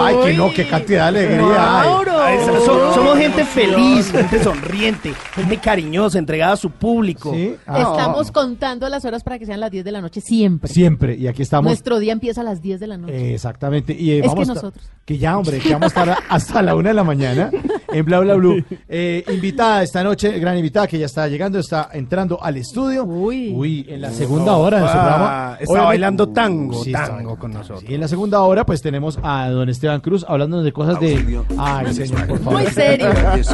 Ay, que no, qué cantidad de alegría. Ay. Ay, so- so- somos gente feliz, gente sonriente, gente cariñosa, entregada a su público. Sí. Ah, Estamos contando las horas para que sean las 10 de la noche siempre. Siempre, y aquí estamos. Nuestro día empieza a las 10 de la noche. Eh, exactamente. Y eh, Es vamos que a estar- nosotros. que ya, hombre, que vamos a estar a- hasta la una de la mañana en Bla Bla Blue. Eh, invitada esta noche, gran invitada que ya está llegando, está entrando al estudio. Uy. en la segunda hora de su programa. está Obviamente- bailando tango, Sí, está tango bailando con nosotros. sí. Y en la segunda hora, pues tenemos a don Esteban Cruz hablando de cosas de. Ay, señor, por favor. Muy serio. Es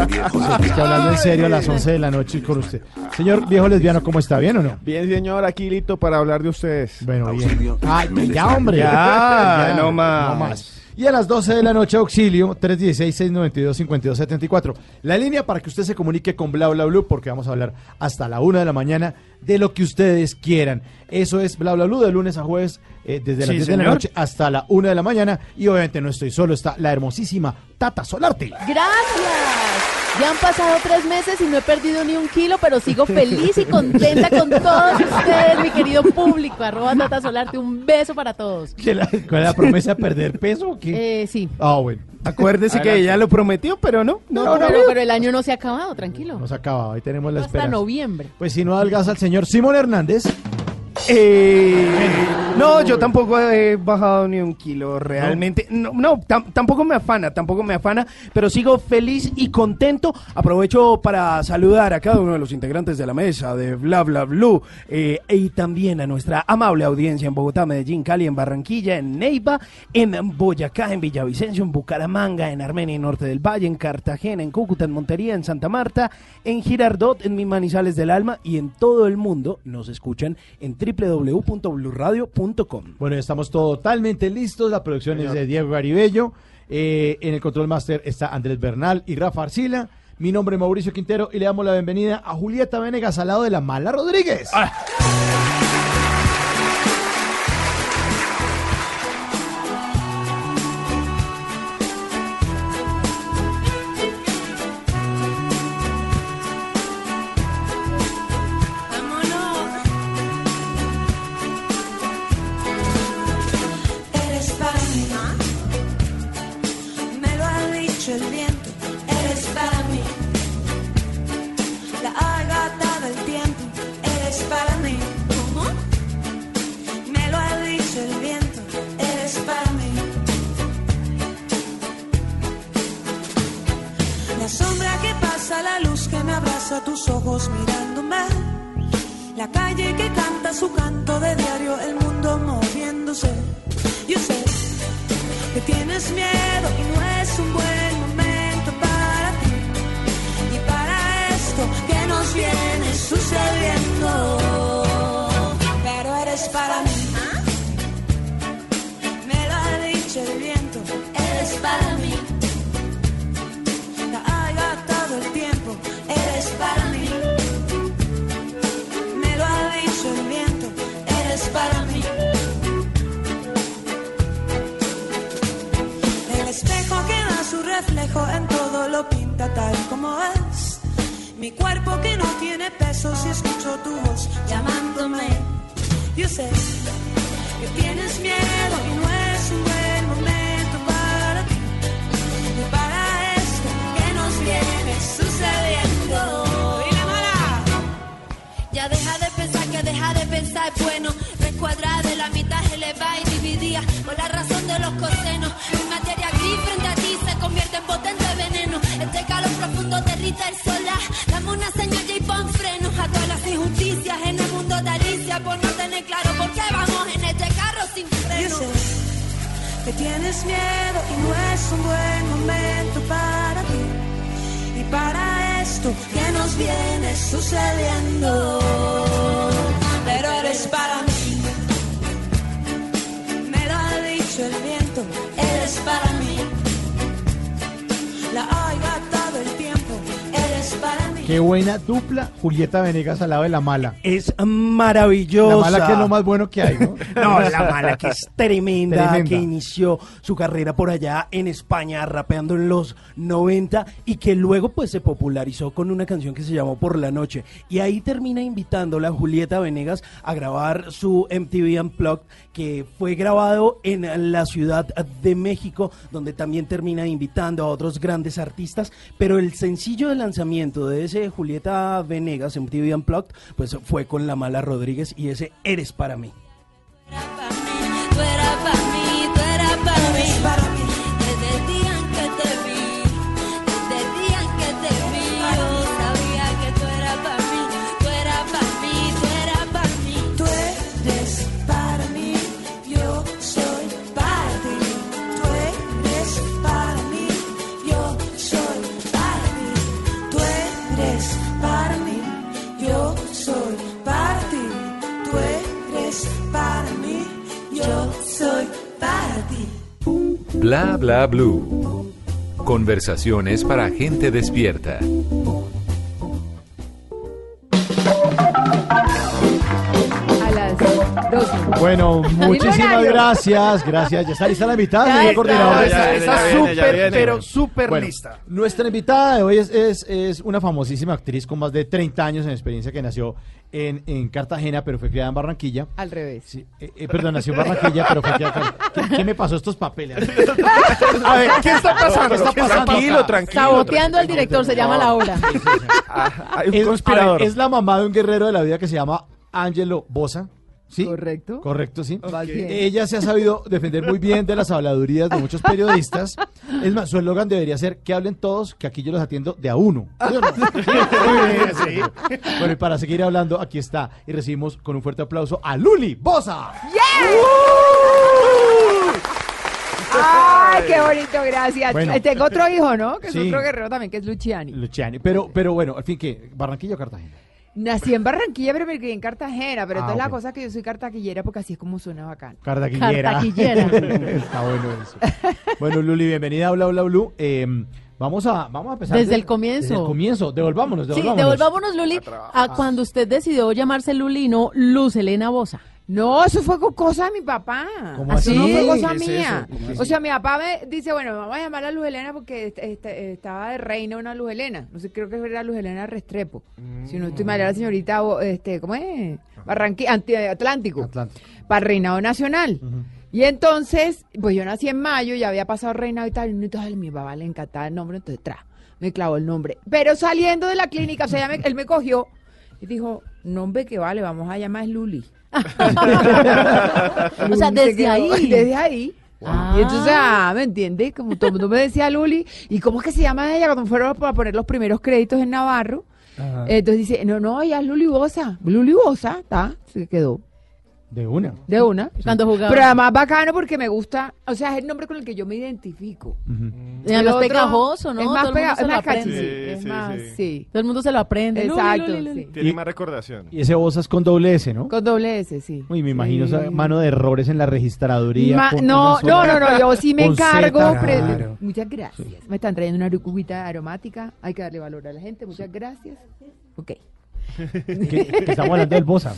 que hablando en serio a las 11 de la noche con usted. Señor viejo lesbiano, ¿cómo está? ¿Bien o no? Bien, señor, aquí listo para hablar de ustedes. Bueno, bien. Ay, ya, hombre. Ya, no más. Y a las 12 de la noche, auxilio, 316-692-5274. La línea para que usted se comunique con Bla Bla Blue, porque vamos a hablar hasta la 1 de la mañana de lo que ustedes quieran. Eso es Bla Bla Blue, de lunes a jueves, eh, desde las Sí, 10 de la noche hasta la 1 de la mañana. Y obviamente no estoy solo, está la hermosísima Tata Solarte. Gracias. Ya han pasado tres meses y no he perdido ni un kilo, pero sigo feliz y contenta con todos ustedes, mi querido público. Arroba Tata Solarte, un beso para todos. ¿Qué la- ¿Cuál es la promesa de perder peso o qué? Eh, sí. Ah, bueno. Acuérdese que ella lo prometió, pero no. No, No, no, pero, no. pero el año no se ha acabado, tranquilo. Nos acaba, ahí tenemos la Hasta esperanza. noviembre. Pues si no adelgaza al señor Simón Hernández. Eh, no, yo tampoco he bajado ni un kilo realmente. No, no tam- tampoco me afana, tampoco me afana, pero sigo feliz y contento. Aprovecho para saludar a cada uno de los integrantes de la mesa de Bla Bla Blue eh, y también a nuestra amable audiencia en Bogotá, Medellín, Cali, en Barranquilla, en Neiva, en Boyacá, en Villavicencio, en Bucaramanga, en Armenia, en Norte del Valle, en Cartagena, en Cúcuta, en Montería, en Santa Marta, en Girardot, en mis manizales del alma y en todo el mundo nos escuchan en www.bluradio.com. Bueno, estamos totalmente listos. La producción es de Diego Garibello. Eh, en el control master está Andrés Bernal y Rafa Arcila. Mi nombre es Mauricio Quintero y le damos la bienvenida a Julieta Venegas al lado de la Mala Rodríguez. Eres dividida por la razón de los cosenos. Mi materia gris frente a ti se convierte en potente veneno. Este calor profundo derrita el solar. Dame una señal y pon freno a todas las injusticias en el mundo de Alicia por no tener claro por qué vamos en este carro sin freno. que tienes miedo y no es un buen momento para ti y para esto que nos viene sucediendo. Pero eres para mí, el viento, eres para mí. Qué buena dupla Julieta Venegas al lado de la mala. Es maravillosa. La mala que es lo más bueno que hay, ¿no? No, la mala que es tremenda, Tremenda. que inició su carrera por allá en España rapeando en los 90 y que luego pues se popularizó con una canción que se llamó Por la Noche. Y ahí termina invitándola Julieta Venegas a grabar su MTV Unplugged que fue grabado en la Ciudad de México donde también termina invitando a otros grandes artistas. Pero el sencillo de lanzamiento de ese Julieta Venegas MTV Unplugged pues fue con La Mala Rodríguez y ese Eres para mí. Tú eras para mí, soy para ti. Bla bla blue. Conversaciones para gente despierta. 12. Bueno, muchísimas gracias. Gracias. Ya está lista la invitada, Ya señor está. coordinador. Ya, ya, Está súper, pero súper Bueno, lista. Nuestra invitada de hoy es, es, es una famosísima actriz con más de 30 años en experiencia que nació en, en Cartagena, pero fue criada en Barranquilla. Al revés. Sí, eh, eh, perdón, nació en Barranquilla, pero fue criada en ¿Qué, qué me pasó estos papeles? A ver, ¿qué está pasando? ¿Qué está pasando? Tranquilo, tranquilo. Saboteando al director, se llama la hora. Hay un Es, conspirador. ver, es la mamá de un guerrero de la vida que se llama Angelo Bosa. ¿Sí? Correcto. Correcto, sí. Ella se ha sabido defender muy bien de las habladurías de muchos periodistas. Es más, su eslogan debería ser que hablen todos, que aquí yo los atiendo de a uno. ¿Sí o no? Sí. Bueno, y para seguir hablando, aquí está. Y recibimos con un fuerte aplauso a Luli Bosa. ¡Ay, qué bonito! Gracias. Bueno. Eh, Tengo otro hijo, ¿no? Que es otro guerrero también, que es Luciani. Luciani. Pero, pero bueno, al fin, ¿qué? ¿Barranquilla o Cartagena? Nací en Barranquilla, pero me crié en Cartagena. Pero Ah, entonces ok. la cosa es que yo soy cartaquillera porque así es como suena bacán. Cartaquillera. Cartaquillera. Está bueno eso. Bueno, Luli, bienvenida a Bla Bla Blue. Eh, vamos, a, vamos a empezar. Desde de- el comienzo. Desde el comienzo. Devolvámonos, Sí, devolvámonos. devolvámonos, Luli, a cuando usted decidió llamarse Luli y no Luz Elena Bosa. No, eso fue cosa de mi papá. ¿Cómo Eso así? no fue cosa ¿Qué es mía. O sea, mi papá me dice, bueno, vamos a llamar a Luz Helena porque est- est- estaba de reina una Luz Helena. No sé, creo que era Luz Helena Restrepo. Si no estoy mal, era la señorita, este, ¿cómo es? Barranquilla, Atlántico. Atlántico. Para reinado nacional. Y entonces, pues yo nací en mayo, ya había pasado reinado y tal. Y entonces a mi papá le encantaba el nombre, entonces tra, me clavó el nombre. Pero saliendo de la clínica, o sea, ya me- él me cogió y dijo, nombre que vale, vamos a llamar Luli. O sea, desde quedó- ahí. Desde ahí. Ah. Y entonces, ah, ¿me entiendes? Como todo el mundo me decía Luli. ¿Y cómo es que se llama ella? Cuando fueron para poner los primeros créditos en Navarro. Entonces dice, no, no, ella es Luli Bosa. Luli Bosa, está, se quedó. De una. De una. Cuando jugaba. Pero además bacano porque me gusta, o sea, es el nombre con el que yo me identifico. Y además El otro pegajoso, ¿no? Es más, Todo el mundo pega- se es más Sí, es sí, más, sí. sí. Todo el mundo se lo aprende. Exacto, Luli, Luli. sí. Tiene Y- más recordación. Y ese Bosa es con doble S, ¿no? Con doble S, sí. Uy, me imagino Sí. esa mano de errores en la registraduría. Ma- con no, no, no, no, yo sí me encargo. claro. Muchas gracias. Me están trayendo una cubita aromática. Hay que darle valor a la gente. Muchas gracias. Ok. Que, que estamos hablando del Bosa.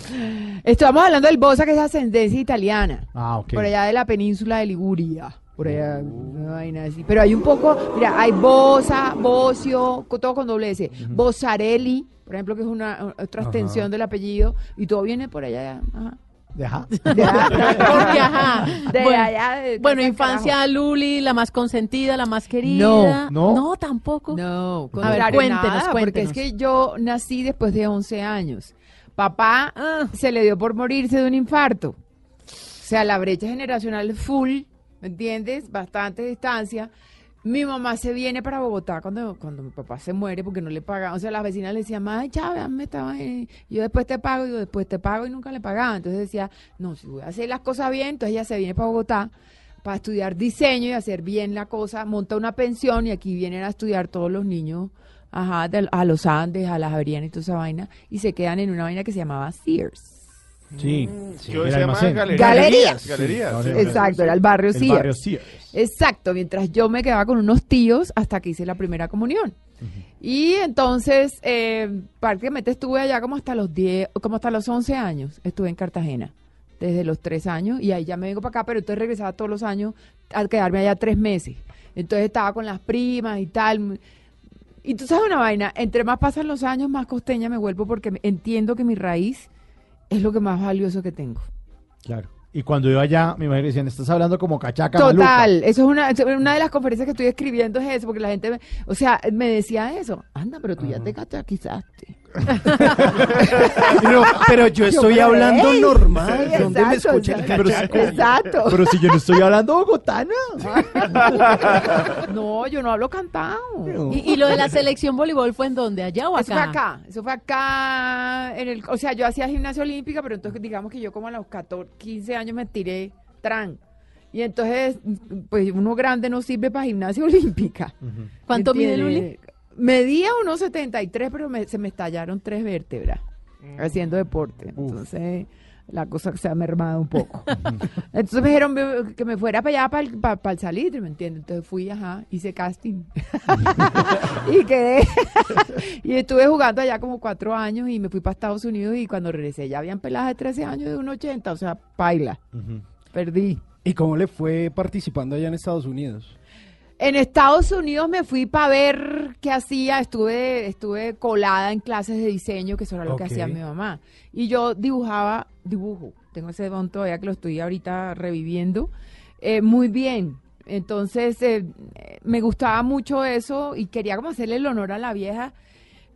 Estamos hablando del Bosa, que es ascendencia italiana. Ah, ok. Por allá de la península de Liguria. Por allá, una vaina así. Pero hay un poco, mira, hay Bosa, Bocio, todo con doble S. Bossarelli, por ejemplo, que es una otra extensión del apellido. Y todo viene por allá. Ajá. Deja. De ajá. de bueno, allá, de- bueno, de- infancia Luli, la más consentida, la más querida. No, no. No, tampoco. No, A ver, cuéntenos, nada, porque es que yo nací después de 11 años. Papá se le dio por morirse de un infarto. O sea, la brecha generacional es full, ¿me entiendes? Bastante distancia. Mi mamá se viene para Bogotá cuando, cuando mi papá se muere porque no le pagaban. O sea, las vecinas le decían, ay, Chávez, me estaba yo después te pago, yo después te pago y nunca le pagaban. Entonces decía, no, si voy a hacer las cosas bien, entonces ella se viene para Bogotá para estudiar diseño y hacer bien la cosa, monta una pensión y aquí vienen a estudiar todos los niños ajá, de- a los Andes, a las Javerianas y toda esa vaina, y se quedan en una vaina que se llamaba Sears. Sí. Hoy se llama almacén. Galerías. Galerías. Galerías, sí. Exacto, era el barrio El Sears. barrio Sears. Exacto, mientras yo me quedaba con unos tíos hasta que hice la primera comunión. Y entonces, eh, prácticamente estuve allá como hasta los 10, como hasta los 11 años. Estuve en Cartagena, desde los 3 años, y ahí ya me vengo para acá, pero entonces regresaba todos los años a quedarme allá tres meses. Entonces estaba con las primas y tal. Y tú sabes una vaina, entre más pasan los años, más costeña me vuelvo porque entiendo que mi raíz es lo que más valioso que tengo. Claro. Y cuando iba allá, me imagino que decían, estás hablando como cachaca Total, maluca". eso es una, una de las conferencias que estoy escribiendo es eso, porque la gente, me- o sea, me decía eso, anda, pero tú ya te cachaquizaste. Pero, pero yo estoy pero, hablando normal. sí, ¿Dónde me escucha el exacto. cachaco? Exacto. Pero si yo no estoy hablando bogotana. No, yo no hablo cantado. ¿Y, y lo de la selección voleibol fue en dónde? ¿Allá o Eso fue acá? acá, eso fue acá, en el, o sea, yo hacía gimnasia olímpica, pero entonces digamos que yo como a los 14, 15 años me tiré tran. Y entonces, pues uno grande no sirve para gimnasia olímpica. ¿Cuánto mide. Luli? Medía unos 73, pero me- se me estallaron tres vértebras haciendo deporte. Entonces, la cosa se ha mermado un poco. Entonces me dijeron "Ve- que me fuera para allá, para el, para, el salitre, ¿me entiendes? Entonces fui, ajá, hice casting. y quedé. y estuve jugando allá como cuatro años y me fui para Estados Unidos y cuando regresé ya habían peladas de 13 años de 1,80, o sea, paila. Perdí. ¿Y cómo le fue participando allá en Estados Unidos? En Estados Unidos me fui para ver qué hacía, estuve, estuve colada en clases de diseño, que eso era lo que hacía mi mamá. Y yo dibujaba, dibujo, tengo ese don todavía que lo estoy ahorita reviviendo, eh, muy bien. Entonces, eh, me gustaba mucho eso y quería como hacerle el honor a la vieja,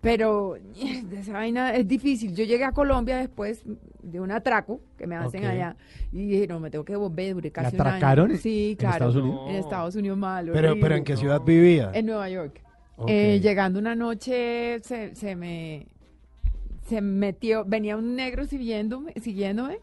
pero esa vaina es difícil. Yo llegué a Colombia después de un atraco que me hacen allá y dije, no, me tengo que volver, duré casi atracaron año. en- Sí, en claro. Estados Unidos? En Estados Unidos malo. Pero, horrible. pero ¿en qué ciudad vivía? En Nueva York. Eh, llegando una noche se, se me se metió, venía un negro siguiéndome, siguiéndome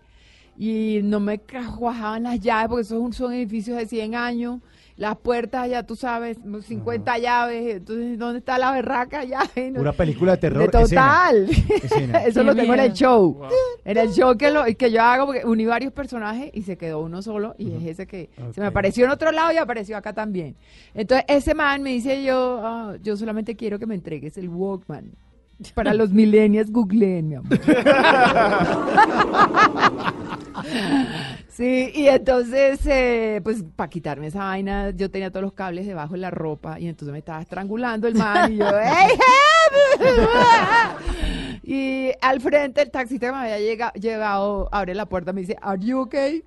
y no me cuajaban las llaves porque son, son edificios de 100 años. Las puertas, ya tú sabes, 50 llaves. Entonces, ¿dónde está la berraca llave? No- Pura película de terror. de total. escena. Escena. Eso Qué lo tengo en el show. En el show que, lo, que yo hago, porque uní varios personajes y se quedó uno solo. Y es ese que se me apareció en otro lado y apareció acá también. Entonces, ese man me dice yo, ah, yo solamente quiero que me entregues el Walkman. Para los millennials, googleen, mi amor. Sí, y entonces, eh, pues para quitarme esa vaina, yo tenía todos los cables debajo de la ropa y entonces me estaba estrangulando el man y yo, ¡Hey, help! Y al frente el taxista que me había llega- llevado, abre la puerta, me dice, ¿Are you okay?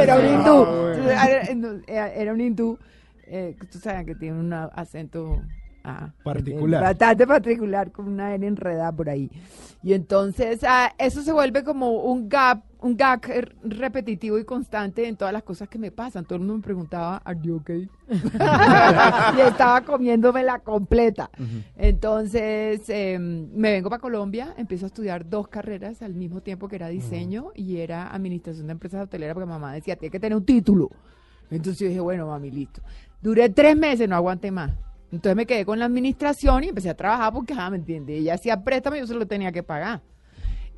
era un hindú. Entonces, Era, era- era un hindú. Eh, tú sabes que tiene un acento ah, Particular. Bastante particular, con una N enredada por ahí. Y entonces ah, eso se vuelve como un gap, un gag repetitivo y constante en todas las cosas que me pasan. Todo el mundo me preguntaba, ¿Are you okay? y estaba comiéndome la completa. Entonces eh, me vengo para Colombia, empiezo a estudiar dos carreras al mismo tiempo que era diseño y era administración de empresas hoteleras porque mamá decía, tiene que tener un título. Entonces yo dije, bueno, mami, listo. Duré tres meses, no aguanté más. Entonces me quedé con la administración y empecé a trabajar porque, ah, ¿me entiende? Ella hacía préstamo y yo se lo tenía que pagar.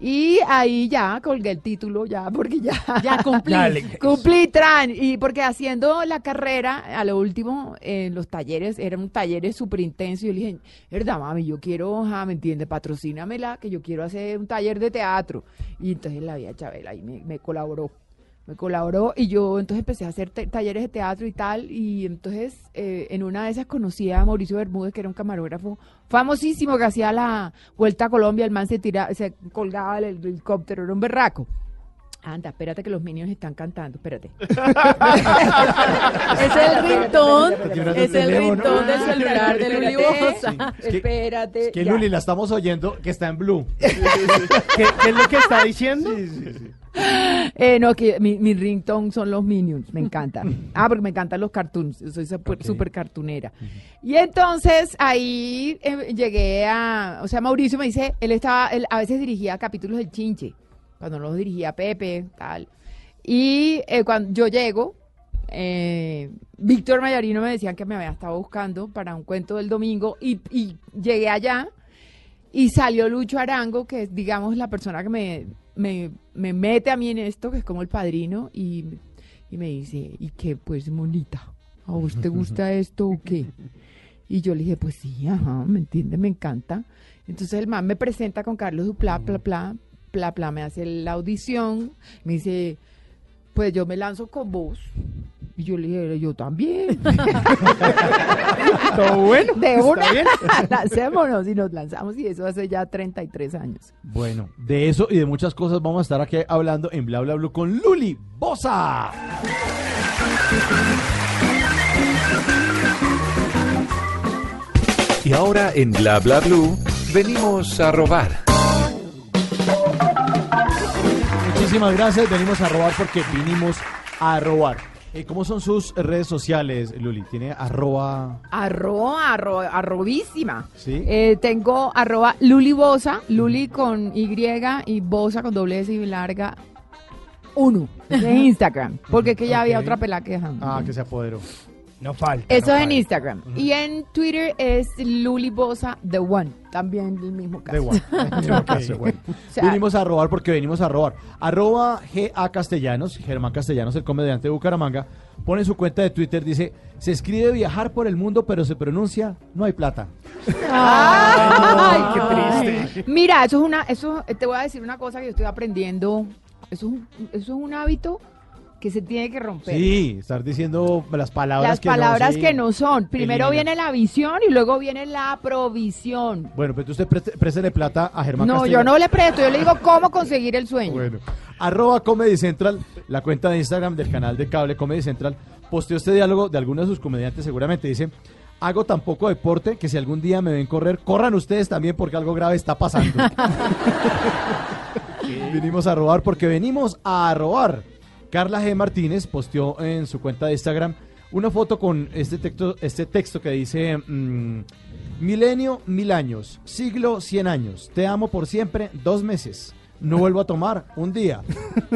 Y ahí ya colgué el título, ya, porque ya, Ya cumplí. Dale. cumplí tran. Y porque haciendo la carrera, a lo último, en los talleres, eran talleres súper intensos. Y yo le dije, verdad, mami, yo quiero, ajá, ¿me entiende? Patrocínamela, que yo quiero hacer un taller de teatro. Y entonces la vía Chabela ahí me, me colaboró me colaboró y yo entonces empecé a hacer talleres de teatro y tal y entonces eh, en una de esas conocí a Mauricio Bermúdez que era un camarógrafo famosísimo que hacía la vuelta a Colombia el man se tira se colgaba del helicóptero era un berraco Anda, espérate que los minions están cantando, espérate. Es el Espérate, es el ringtone del celular de Luli Espérate. Bosa. Es que- espérate. Es que ya. Luli la estamos oyendo que está en blue. ¿Qué, qué es lo que está diciendo? Eh, no, que mi, mi ringtone son los Minions, me encantan. Ah, porque me encantan los cartoons, yo soy súper Ok. súper cartunera. Y entonces ahí eh, llegué a, o sea, Mauricio me dice, él estaba, él a veces dirigía capítulos del Chinche, cuando los dirigía Pepe, tal. Y eh, cuando yo llego, eh, Víctor Mayarino me decían que me había estado buscando para un cuento del domingo y, y llegué allá y salió Lucho Arango, que es, digamos, la persona que me, me, me mete a mí en esto, que es como el padrino, y, y me dice, ¿y qué? Pues, monita, ¿a vos te gusta esto o qué? Y yo le dije, pues sí, ajá, ¿me entiende? Me encanta. Entonces el man me presenta con Carlos Duplá, bla, bla, bla, bla, me hace la audición, me dice, pues yo me lanzo con vos. Y yo le dije, yo también. Todo bueno. De está una, bien. lancémonos y nos lanzamos y eso hace ya 33 años. Bueno, de eso y de muchas cosas vamos a estar aquí hablando en Bla Bla Blue con Luli Bosa. Y ahora en Bla Bla Blue venimos a robar. Muchísimas gracias. Venimos a robar porque vinimos a robar. Eh, ¿Cómo son sus redes sociales, Luli? ¿Tiene arroba? Arroba, arro, arrobísima. Sí. Eh, tengo arroba Luli Bosa, Luli con Y y Bosa con doble S y larga uno de Instagram. Porque es que ya había otra pelada que dejamos. Ah, que se apoderó. No falta. Eso no es en. Instagram. Y en Twitter es Luli Bosa The One. También el mismo caso. De igual. bueno. O sea, Venimos a robar porque venimos a robar. Arroba GA Castellanos, Germán Castellanos, el comediante de Bucaramanga, pone en su cuenta de Twitter, dice, se escribe viajar por el mundo, pero se pronuncia, no hay plata. Ay, qué triste. Mira, eso es una, eso, te voy a decir una cosa que yo estoy aprendiendo. Eso es un, eso es un hábito que se tiene que romper. Sí, estar diciendo las palabras Las que palabras no. sí. que no son. Primero viene la visión y luego viene la provisión. Bueno, pues usted preste- préstele plata a Germán No, yo no le presto, yo le digo cómo conseguir el sueño. Bueno, arroba Comedy Central, la cuenta de Instagram del canal de cable Comedy Central, posteó este diálogo de algunos de sus comediantes seguramente. Dice, hago tan poco deporte que si algún día me ven correr, corran ustedes también porque algo grave está pasando. Vinimos a robar porque venimos a robar. Carla G. Martínez posteó en su cuenta de Instagram una foto con este texto, este texto que dice... mm, Milenio, mil años. Siglo, cien años. Te amo por siempre, dos meses. No vuelvo a tomar, un día.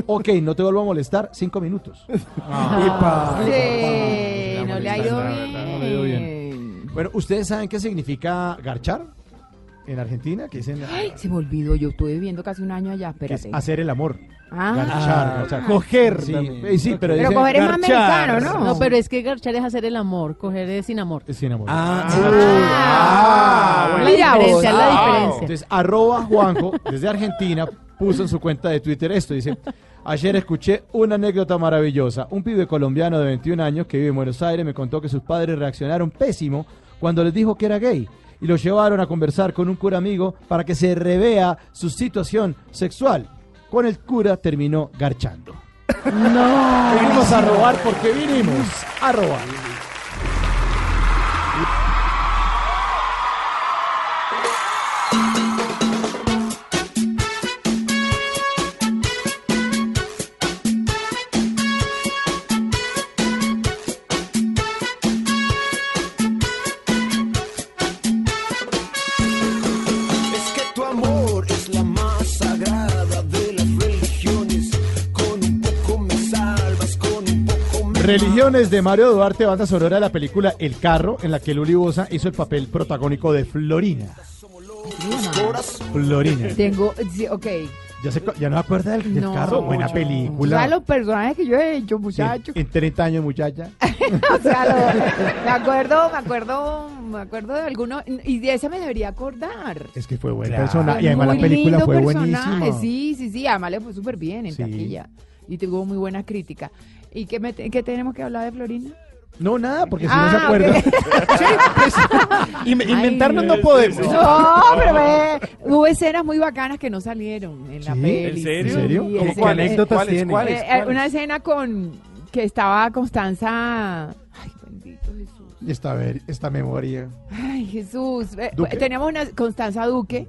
Ok, no te vuelvo a molestar, cinco minutos. Epa. Sí, no le ha ido No le ha ido bien. Bueno, ¿ustedes saben qué significa garchar en Argentina? Que dicen Ay, se me olvidó, yo estuve viviendo casi un año allá, que es espérate. hacer el amor. Ah. Garchar, garchar. Coger Sí, eh, sí, pero, Pero coger es más americano, ¿no? No, pero es que garchar es hacer el amor, coger es sin amor. es sin amor. Ah, Ah, bueno. la Mira vos. diferencia, la Ah. diferencia. Entonces, arroba Juanjo, desde Argentina, puso en su cuenta de Twitter esto. Dice, ayer escuché una anécdota maravillosa. Un pibe colombiano de 21 años que vive en Buenos Aires me contó que sus padres reaccionaron pésimo cuando les dijo que era gay. Y lo llevaron a conversar con un cura amigo para que se revea su situación sexual. Con el cura terminó garchando. No. Venimos a robar porque vinimos a robar. Religiones de Mario Duarte, banda sonora de la película El Carro, en la que Luli Bosa hizo el papel protagónico de Florina. Florina. Tengo, sí, ok. Ya, se, ya no me acuerda del, del No. carro. Buena O película. sea, los personajes que yo he hecho, Sí, muchachos. en 30 años, muchacha. O sea, lo- me acuerdo, me acuerdo, me acuerdo de algunos, y de ese me debería acordar. Es que fue buena Claro. persona. Fue Y además la muy película lindo fue personaje, buenísima. Sí, sí, sí, además le fue súper bien en Sí. taquilla. Y tuvo muy buena crítica. ¿Y qué, me te- qué tenemos que hablar de Florina? No, nada, porque si no se Ah, acuerda. ok. Inve- Inventarnos Ay, no podemos. No, pero ve, hubo escenas muy bacanas que no salieron en la ¿Sí? peli. ¿En serio? ¿En serio? sí, ¿Cómo eh, anécdotas ¿Cuáles? tiene? ¿Cuáles? eh, eh, una escena con que estaba Constanza. Ay, bendito Jesús. Esta, ver- esta memoria. Ay, Jesús. Eh, ¿Duque? Teníamos una Constanza Duque.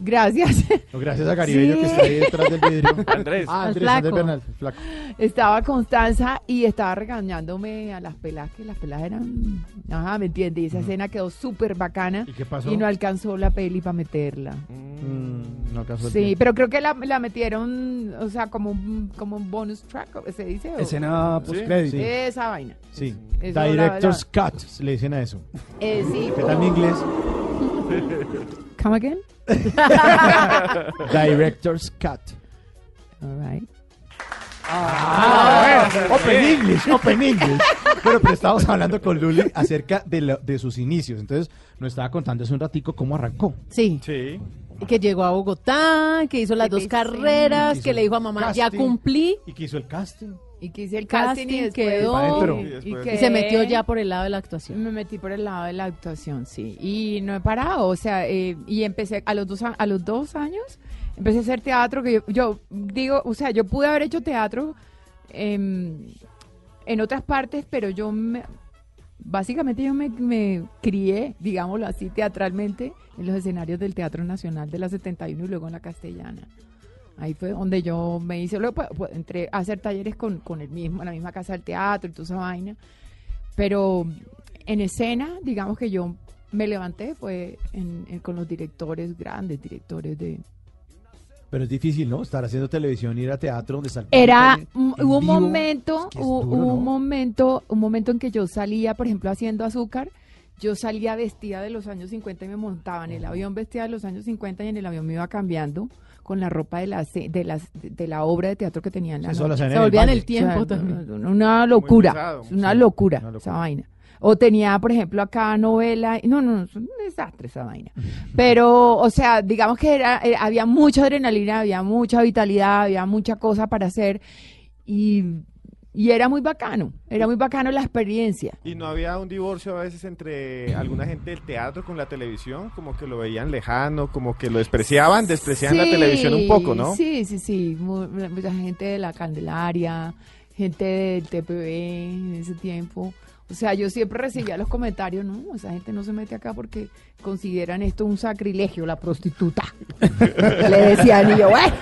Gracias. No, gracias a Garibello Sí. que está ahí detrás del vidrio. Andrés. Ah, Andrés, flaco. Andrés Bernal, flaco. estaba Constanza y estaba regañándome a las pelas, que las pelas eran. Ajá, ¿me entiendes? Y esa escena quedó súper bacana. ¿Y qué pasó? Y no alcanzó la peli para meterla. Mm, no alcanzó el Sí, tiempo. pero creo que la, la metieron, o sea, como un, como un bonus track, ¿o ¿se dice? o- Escena postcrédito. Sí. Esa vaina. Sí. Eso, Director's Cut, le dicen a eso. Eh, sí. ¿Qué tal mi inglés? Come again? Director's Cut. All right. Ah, bueno, Open English, Open English. Bueno, pero estábamos hablando con Luli acerca de, lo- de sus inicios. Entonces, nos estaba contando hace un ratico cómo arrancó. Sí. Sí. Que llegó a Bogotá, que hizo las dos carreras, que le dijo a mamá, ya cumplí. Y que hizo el casting. Y que hice el Casting, casting, y después, quedó. Y, que- se metió ya por el lado de la actuación. Me metí por el lado de la actuación, sí. Y no he parado, o sea, eh, y empecé a los dos a, a los dos años, empecé a hacer teatro, que yo, yo digo, o sea, yo pude haber hecho teatro em, en otras partes, pero yo me- básicamente yo me, me crié, digámoslo así, teatralmente en los escenarios del Teatro Nacional de la 71 y luego en la Castellana. Ahí fue donde yo me hice, luego pues, pues, entré a hacer talleres con, con el mismo, la misma casa del teatro y toda esa vaina. Pero en escena, digamos que yo me levanté fue en- en- con los directores, grandes directores de... Pero es difícil, ¿no? Estar haciendo televisión, ir a teatro donde está el Era, en hubo un momento, Es que es hubo, duro, hubo ¿no? un momento, un momento en que yo salía, por ejemplo, haciendo azúcar, yo salía vestida de los años 50 y me montaba en el avión vestida de los años 50 y en el avión me iba cambiando con la ropa de la, de las, de la obra de teatro que tenía en la Se el volvían el tiempo O sea, también. Una locura, pesado, una sí, locura, una locura. esa vaina. O tenía, por ejemplo, acá novela. No, no, no, es un desastre esa vaina. Pero, o sea, digamos que era, eh, había mucha adrenalina, había mucha vitalidad, había mucha cosa para hacer. Y, y era muy bacano, era muy bacano la experiencia. Y no había un divorcio a veces entre alguna gente del teatro con la televisión, como que lo veían lejano, como que lo despreciaban, despreciaban la televisión un poco, ¿no? Sí, sí, sí. mu- Mucha gente de la Candelaria, gente del TPB en ese tiempo. O sea, yo siempre recibía los comentarios, no, esa gente no se mete acá porque consideran esto un sacrilegio, la prostituta. Le decían, y yo, bueno,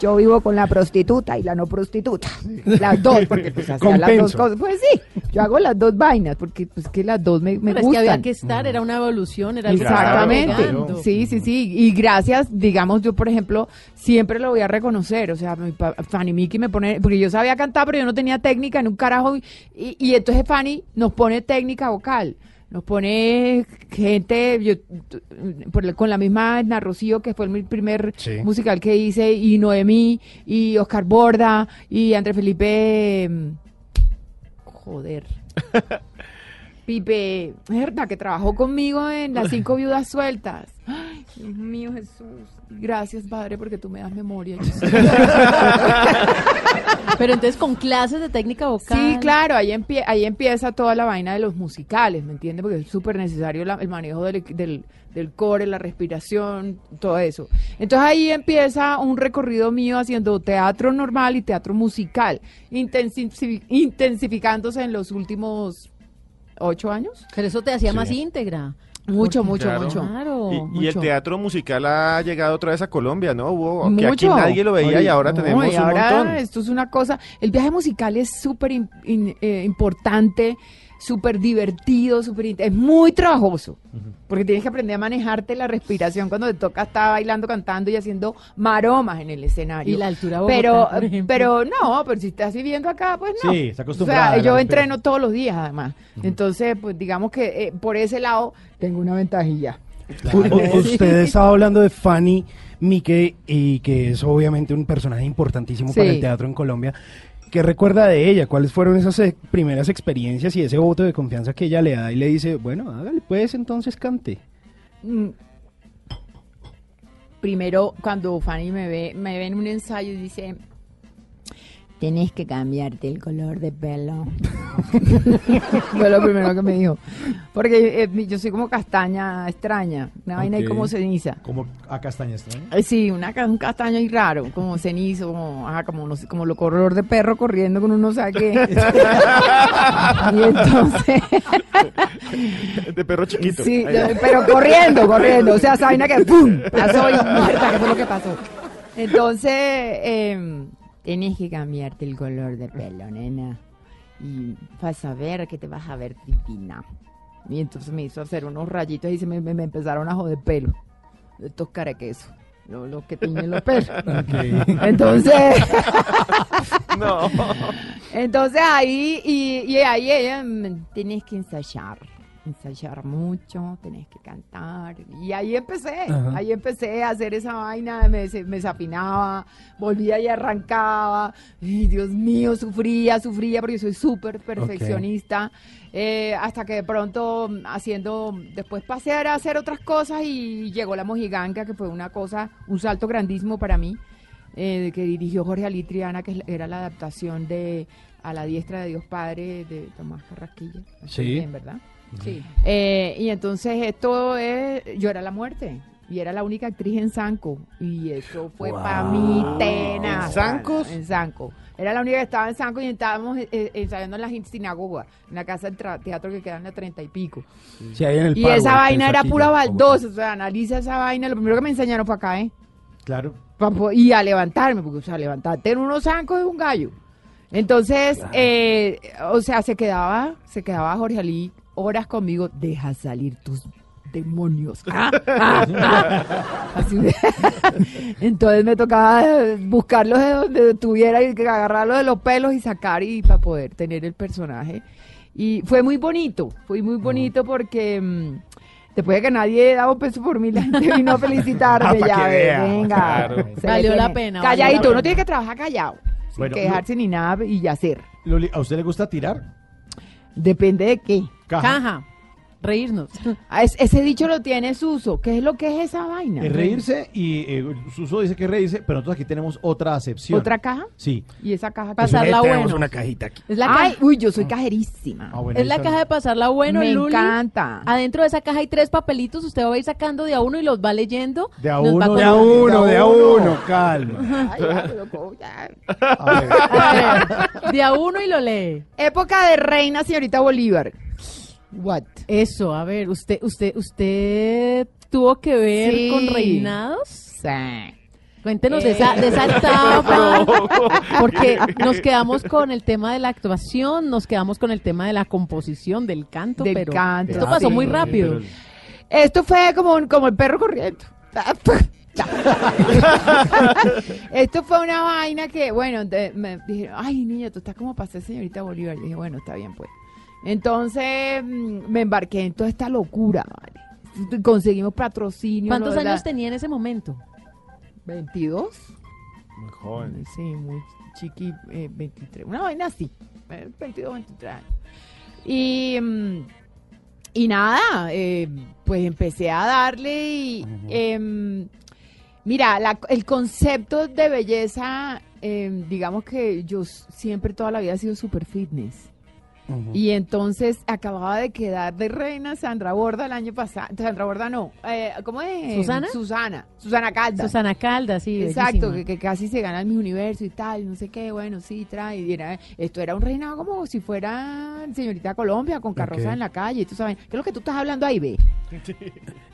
yo vivo con la prostituta y la no prostituta. Las dos, porque pues hacía las dos cosas. Pues sí, yo hago las dos vainas, porque pues que las dos me, me Pero es que había que estar, era una evolución, era algo que estaba Exactamente. Sí, sí, sí. Y gracias, digamos, yo, por ejemplo, siempre lo voy a reconocer. O sea, mi pa- Fanny Mickey me pone, porque yo sabía cantar, pero yo no tenía técnica en un carajo. Y, y entonces Fanny nos pone técnica vocal. Nos pone gente, yo, por con la misma Edna Rocío, que fue mi primer Sí. musical que hice, y Noemí, y Oscar Borda, y André Felipe. mm, Joder. Pipe, verdad que trabajó conmigo en las cinco viudas sueltas. Ay, Dios mío, Jesús. Gracias, Padre, porque tú me das memoria. Pero entonces con clases de técnica vocal. Sí, claro, ahí, empie- ahí empieza toda la vaina de los musicales, ¿me entiendes? Porque es súper necesario la- el manejo del, del, del core, la respiración, todo eso. Entonces ahí empieza un recorrido mío haciendo teatro normal y teatro musical, intensi- intensificándose en los últimos ocho años. Pero eso te hacía Sí. más íntegra. Mucho, Porque- mucho, Claro. mucho. Claro. Y, y el mucho. teatro musical ha llegado otra vez a Colombia, ¿no? Hubo que aquí Mucho. nadie lo veía y ahora No, tenemos y un ahora montón. Esto es una cosa. El viaje musical es súper in- in- eh, importante, súper divertido, súper es muy trabajoso. Porque tienes que aprender a manejarte la respiración cuando te toca estar bailando, cantando y haciendo maromas en el escenario. Y la altura Bogotá, pero, por pero no, pero si estás viviendo acá, pues no. Sí, está O acostumbrada. sea, a la yo entreno todos los días, además. Entonces, pues digamos que eh, por ese lado tengo una ventajilla. U- Usted estaba hablando de Fanny Mique y que es obviamente un personaje importantísimo para el teatro en Colombia. ¿Qué recuerda de ella? ¿Cuáles fueron esas eh, primeras experiencias y ese voto de confianza que ella le da y le dice, bueno, hágale, pues entonces cante? Mm. Primero, cuando Fanny me ve, me ve en un ensayo y dice, tenés que cambiarte el color de pelo. Fue lo primero que me dijo. Porque eh, yo soy como castaña extraña, una vaina ahí Ok. como ceniza. Como a castaña extraña. Eh, Sí, una, un castaño ahí raro, como cenizo, como, ajá, como, no sé, como lo color de perro corriendo con uno sabe qué. y entonces, De perro chiquito. sí, Ahí. yo- pero corriendo, corriendo, o sea, esa vaina que ¡pum! pasó y muerta, que fue lo que pasó. Entonces, eh, tienes que cambiarte el color de pelo, nena. Y vas a ver que te vas a ver divina. Y entonces me hizo hacer unos rayitos y se me, me- me empezaron a joder pelo. De estos caraquesos. Lo, lo que tiñen los pelos. Entonces. No. Entonces ahí, y, y ahí ella, mm, tenés que ensayar, ensayar mucho, tenés que cantar. Y ahí empecé, Ajá. ahí empecé a hacer esa vaina, me, me desafinaba, volvía y arrancaba. Ay, Dios mío, sufría, sufría, porque soy súper perfeccionista. Eh, hasta que de pronto haciendo, después pasé a hacer otras cosas y llegó La Mojiganca, que fue una cosa, un salto grandísimo para mí eh, que dirigió Jorge Alitriana, que era la adaptación de A la diestra de Dios Padre de Tomás Carrasquilla. Sí. bien, ¿verdad? Sí. Eh, y entonces esto es, yo era la muerte. Y era la única actriz en Sanco. Y eso fue para mí tenaz. ¿En Zancos? En Sanco. Era la única que estaba en Sanco y estábamos eh, eh, ensayando en la sinagoga, en la casa del teatro que queda en la treinta y pico. Sí, ahí en el Y esa vaina era pura baldosa. O sea, analiza esa vaina. Lo primero que me enseñaron fue acá, ¿eh? Claro. Y a levantarme, porque, o sea, levantarte en unos zancos de un gallo. Entonces, eh, o sea, se quedaba, se quedaba Jorge Ali horas conmigo, deja salir tus demonios. Ah, ah, ah. Entonces me tocaba buscarlos de donde estuviera y que agarrarlos de los pelos y sacar y para poder tener el personaje. Y fue muy bonito, fue muy bonito porque mm, después de que nadie daba un peso por mí, la gente vino a felicitarme. Ah, ya vea, venga. claro. se Valió la pena, Calladito, la uno pena. tiene que trabajar callado. Sin Bueno, quejarse ni nada y hacer. Loli, ¿a usted le gusta tirar? Depende de qué. Caja. Reírnos. Ah, es- ese dicho lo tiene Suso. ¿Qué es lo que es esa vaina? Es reírse y eh, Suso dice que es reírse, pero nosotros aquí tenemos otra acepción. ¿Otra caja? Sí. Y esa caja que- Pasarla Tenemos bueno. una cajita aquí. Es la, Ay, caja, uy, yo soy cajerísima. Ah, bueno, es ahí la está. caja de pasarla bueno, Me Luli. encanta. Adentro de esa caja hay tres papelitos. Usted va a ir sacando de a uno y los va leyendo. De a Nos va uno, De a contando. uno, de a uno. uno, calma. Ay, ya, loco, ya. A ver. A ver, de a uno y lo lee. Época de reina, señorita Bolívar. What? Eso, a ver, usted, usted, usted tuvo que ver Sí. con reinados. Sí. Cuéntenos de Eh. esa, de esa etapa, porque nos quedamos con el tema de la actuación, nos quedamos con el tema de la composición, del canto, Del pero canto, esto pasó sí. muy rápido. Esto fue como, un- como el perro corriendo. Esto fue una vaina que, bueno, de- me dijeron, ay, niña, tú estás como para ser señorita Bolívar. Y dije, bueno, está bien, pues. Entonces mm, me embarqué en toda esta locura, ¿vale? Conseguimos patrocinio. ¿Cuántos años tenía en ese momento? 22. Muy joven. Sí, muy chiqui, eh, 23. Una vaina así, eh, 22, 23 años. Y, mm, y nada, eh, pues empecé a darle y... em, mira, la- el concepto de belleza, em, digamos que yo siempre toda la vida he sido super fitness. Y entonces acababa de quedar de reina Sandra Borda el año pasado. Sandra Borda no. Eh, ¿Cómo es? ¿Susana? Susana. Susana Caldas. Susana Caldas, sí. Exacto, que, que casi se gana el mi universo y tal, no sé qué, bueno, sí, trae. y era- esto era un reinado como si fuera señorita Colombia con carroza en la calle, tú sabes. ¿Qué es lo que tú estás hablando ahí, ve?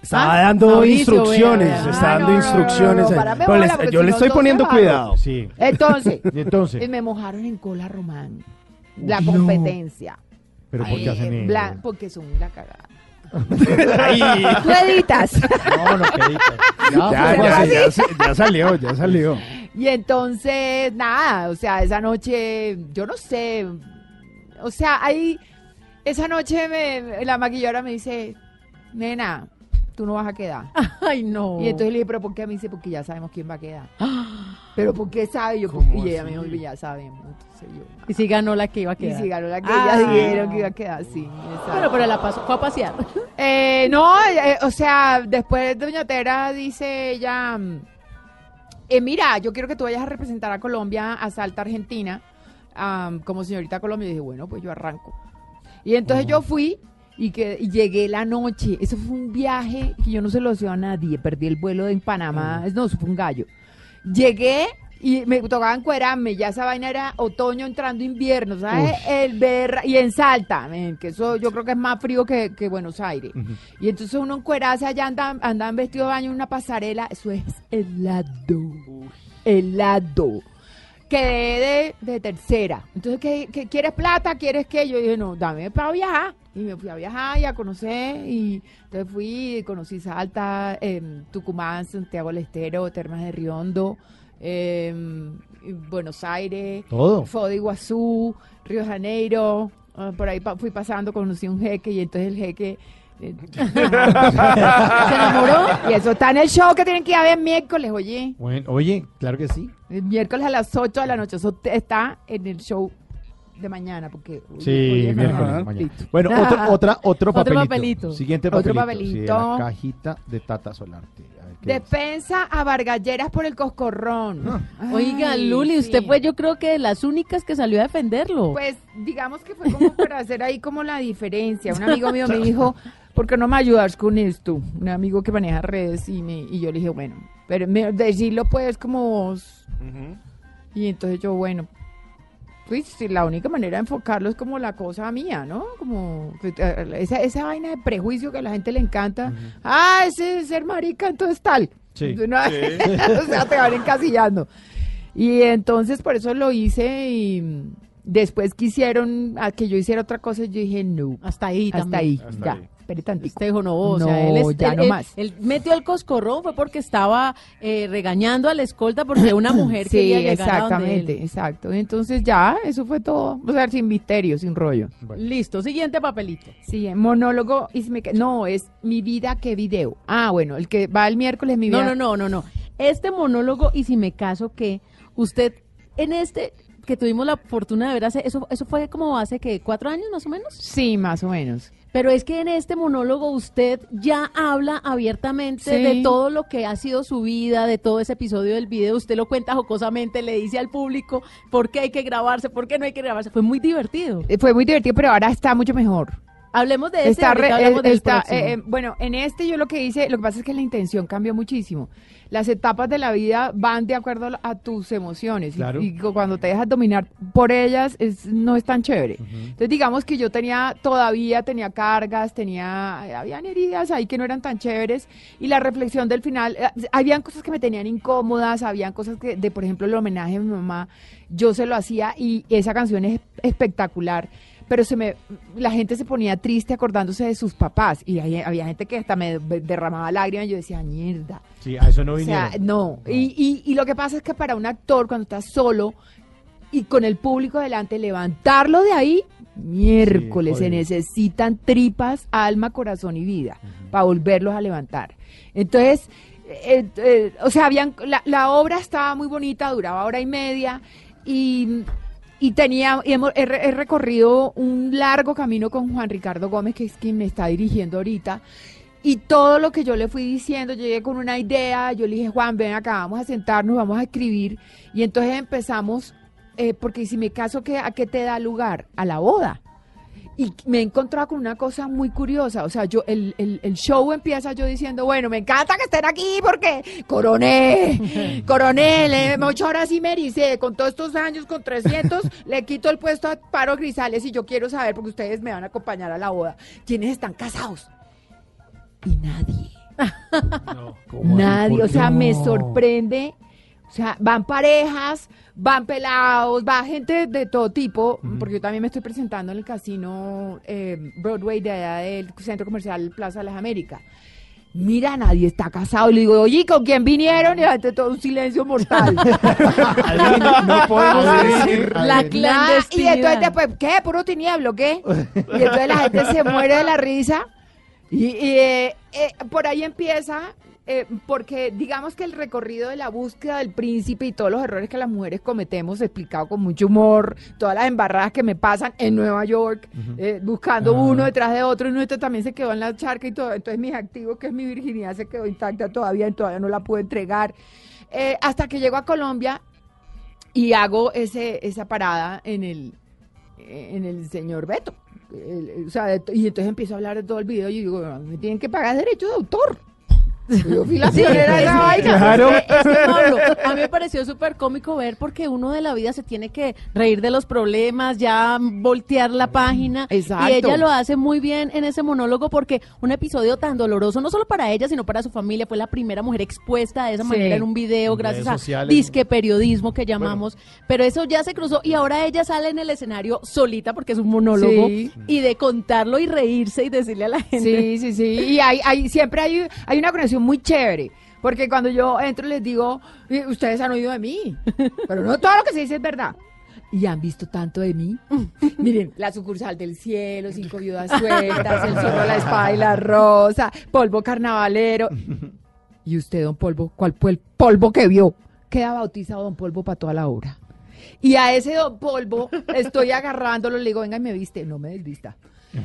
Está Ah, dando Mauricio, instrucciones, vea, vea. está Ah, dando instrucciones. yo le estoy poniendo cuidado. Sí. Entonces, Y entonces, me mojaron en cola román. La no. competencia. ¿pero por qué Ay, hacen en eso? porque son la cagada. Tú editas. No, no, querida. Ya, ya, fue ya, ya se- ya salió, ya salió. Y entonces, nada, o sea, esa noche, yo no sé, o sea, ahí, esa noche me, la maquilladora me dice, nena, tú no vas a quedar. Ay, no. Y entonces le dije, pero ¿por qué? Me dice, porque ya sabemos quién va a quedar. pero ¿por qué sabe? Yo, ¿Cómo y ella me así? dijo, ya sabemos. Entonces yo, Y si ganó la que iba a y quedar. si ganó la que Ah. ellas dijeron que iba a quedar, sí. exacto. Bueno, pero la pasó, fue a pasear. Eh, no, eh, o sea, después Doña Tera dice ella, mm, eh, mira, yo quiero que tú vayas a representar a Colombia a Salta, Argentina. como señorita Colombia. Y dije, bueno, pues yo arranco. Y entonces yo fui y, que, y llegué la noche. Eso fue un viaje que yo no se lo deseo a nadie. Perdí el vuelo en Panamá. No, eso fue un gallo. Llegué y me tocaba encuerarme. Ya esa vaina era otoño entrando invierno, ¿sabes? El ver y en Salta, que eso yo creo que es más frío que, que Buenos Aires. Y entonces uno encuerarse allá andan, andan vestido de baño en una pasarela. Eso es helado. Helado. Quedé de, de tercera. Entonces, ¿qué, qué- quieres plata? ¿Quieres qué? Yo dije, no, dame para viajar. Y me fui a viajar y a conocer. Y entonces fui y conocí Salta, em, Tucumán, Santiago del Estero, Termas de Riondo, em, Buenos Aires, Todo. Foz de Iguazú, Río Janeiro. ah, por ahí pa- fui pasando, conocí un jeque y entonces el jeque... eh, ¿Se enamoró? Y eso está en el show que tienen que ir a ver miércoles, oye. Bueno, oye, claro que sí. El miércoles a las 8 de la noche. Eso está en el show de mañana. Porque Sí, miércoles, mañana. mañana. Listo. Bueno, otro, otra, otro Otro papelito. papelito. Siguiente Otro papelito. Sí, papelito. la cajita de Tata Solarte. A ver, ¿qué es? Defensa a Vargalleras por el coscorrón. Oiga, Ay, Luli, usted sí. fue yo creo que de las únicas que salió a defenderlo. Pues digamos que fue como para hacer ahí como la diferencia. Un amigo mío me dijo, ¿por qué no me ayudas con esto? Un amigo que maneja redes y, me, y yo le dije, bueno, pero me, decirlo pues como vos. Y entonces yo, bueno, pues sí, la única manera de enfocarlo es como la cosa mía, ¿no? Como pues, eh, esa, esa vaina de prejuicio que a la gente le encanta. Ah, ese ser marica, entonces tal. Sí. Entonces, no, o sea, te van encasillando. Y entonces por eso lo hice y después quisieron a que yo hiciera otra cosa y yo dije, no. Hasta ahí Hasta también. ahí, Hasta ya. ahí. Espere. Usted dijo, no, o No, sea, él, es- ya él- no él- más. él metió el coscorrón fue porque estaba eh, regañando a la escolta porque una mujer Sí, quería a donde exactamente, él. exacto. Entonces ya, eso fue todo. O sea, sin misterio, sin rollo. Listo, siguiente papelito. Sí, monólogo. Y si me no, es mi vida, qué video. Ah, bueno, el que va el miércoles, mi vida. No, no, no, no, no. Este monólogo, y si me caso, que usted en este que tuvimos la fortuna de ver hace, eso, eso fue como hace que cuatro años más o menos. Sí, más o menos. Pero es que en este monólogo usted ya habla abiertamente Sí. de todo lo que ha sido su vida, de todo ese episodio del video. Usted lo cuenta jocosamente, le dice al público por qué hay que grabarse, por qué no hay que grabarse. Fue muy divertido. Eh, Fue muy divertido, pero ahora está mucho mejor. Hablemos de este, Está re- eh, del está, próximo. eh, bueno, en este yo lo que hice, lo que pasa es que la intención cambió muchísimo. Las etapas de la vida van de acuerdo a, tus emociones. y- Claro. Y, cu- cuando te dejas dominar por ellas, es, no es tan chévere. Entonces, digamos que yo tenía, todavía tenía cargas, tenía, eh, habían heridas ahí que no eran tan chéveres. Y la reflexión del final, eh, habían cosas que me tenían incómodas, habían cosas que, de por ejemplo, el homenaje a mi mamá, yo se lo hacía y esa canción es espectacular pero se me la gente se ponía triste acordándose de sus papás y había, había gente que hasta me derramaba lágrimas y yo decía mierda Sí, a eso no o vinieron. sea no. Y, y, y lo que pasa es que para un actor cuando estás solo y con el público delante levantarlo de ahí miércoles se necesitan tripas alma corazón y vida para volverlos a levantar. Entonces eh, eh, o sea habían la, la obra estaba muy bonita duraba hora y media y y tenía y hemos, he, re- he recorrido un largo camino con Juan Ricardo Gómez, que es quien me está dirigiendo ahorita. Y todo lo que yo le fui diciendo, llegué con una idea, yo le dije, Juan, ven acá, vamos a sentarnos, vamos a escribir. Y entonces empezamos, eh, porque si me caso, ¿qué, ¿a qué te da lugar? A la boda. Y me he encontrado con una cosa muy curiosa. O sea, yo el, el, el show empieza yo diciendo, bueno, me encanta que estén aquí porque coroné, coronel, eh, ocho horas y me ericé. Con todos estos años, con 300, le quito el puesto a Paro Grisales y yo quiero saber, porque ustedes me van a acompañar a la boda, quiénes están casados. Y nadie. Nadie, ¿Por o sea, me sorprende. O sea, van parejas, van pelados, va gente de todo tipo, porque yo también me estoy presentando en el casino eh, Broadway de allá del Centro Comercial Plaza de las Américas. Mira, nadie está casado. Y le digo, oye, ¿y ¿con quién vinieron? Y la gente todo un silencio mortal. no podemos decir. La Y entonces después, ¿qué? ¿Puro tinieblo, qué? Y entonces la gente se muere de la risa. Y, y, eh, eh, por ahí empieza, eh, porque digamos que el recorrido de la búsqueda del príncipe y todos los errores que las mujeres cometemos, explicado con mucho humor, todas las embarradas que me pasan en Nueva York, eh, buscando uno detrás de otro, y nuestro también se quedó en la charca y todo. Entonces mis activos, que es mi virginidad, se quedó intacta todavía y todavía no la puedo entregar. Eh, hasta que llego a Colombia y hago ese, esa parada en el, en el señor Beto. El- o sea, de- y entonces empiezo a hablar de todo el video y digo, me tienen que pagar derechos de autor. Yo fui la Sí, pionera de es- esa vaina. Claro. es que- es que, Pablo, a mí me pareció súper cómico ver porque uno de la vida se tiene que reír de los problemas, ya voltear la página. Exacto. Y ella lo hace muy bien en ese monólogo porque un episodio tan doloroso, no solo para ella, sino para su familia, fue la primera mujer expuesta de esa Sí. manera en un video, En gracias redes a sociales. disque periodismo que llamamos. Pero eso ya se cruzó y ahora ella sale en el escenario solita porque es un monólogo Sí. y de contarlo y reírse y decirle a la gente. Sí, sí, sí. Y hay, hay, siempre hay, hay una conexión muy chévere. Porque cuando yo entro les digo, "Eh, ustedes han oído de mí. Pero no todo lo que se dice es verdad. Y han visto tanto de mí. Miren, la sucursal del cielo, cinco viudas sueltas, el zorro, la espada y la rosa, polvo carnavalero. ¿Y usted, don Polvo? ¿Cuál fue el polvo que vio? Queda bautizado don Polvo para toda la obra. Y a ese don Polvo estoy agarrándolo, le digo, venga y me viste. No me desvista.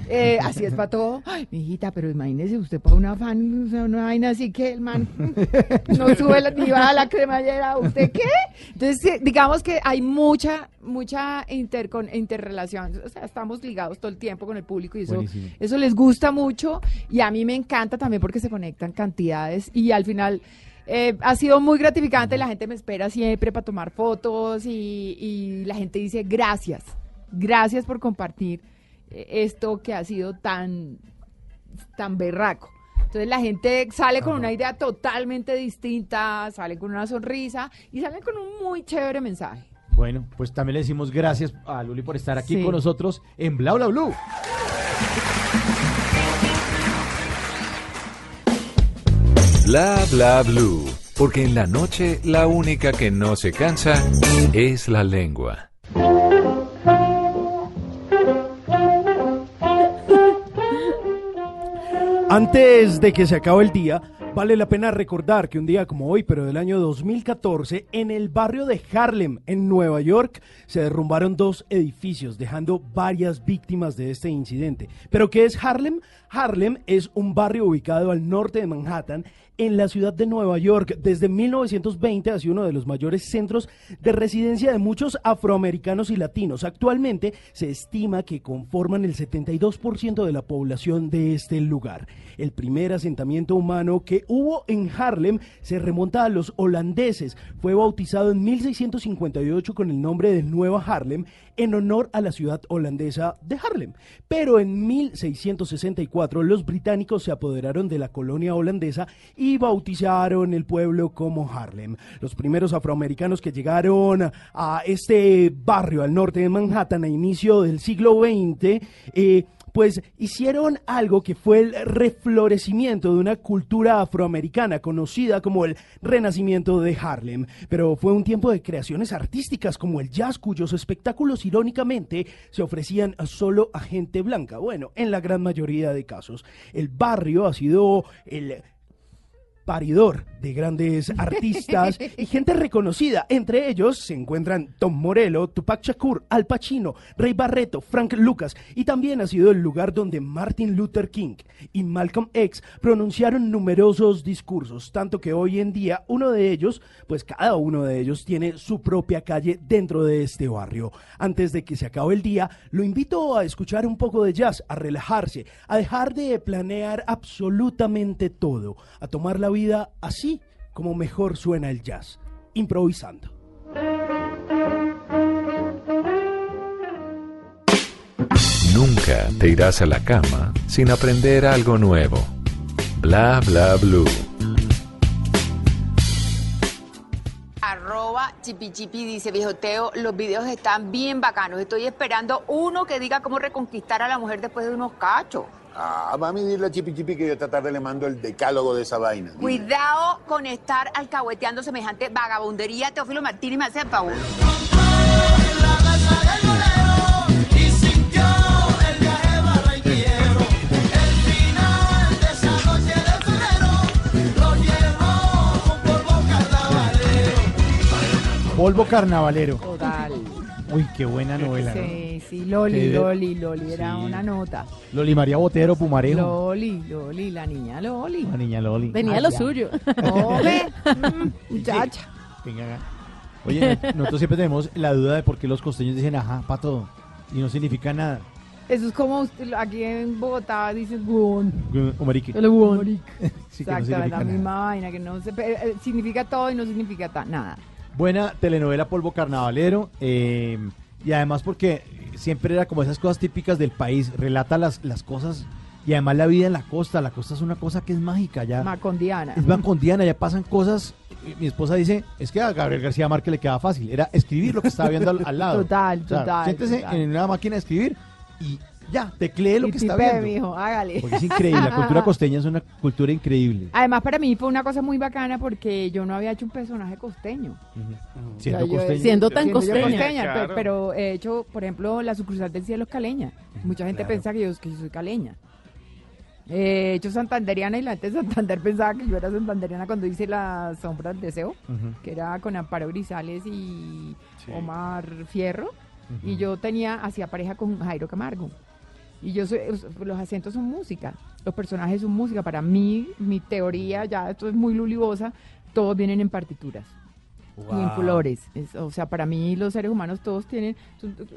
Eh, así es para todo. Ay, mi hijita, pero imagínese usted para una fan, una vaina así que el man no sube la, ni baja la cremallera. ¿Usted qué? Entonces, digamos que hay mucha, mucha intercon- interrelación. O sea, estamos ligados todo el tiempo con el público y eso, Buenísimo. eso les gusta mucho. Y a mí me encanta también porque se conectan cantidades y al final. eh, ha sido muy gratificante, la gente me espera siempre para tomar fotos y, y la gente dice gracias, gracias por compartir esto que ha sido tan, tan berraco. Entonces la gente sale con una idea totalmente distinta, sale con una sonrisa y sale con un muy chévere mensaje. Bueno, pues también le decimos gracias a Luli por estar aquí Sí. con nosotros en Bla Bla Blue. Bla bla blue, porque en la noche la única que no se cansa es la lengua. Antes de que se acabe el día, vale la pena recordar que un día como hoy, pero del año 2014, en el barrio de Harlem, en Nueva York, se derrumbaron dos edificios, dejando varias víctimas de este incidente. ¿Pero qué es Harlem? Harlem es un barrio ubicado al norte de Manhattan, en la ciudad de Nueva York. Desde 1920 ha sido uno de los mayores centros de residencia de muchos afroamericanos y latinos. Actualmente se estima que conforman el 72% de la población de este lugar. El primer asentamiento humano que hubo en Harlem se remonta a los holandeses. Fue bautizado en 1658 con el nombre de Nueva Harlem en honor a la ciudad holandesa de Harlem. Pero en 1664 los británicos se apoderaron de la colonia holandesa y bautizaron el pueblo como Harlem. Los primeros afroamericanos que llegaron a este barrio al norte de Manhattan a inicio del siglo XX, eh, pues hicieron algo que fue el reflorecimiento de una cultura afroamericana conocida como el renacimiento de Harlem. Pero fue un tiempo de creaciones artísticas como el jazz, cuyos espectáculos irónicamente se ofrecían solo a gente blanca. Bueno, en la gran mayoría de casos. El barrio ha sido el paridor de grandes artistas y gente reconocida. Entre ellos se encuentran Tom Morello, Tupac Shakur, Al Pacino, Ray Barreto, Frank Lucas y también ha sido el lugar donde Martin Luther King y Malcolm X pronunciaron numerosos discursos, tanto que hoy en día uno de ellos, pues cada uno de ellos tiene su propia calle dentro de este barrio. Antes de que se acabe el día, lo invito a escuchar un poco de jazz, a relajarse, a dejar de planear absolutamente todo, a tomar la vida así como mejor suena el jazz, improvisando. Nunca te irás a la cama sin aprender algo nuevo. Bla bla blue. Arroba chipichipi dice, viejo Teo, los videos están bien bacanos. Estoy esperando uno que diga cómo reconquistar a la mujer después de unos cachos. Ah, mami, dile a Chipi Chipi que yo esta tarde le mando el decálogo de esa vaina. Cuidado con estar alcahueteando semejante vagabundería. Teófilo Martínez me hace el favor. Polvo carnavalero. Total. Uy, qué buena novela. ¿no? Sí, sí, Loli, Loli, Loli, era Sí. una nota. Loli María Botero, Pumarejo. Loli, Loli, la niña Loli. La niña Loli. Tenía Ay, lo ya. suyo. Hombre, mm, muchacha. Venga, Oye, nosotros siempre tenemos la duda de por qué los costeños dicen ajá para todo y no significa nada. Eso es como usted- aquí en Bogotá dicen marique. El huevón. Sí, no Exacto, significa la nada. misma vaina que no se, eh, eh, significa todo y no significa nada. Buena telenovela Polvo Carnavalero. eh, y además porque siempre era como esas cosas típicas del país. Relata las, las cosas. Y además la vida en la costa. La costa es una cosa que es mágica ya. Macondiana. Es macondiana, ya pasan cosas. Mi esposa dice, es que a Gabriel García Márquez le queda fácil. Era escribir lo que estaba viendo al, al lado. Total, O sea, total, Siéntese total. en una máquina de escribir y ya, teclee lo Y que está viendo. mijo, hágale. Porque es increíble, la cultura costeña es una cultura increíble. Además, para mí fue una cosa muy bacana porque yo no había hecho un personaje costeño. Siendo O sea, yo- costeño. Siendo tan costeña. costeña, Claro. pero he hecho, por ejemplo, la sucursal del cielo es caleña. Mucha gente Claro. piensa que yo, que yo soy caleña. He hecho santanderiana y la gente de Santander pensaba que yo era santanderiana cuando hice la sombra del deseo, que era con Amparo Grisales y Sí. Omar Fierro. Y yo tenía, hacía pareja con Jairo Camargo. Y yo soy, los acentos son música, los personajes son música. Para mí, mi teoría, ya esto es muy lulibosa, todos vienen en partituras y en colores. Es- o sea, para mí los seres humanos todos tienen,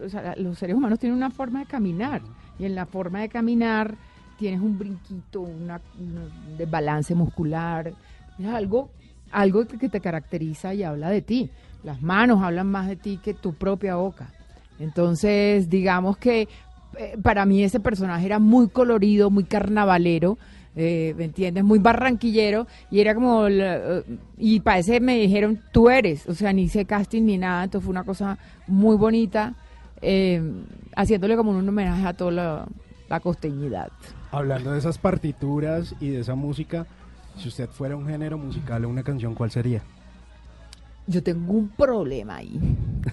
o sea, los seres humanos tienen una forma de caminar y en la forma de caminar tienes un brinquito, una, un desbalance muscular, es algo, algo que te caracteriza y habla de ti. Las manos hablan más de ti que tu propia boca. Entonces, digamos que eh, para mí ese personaje era muy colorido, muy carnavalero, eh, ¿me entiendes? Muy barranquillero y era como, eh, y para ese me dijeron, tú eres, o sea, ni hice casting ni nada, entonces fue una cosa muy bonita, haciéndole como un homenaje a toda la costeñidad. Hablando de esas partituras y de esa música, si usted fuera un género musical o una canción, ¿cuál sería? Yo tengo un problema ahí,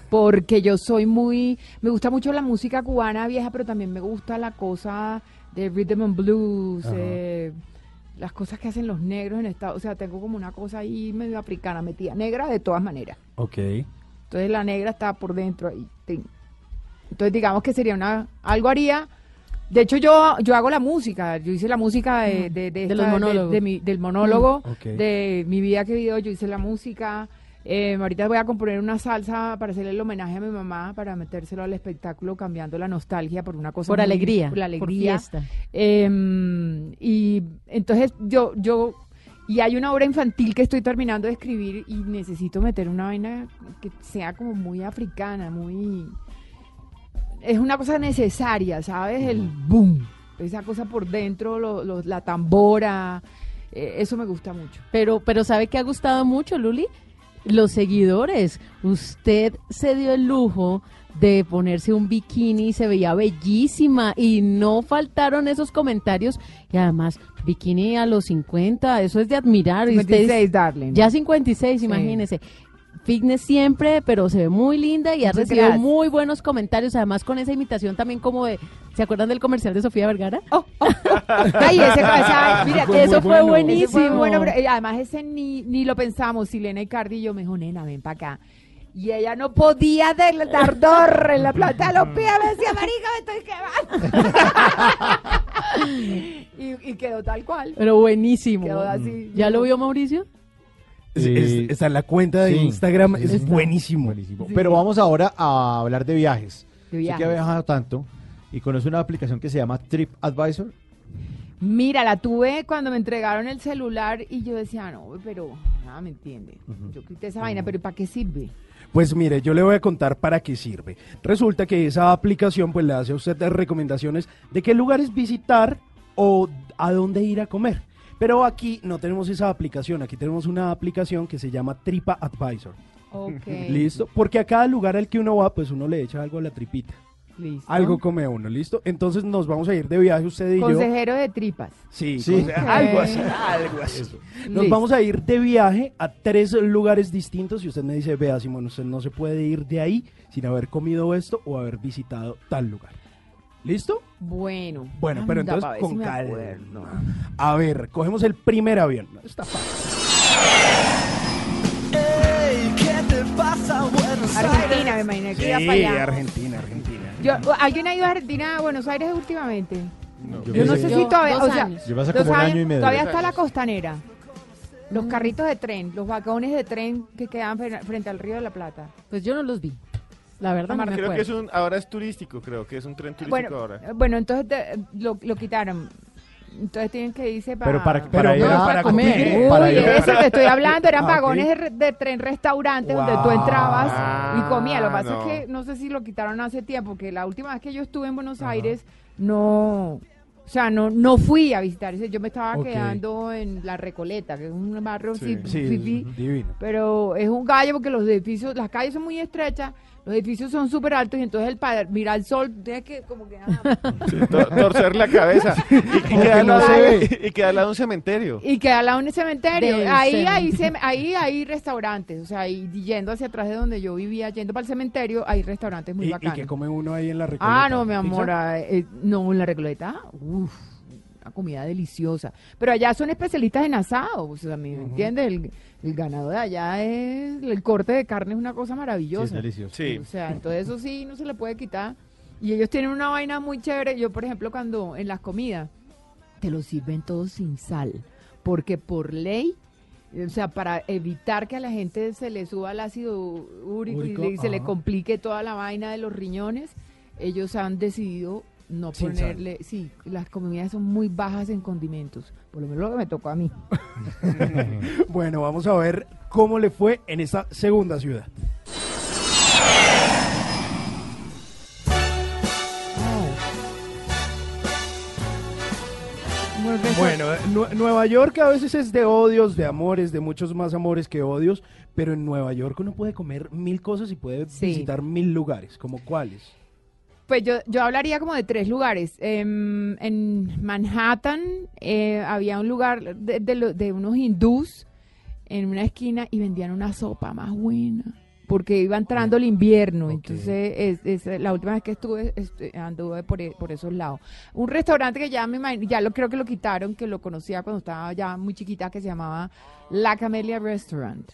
porque yo soy muy, me gusta mucho la música cubana vieja, pero también me gusta la cosa de rhythm and blues, eh, las cosas que hacen los negros en Estados, o sea, tengo como una cosa ahí medio africana metida, negra de todas maneras. Ok. Entonces la negra está por dentro ahí. Entonces digamos que sería una, algo haría. De hecho yo, yo hago la música, yo hice la música de, de, de De los esta- monólogos. de mi- del monólogo, Mm, ok. de mi vida que vivido, yo hice la música. Eh, ahorita voy a componer una salsa para hacerle el homenaje a mi mamá, para metérselo al espectáculo, cambiando la nostalgia por una cosa Por muy- alegría, por la por alegría. fiesta. Eh, y entonces yo, yo, y hay una obra infantil que estoy terminando de escribir y necesito meter una vaina que sea como muy africana, muy... Es una cosa necesaria, ¿sabes? El boom, esa cosa por dentro, lo- lo- la tambora, eh, eso me gusta mucho. Pero, pero ¿sabe que ha gustado mucho, Luli? Los seguidores. Usted se dio el lujo de ponerse un bikini, se veía bellísima y no faltaron esos comentarios. Y además, bikini a los 50, eso es de admirar. Y usted- 56, darling. Ya 56, Sí. Fitness siempre, pero se ve muy linda y ha Muchas recibido gracias. muy buenos comentarios. Además, con esa imitación también como de... ¿Se acuerdan del comercial de Sofía Vergara? Ay, ese, esa- mira, Fue eso fue bueno. buenísimo. Ese fue bueno, bueno. pero, eh, además ese ni, ni lo pensamos. Silena y yo me dijo, nena, ven para acá. Y ella no podía del ardor en la planta de los pies. Me decía, marica, me estoy quemando. y, y quedó tal cual. Pero buenísimo. Quedó así. ¿Ya lo vio Mauricio? Es- es- está en la cuenta de Sí. Instagram, es buenísimo. Buenísimo. Pero vamos ahora a hablar de viajes. De Usted que ha viajado tanto y conoce una aplicación que se llama TripAdvisor. Mira, la tuve cuando me entregaron el celular y yo decía, no, pero nada, me entiende. Yo quité esa vaina, pero ¿para qué sirve? Pues mire, yo le voy a contar para qué sirve. Resulta que esa aplicación pues le hace a usted recomendaciones de qué lugares visitar o a dónde ir a comer. Pero aquí no tenemos esa aplicación, aquí tenemos una aplicación que se llama Tripa Advisor. Ok. ¿Listo? Porque a cada lugar al que uno va, pues uno le echa algo a la tripita. Listo. Algo come uno, ¿listo? Entonces nos vamos a ir de viaje usted y yo. Consejero de tripas. Sí, Sí. algo así, algo así. Nos Listo. vamos a ir de viaje a tres lugares distintos y usted me dice, vea Simón, usted no se puede ir de ahí sin haber comido esto o haber visitado tal lugar. ¿Listo? Bueno. Bueno, pero entonces pa' con si calma. A ver, cogemos el primer avión. No, Está fácil. Argentina, me imaginé que iba para Sí, allá. Argentina, Argentina. Yo, ¿Alguien ha ido a Argentina, a Buenos Aires últimamente? Yo Yo no sé si todavía, dos o sea, como un año y medio. Todavía está la costanera. Los carritos de tren, los vagones de tren que quedan fre- frente al Río de la Plata. Pues yo no los vi. La verdad no me Creo acuerdo. que es un, ahora es turístico, creo que es un tren turístico Bueno, ahora. bueno, entonces te- lo, lo quitaron. Entonces tienen que irse para... Pero para, para ir no, para comer. comer. Uy, para eso te estoy hablando, eran Ah, vagones de, re- de tren restaurantes donde tú entrabas y comías. Lo que pasa no. es que no sé si lo quitaron hace tiempo, porque la última vez que yo estuve en Buenos Aires no, o sea, no, no fui a visitar. ese- Yo me estaba quedando en La Recoleta, que es un barrio Sí. Sí, divino. pero es un gallo porque los edificios, las calles son muy estrechas, los edificios son súper altos y entonces el para mirar el sol tiene que como que ah, Sí, torcer la cabeza y, queda que al no lado se de- ve. y queda al lado de un cementerio. Y queda al lado de un cementerio. Del ahí, cementerio. ahí, se- ahí hay restaurantes. O sea, y yendo hacia atrás de donde yo vivía, yendo para el cementerio, hay restaurantes muy ¿Y, y bacanos. que come uno ahí en la Recoleta? ah, no, mi amor. ¿Pizza? ah, eh, no, en la Recoleta. Uf, una comida deliciosa. Pero allá son especialistas en asado. O sea, ¿me entiendes? El, el ganado de allá es. El corte de carne es una cosa Sí, maravillosa. es delicioso. Sí. O sea, entonces eso sí no se le puede quitar. Y ellos tienen una vaina muy chévere. Yo, por ejemplo, cuando en las comidas te lo sirven todo sin sal, porque por ley, eh, o sea, para evitar que a la gente se le suba el ácido úrico, y se le complique toda la vaina de los riñones, ellos han decidido no Sin ponerle, sí, las comidas son muy bajas en condimentos, por lo menos lo que me tocó a mí. Bueno, vamos a ver cómo le fue en esta segunda ciudad. Bueno, Nue- Nueva York a veces es de odios, de amores, de muchos más amores que odios, pero en Nueva York uno puede comer mil cosas y puede Sí. visitar mil lugares, como cuáles. Pues yo, yo hablaría como de tres lugares. Em, en Manhattan eh, había un lugar de, de lo- de unos hindús en una esquina y vendían una sopa más buena. Porque iba entrando el invierno, entonces es, es- la última vez que estuve anduve por, e- por esos lados. Un restaurante que ya me imagino- ya lo creo que lo quitaron, que lo conocía cuando estaba ya muy chiquita, que se llamaba La Camellia Restaurant.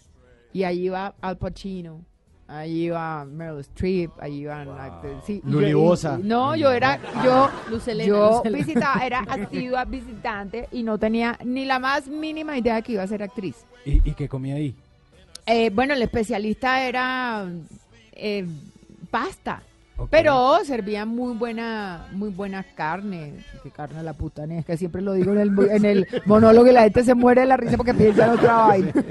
Y allí iba Al Pacino, allí iba Meryl Streep, allí iban actores- sí, y Luli yo- y- Boza. y- No, yo era, yo, Luz Helena, yo visitaba, era asidua visitante y no tenía ni la más mínima idea de que iba a ser actriz. ¿Y, y qué comía ahí? Eh, bueno, el especialista era eh, pasta. Pero servían muy buena, muy buena carne. Qué carne a la puta, es que siempre lo digo en el, en el monólogo y la gente se muere de la risa porque piensa en otra vaina.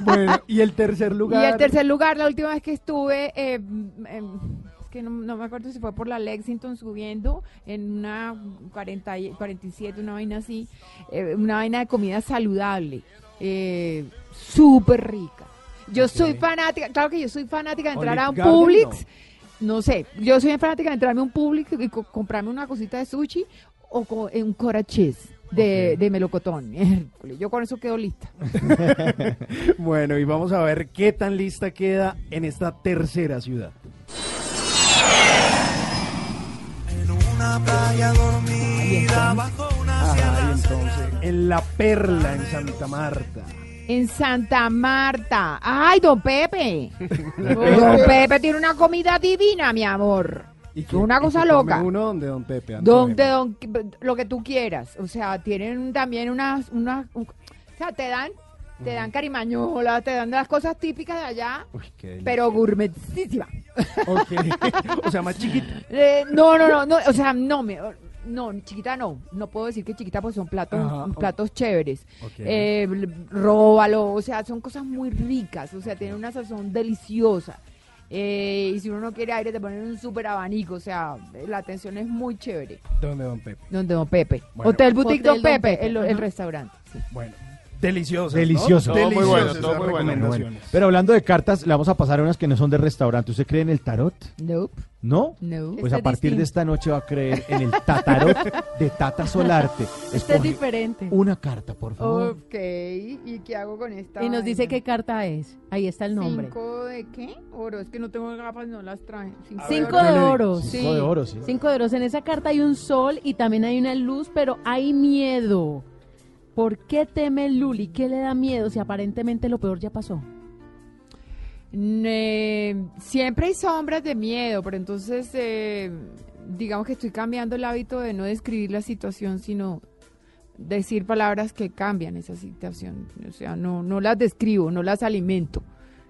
Bueno, y el tercer lugar. Y el tercer lugar, la última vez que estuve, eh, em, es que no, no me acuerdo si fue por la Lexington subiendo en una 40, y- 47, una vaina así, eh, una vaina de comida saludable, eh, súper rica. Yo soy fanática, claro que yo soy fanática de entrar a un Olive Garden, Publix, no. Sé, yo soy fanática de entrarme a un Publix y co- comprarme una cosita de sushi o co- un cora cheese de, de melocotón. Yo con eso quedo lista. Bueno, y vamos a ver qué tan lista queda en esta tercera ciudad. Ajá, y entonces, en La Perla, en Santa Marta. En Santa Marta. ¡Ay, don Pepe! don Pepe tiene una comida divina, mi amor. ¿Y Es una cosa qué loca. uno donde Don Pepe? Antonio? Donde don, lo que tú quieras. O sea, tienen también unas, unas, un- o sea, te dan, te dan carimañola, te dan las cosas típicas de allá, Uy, qué pero gourmetísima. Ok. o sea, más chiquita. Eh, no, no, no, no, o sea, no me, no, chiquita no, no puedo decir que chiquita pues son platos, Ajá, platos chéveres. Ok. Eh, róbalo, o sea, son cosas muy ricas, o sea, tienen una sazón deliciosa. Eh, y si uno no quiere aire, te ponen un súper abanico, o sea, la atención es muy chévere. Donde Don Pepe. Donde Don Pepe. Bueno. Hotel Boutique Hotel Don Don Pepe, Pepe, el, el restaurante. sí. Bueno, deliciosas. ¿no? Delicioso. Todo muy bueno, Deliciosas todo esas muy bueno. recomendaciones. Pero hablando de cartas, le vamos a pasar a unas que no son de restaurante. ¿Usted cree en el tarot? Nope, ¿No? no. Pues Este a es partir de esta noche va a creer en el tatarot de Tata Solarte. Este es diferente. una carta, por favor. Ok, ¿y qué hago con esta? Y nos dice qué carta es. Ahí está el nombre. ¿Cinco de qué? Oro, es que no tengo gafas, no las traje. Cinco, Cinco de digo. oros. Cinco de oro, sí. Cinco de oros. En esa carta hay un sol y también hay una luz, pero hay miedo. ¿Por qué teme Luli? ¿Qué le da miedo si aparentemente lo peor ya pasó? Siempre hay sombras de miedo, pero entonces eh, digamos que estoy cambiando el hábito de no describir la situación, sino decir palabras que cambian esa situación. O sea, no, no las describo, no las alimento,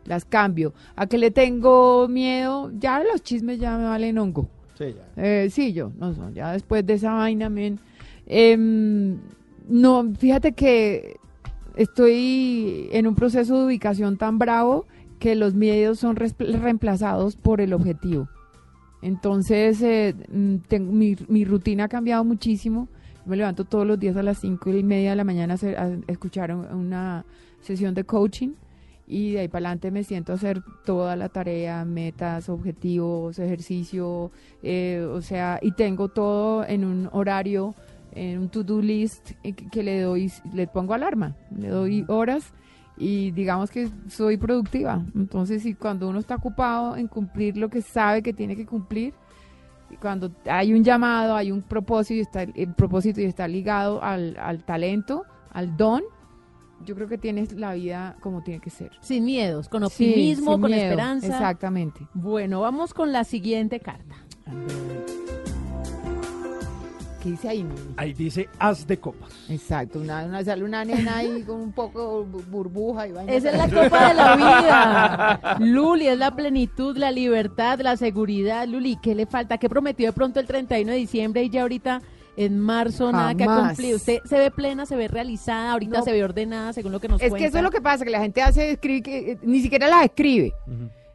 las cambio. ¿A que le tengo miedo? Ya los chismes ya me valen hongo. Sí, ya. Eh, sí, yo, no, ya después de esa vaina, men, em, no, fíjate que estoy en un proceso de ubicación tan bravo que los miedos son reemplazados por el objetivo. Entonces, eh, mm, mi, rutina ha cambiado muchísimo. Me levanto todos los días a las cinco y media de la mañana a, a escuchar un- una sesión de coaching y de ahí para adelante me siento a hacer toda la tarea, metas, objetivos, ejercicio, eh, o sea, y tengo todo en un horario, en un to-do list eh, que, le doy, le pongo alarma, le doy horas y digamos que soy productiva. Entonces, si cuando uno está ocupado en cumplir lo que sabe que tiene que cumplir, y cuando hay un llamado, hay un propósito y está, el propósito y está ligado al, al talento, al don, yo creo que tienes la vida como tiene que ser. Sin miedos, con Sí, optimismo, sin con miedo, esperanza. Exactamente. Bueno, vamos con la siguiente carta. ¿Qué dice ahí? Ahí dice as de copas. Exacto, una, una, sale una nena ahí con un poco bu- burbuja y vaina. Esa es la copa de la vida. Luli, es la plenitud, la libertad, la seguridad. Luli, ¿qué le falta? ¿Qué prometió de pronto el 31 de diciembre y ya ahorita en marzo nada que ha cumplido? Usted se ve plena, se ve realizada, ahorita No. se ve ordenada según lo que nos Es cuenta. que eso es lo que pasa, que la gente hace, escribe, que, eh, ni siquiera las escribe,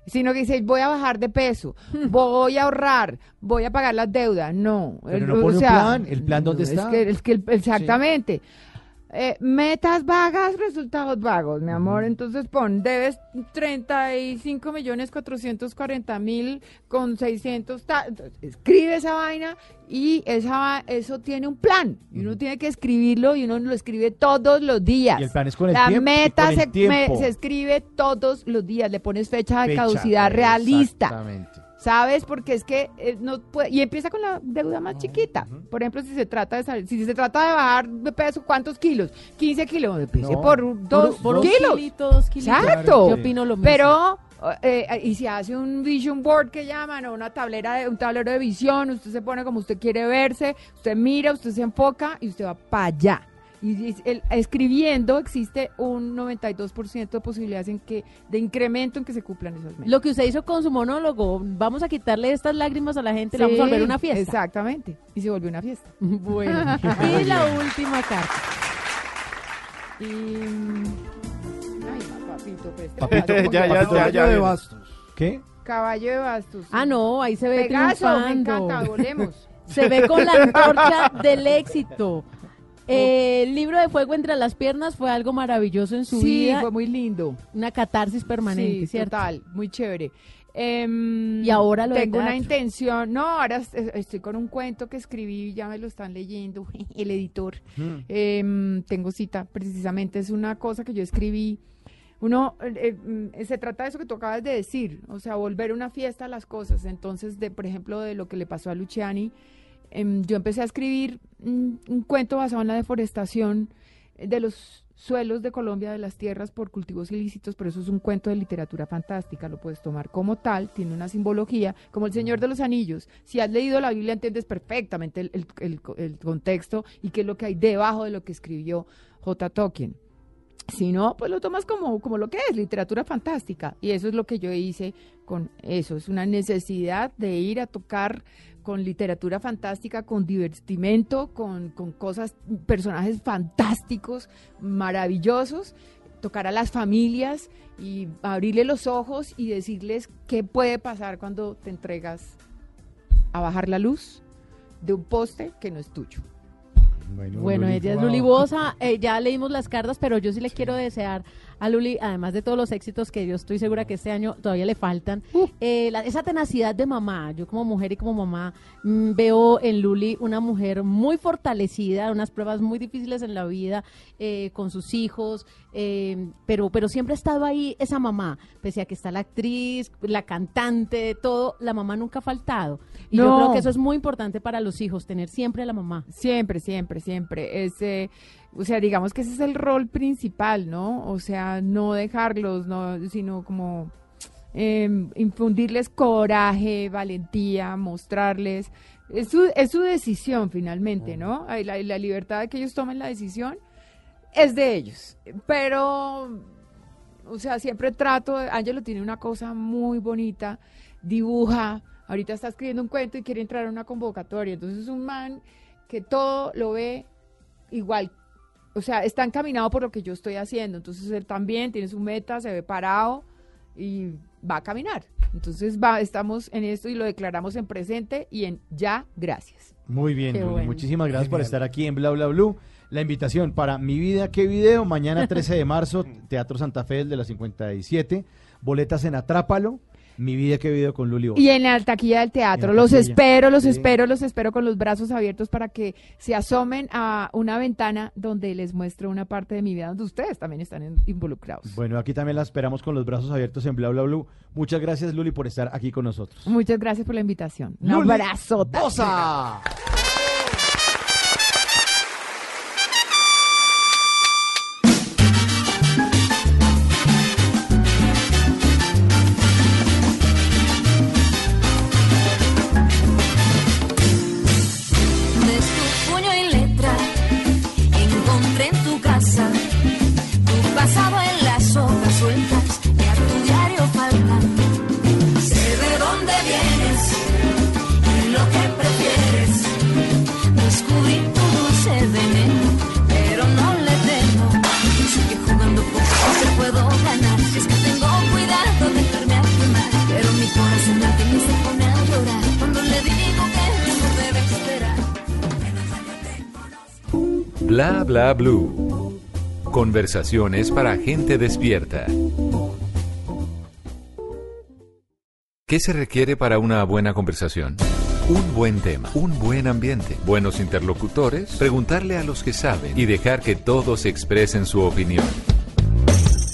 sino que dice, voy a bajar de peso, voy a ahorrar, voy a pagar las deudas. No. Pero el- no o pone un sea, plan, ¿el plan dónde es está? que- es que el- exactamente. Eh, metas vagas, resultados vagos, mi amor. Entonces pon, debes 35 millones 440 mil con 600. ta- Escribe esa vaina y esa, eso tiene un plan. Y uno tiene que escribirlo y uno lo escribe todos los días. Y el plan es con el La tiempo, meta con el se, me- se escribe todos los días. Le pones fecha de Fecha, caducidad realista. Exactamente. ¿Sabes? Porque es que eh, no puede, y empieza con la deuda más chiquita. Por ejemplo, si se trata de salir- si se trata de bajar de peso, ¿cuántos kilos? 15 kilos, empiece No, por por- dos por un kilos. kilito, dos kilitos. Exacto. Yo opino lo mismo. Pero eh, eh, y si hace un vision board que llaman o una tablera de un tablero de visión, usted se pone como usted quiere verse, usted mira, usted se enfoca y usted va para allá. Y el- escribiendo existe un 92% de posibilidades en que de incremento en que se cumplan esas metas. Lo que usted hizo con su monólogo, vamos a quitarle estas lágrimas a la gente, le vamos a volver Sí, una fiesta. Exactamente. Y se volvió una fiesta. Bueno, y la última carta. Y... Ay, papito, pues, Papito, ¿qué ya, ya, ya, ya, de bastos. ¿Qué? Caballo de bastos. Ah, no, ahí se ve Pegaso, me triunfando. encanta, volemos. Se ve con la antorcha del éxito. Eh, el libro de fuego entre las piernas fue algo maravilloso en su Sí, vida. fue muy lindo. Una catarsis permanente, sí, ¿cierto? total, muy chévere. Em, Y ahora lo tengo una intención, no, ahora es- es- estoy con un cuento que escribí, ya me lo están leyendo, el editor. Em, tengo cita, precisamente es una cosa que yo escribí. Uno, eh, eh, se trata de eso que tú acabas de decir, o sea, volver una fiesta a las cosas. Entonces, de, por ejemplo, de lo que le pasó a Luciani, em, yo empecé a escribir un cuento basado en la deforestación de los suelos de Colombia, de las tierras por cultivos ilícitos, pero eso es un cuento de literatura fantástica, lo puedes tomar como tal, tiene una simbología, como el Señor de los Anillos. Si has leído la Biblia entiendes perfectamente el, el- el- el contexto y qué es lo que hay debajo de lo que escribió J. Tolkien. Si no, pues lo tomas como, como lo que es, literatura fantástica. Y eso es lo que yo hice con eso. Es una necesidad de ir a tocar con literatura fantástica, con divertimento, con, con cosas, personajes fantásticos, maravillosos, tocar a las familias y abrirle los ojos y decirles qué puede pasar cuando te entregas a bajar la luz de un poste que no es tuyo. Bueno, ella es Luli Bosa, eh, ya leímos las cartas, pero yo sí le quiero desear a Luli, además de todos los éxitos que yo estoy segura que este año todavía le faltan, eh, la- esa tenacidad de mamá. Yo como mujer y como mamá mm, veo en Luli una mujer muy fortalecida, unas pruebas muy difíciles en la vida eh, con sus hijos, eh, pero, pero siempre ha estado ahí esa mamá, pese a que está la actriz, la cantante, todo, la mamá nunca ha faltado. Y yo No. creo que eso es muy importante para los hijos, tener siempre a la mamá. Siempre, siempre, siempre. Ese, o sea, digamos que ese es el rol principal, ¿no? O sea, no dejarlos, no, sino como em, infundirles coraje, valentía, mostrarles Es su, es su decisión finalmente, ¿no? La libertad de que ellos tomen la decisión es de ellos. Pero, o sea, siempre trato, Ángelo tiene una cosa muy bonita, dibuja, ahorita está escribiendo un cuento y quiere entrar a una convocatoria. Entonces es un man que todo lo ve igual. O sea, está encaminado por lo que yo estoy haciendo. Entonces él también tiene su meta, se ve parado y va a caminar. Entonces va, estamos en esto y lo declaramos en presente y en ya, gracias. Muy bien, bueno. Muchísimas gracias por estar aquí en Bla Bla Blue. La invitación para Mi Vida, ¿qué video? Mañana 13 de marzo, Teatro Santa Fe, el de la 57. Boletas en Atrápalo. Mi Vida, ¿qué video? Con Luli. Y en la taquilla del teatro. Los taquilla. espero, los Sí. espero, los espero con los brazos abiertos para que se asomen a una ventana donde les muestro una parte de mi vida donde ustedes también están involucrados. Bueno, aquí también la esperamos con los brazos abiertos en Bla Bla Blue. Muchas gracias, Luli, por estar aquí con nosotros. Muchas gracias por la invitación. Un abrazo. Bla bla blue. Conversaciones para gente despierta. ¿Qué se requiere para una buena conversación? Un buen tema, un buen ambiente, buenos interlocutores, preguntarle a los que saben y dejar que todos expresen su opinión.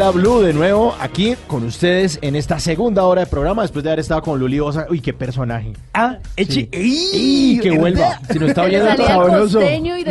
Bla Blue de nuevo aquí con ustedes en esta segunda hora de programa después de haber estado con Luli Bosa. Uy, qué personaje. Ah, Sí. eche- ¡Ey! ¡Ey, que vuelva! Si no está oyendo sabroso.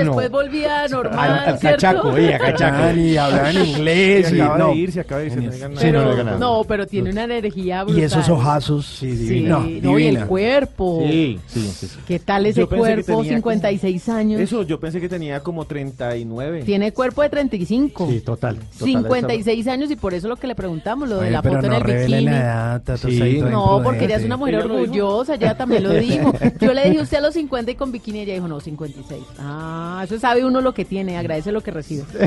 Después No. volvía normal, Al, al ¿cierto? cachaco, ey, a cachaco. Y hablaban inglés. Y- acaba no. de ir, se acaba de ir. se no digan nada. Sí, no Pero, le gana. no, pero tiene una energía brutal. Y esos ojazos. Sí, Sí, divina. no, No, y el divina. cuerpo. Sí, sí, sí. sí. ¿Qué tal ese cuerpo? tenía 56 años. Eso, yo pensé que tenía como 39. Tiene cuerpo de 35. Sí, total. total. 56 años y por eso lo que le preguntamos, lo de Oye, la pero foto no en el bikini. la edad, Sí. No, porque ella es una mujer orgullosa, ella también lo dijo. Yo le dije usted a los 50 y con bikini, ella dijo, no, 56. Ah, eso sabe uno lo que tiene, agradece lo que recibe.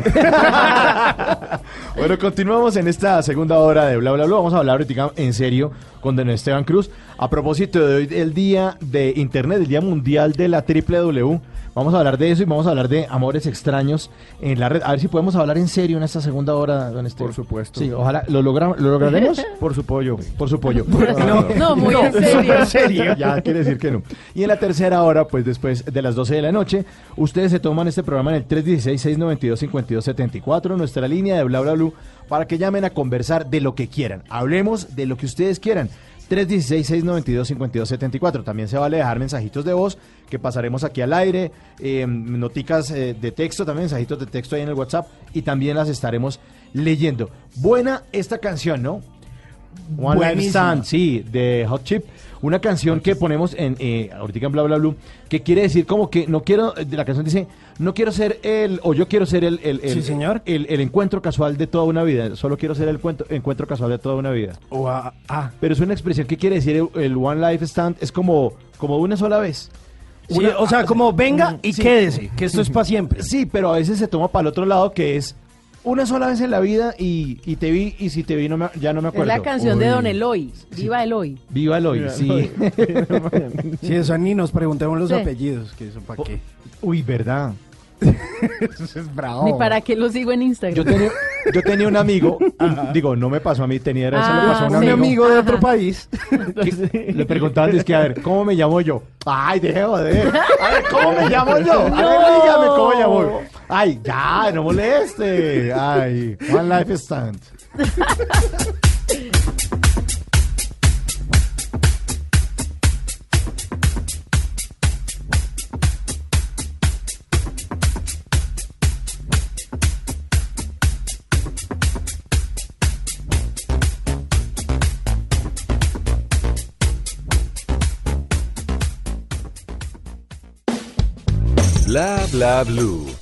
bueno, continuamos en esta segunda hora de Bla Bla Bla. Vamos a hablar ahorita en serio con don Esteban Cruz. A propósito de hoy, el día de Internet, el día mundial de la triple W. Vamos a hablar de eso y vamos a hablar de amores extraños en la red. A ver si podemos hablar en serio en esta segunda hora, don Esteban. Por supuesto. Sí, ojalá. ¿Lo, logra- ¿lo lograremos? Por su pollo. Por su pollo. No, muy en serio. en serio. Ya quiere decir que no. Y en la tercera hora, pues después de las 12 de la noche, ustedes se toman este programa en el 316-692-5274, nuestra línea de bla bla blue, para que llamen a conversar de lo que quieran. Hablemos de lo que ustedes quieran. 316-692-5274. También se vale dejar mensajitos de voz que pasaremos aquí al aire, eh, noticas eh, de texto, también mensajitos de texto ahí en el WhatsApp y también las estaremos leyendo. Buena esta canción, ¿no? One Night. Stand, sí, de Hot Chip. Una canción que ponemos en, eh, ahorita en Bla Bla Blue, que quiere decir como que no quiero, de la canción dice, no quiero ser el, o yo quiero ser el, el, el- Sí, señor. el, el encuentro casual de toda una vida, solo quiero ser el cuento- encuentro casual de toda una vida. O a- ah, Pero es una expresión que quiere decir el, One Life Stand, es como, como una sola vez. sí, Una- o sea, como venga y Sí. quédese, que esto es para siempre. Sí, pero a veces se toma para el otro lado que es una sola vez en la vida y, y te vi y si te vi no me- ya no me Es acuerdo. la canción de. Don Eloy. Viva Eloy. Viva el hoy, Viva el sí. hoy. Sí, eso ni nos preguntemos los Sí. apellidos, que eso para qué. Uy, verdad. Eso es bravo. Ni para qué lo sigo en Instagram. Yo tenía, yo tenía un amigo, digo, no me pasó a mí, tenía, era, eso le Ah, pasó a un un amigo. amigo de otro país. que le preguntaban, es que, a ver, ¿cómo me llamo yo? Ay, deje de joder. A ver, ¿cómo me llamo yo? A ver, No. dígame cómo me llamo. Ay, ya, no moleste. Ay, One Life Stand. Bla bla blue.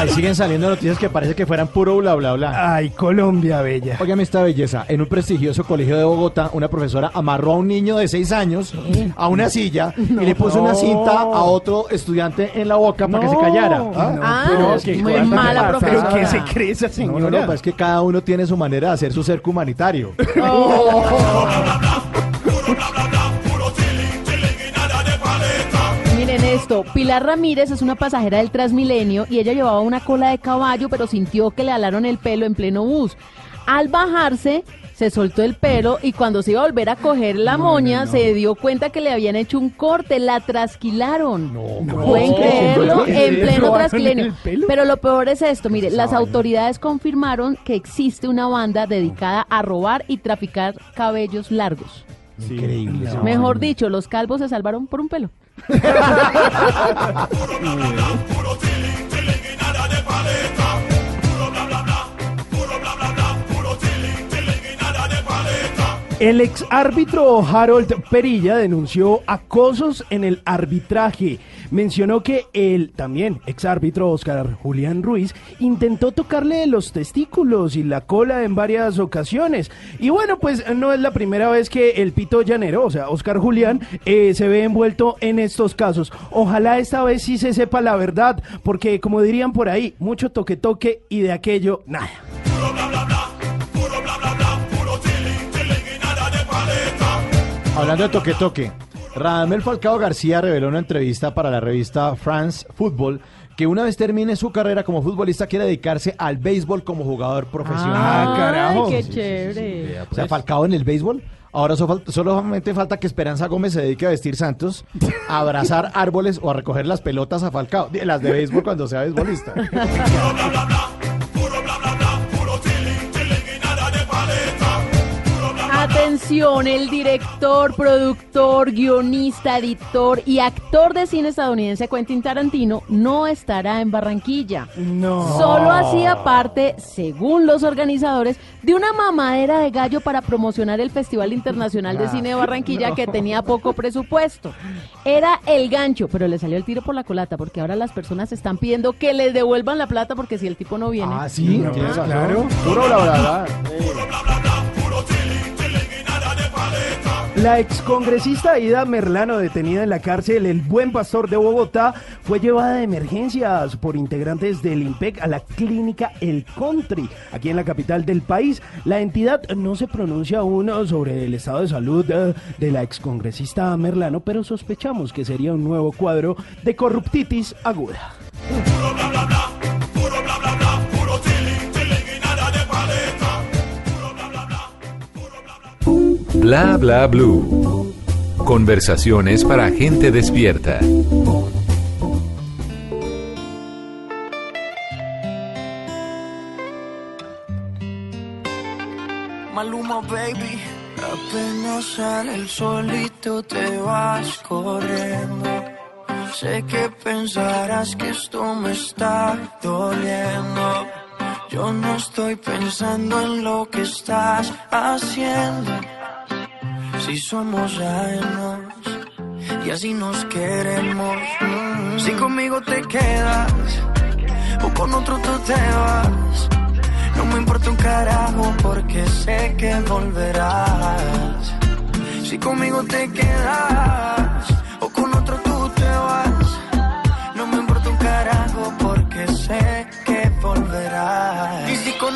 Ay, siguen saliendo noticias que parece que fueran puro bla bla bla. Ay, Colombia bella. Óigame esta belleza. En un prestigioso colegio de Bogotá, una profesora amarró a un niño de seis años a una silla y le puso una cinta a otro estudiante en la boca para que se callara. Ah, pero es qué muy mala profesora. Pero ¿qué se cree esa señora? no, no, es que cada uno tiene su manera de hacer su cerco humanitario. Miren esto, Pilar Ramírez es una pasajera del Transmilenio y ella llevaba una cola de caballo, pero sintió que le alaron el pelo en pleno bus. Al bajarse, se soltó el pelo y cuando se iba a volver a coger la moña, se dio cuenta que le habían hecho un corte, la trasquilaron. ¿Pueden creerlo? ¿Qué En pleno pelo? Pero lo peor es esto, mire, las autoridades confirmaron que existe una banda dedicada a robar y traficar cabellos largos. Increíble. Mejor dicho, los calvos se salvaron por un pelo. El ex árbitro Harold Perilla denunció acosos en el arbitraje. Mencionó que el también ex árbitro Oscar Julián Ruiz intentó tocarle los testículos y la cola en varias ocasiones. Y bueno, pues no es la primera vez que el pito llanero, o sea, Oscar Julián, eh, se ve envuelto en estos casos. Ojalá esta vez sí se sepa la verdad, porque como dirían por ahí, mucho toque toque y de aquello nada. Hablando de toque toque, Radamel Falcao García reveló en una entrevista para la revista France Football que una vez termine su carrera como futbolista quiere dedicarse al béisbol como jugador profesional. Ah, carajo. qué Sí, sí, chévere. O sea, Falcao en el béisbol. Ahora solamente falta que Esperanza Gómez se dedique a vestir santos, a abrazar árboles o a recoger las pelotas a Falcao, las de béisbol cuando sea beisbolista. Atención, el director, productor, guionista, editor y actor de cine estadounidense Quentin Tarantino no estará en Barranquilla. No. Solo hacía parte, según los organizadores, de una mamadera de gallo para promocionar el Festival Internacional de Cine de Barranquilla No. que tenía poco presupuesto. Era el gancho, pero le salió el tiro por la culata porque ahora las personas están pidiendo que les devuelvan la plata porque si el tipo no viene. Ah, sí, No, razón. claro. Puro bla, bla, bla. La excongresista Ida Merlano, detenida en la cárcel El Buen Pastor de Bogotá, fue llevada de emergencias por integrantes del IMPEC a la clínica El Country, aquí en la capital del país. La entidad no se pronuncia aún sobre el estado de salud eh, de la excongresista Merlano, pero sospechamos que sería un nuevo cuadro de corruptitis aguda. Bla bla blue. Conversaciones para gente despierta. Maluma, baby. Apenas sale el solito te vas corriendo. Sé que pensarás que esto me está doliendo. Yo no estoy pensando en lo que estás haciendo. Si somos ajenos y así nos queremos. Si conmigo te quedas o con otro tú te vas. No me importa un carajo porque sé que volverás. Si conmigo te quedas o con otro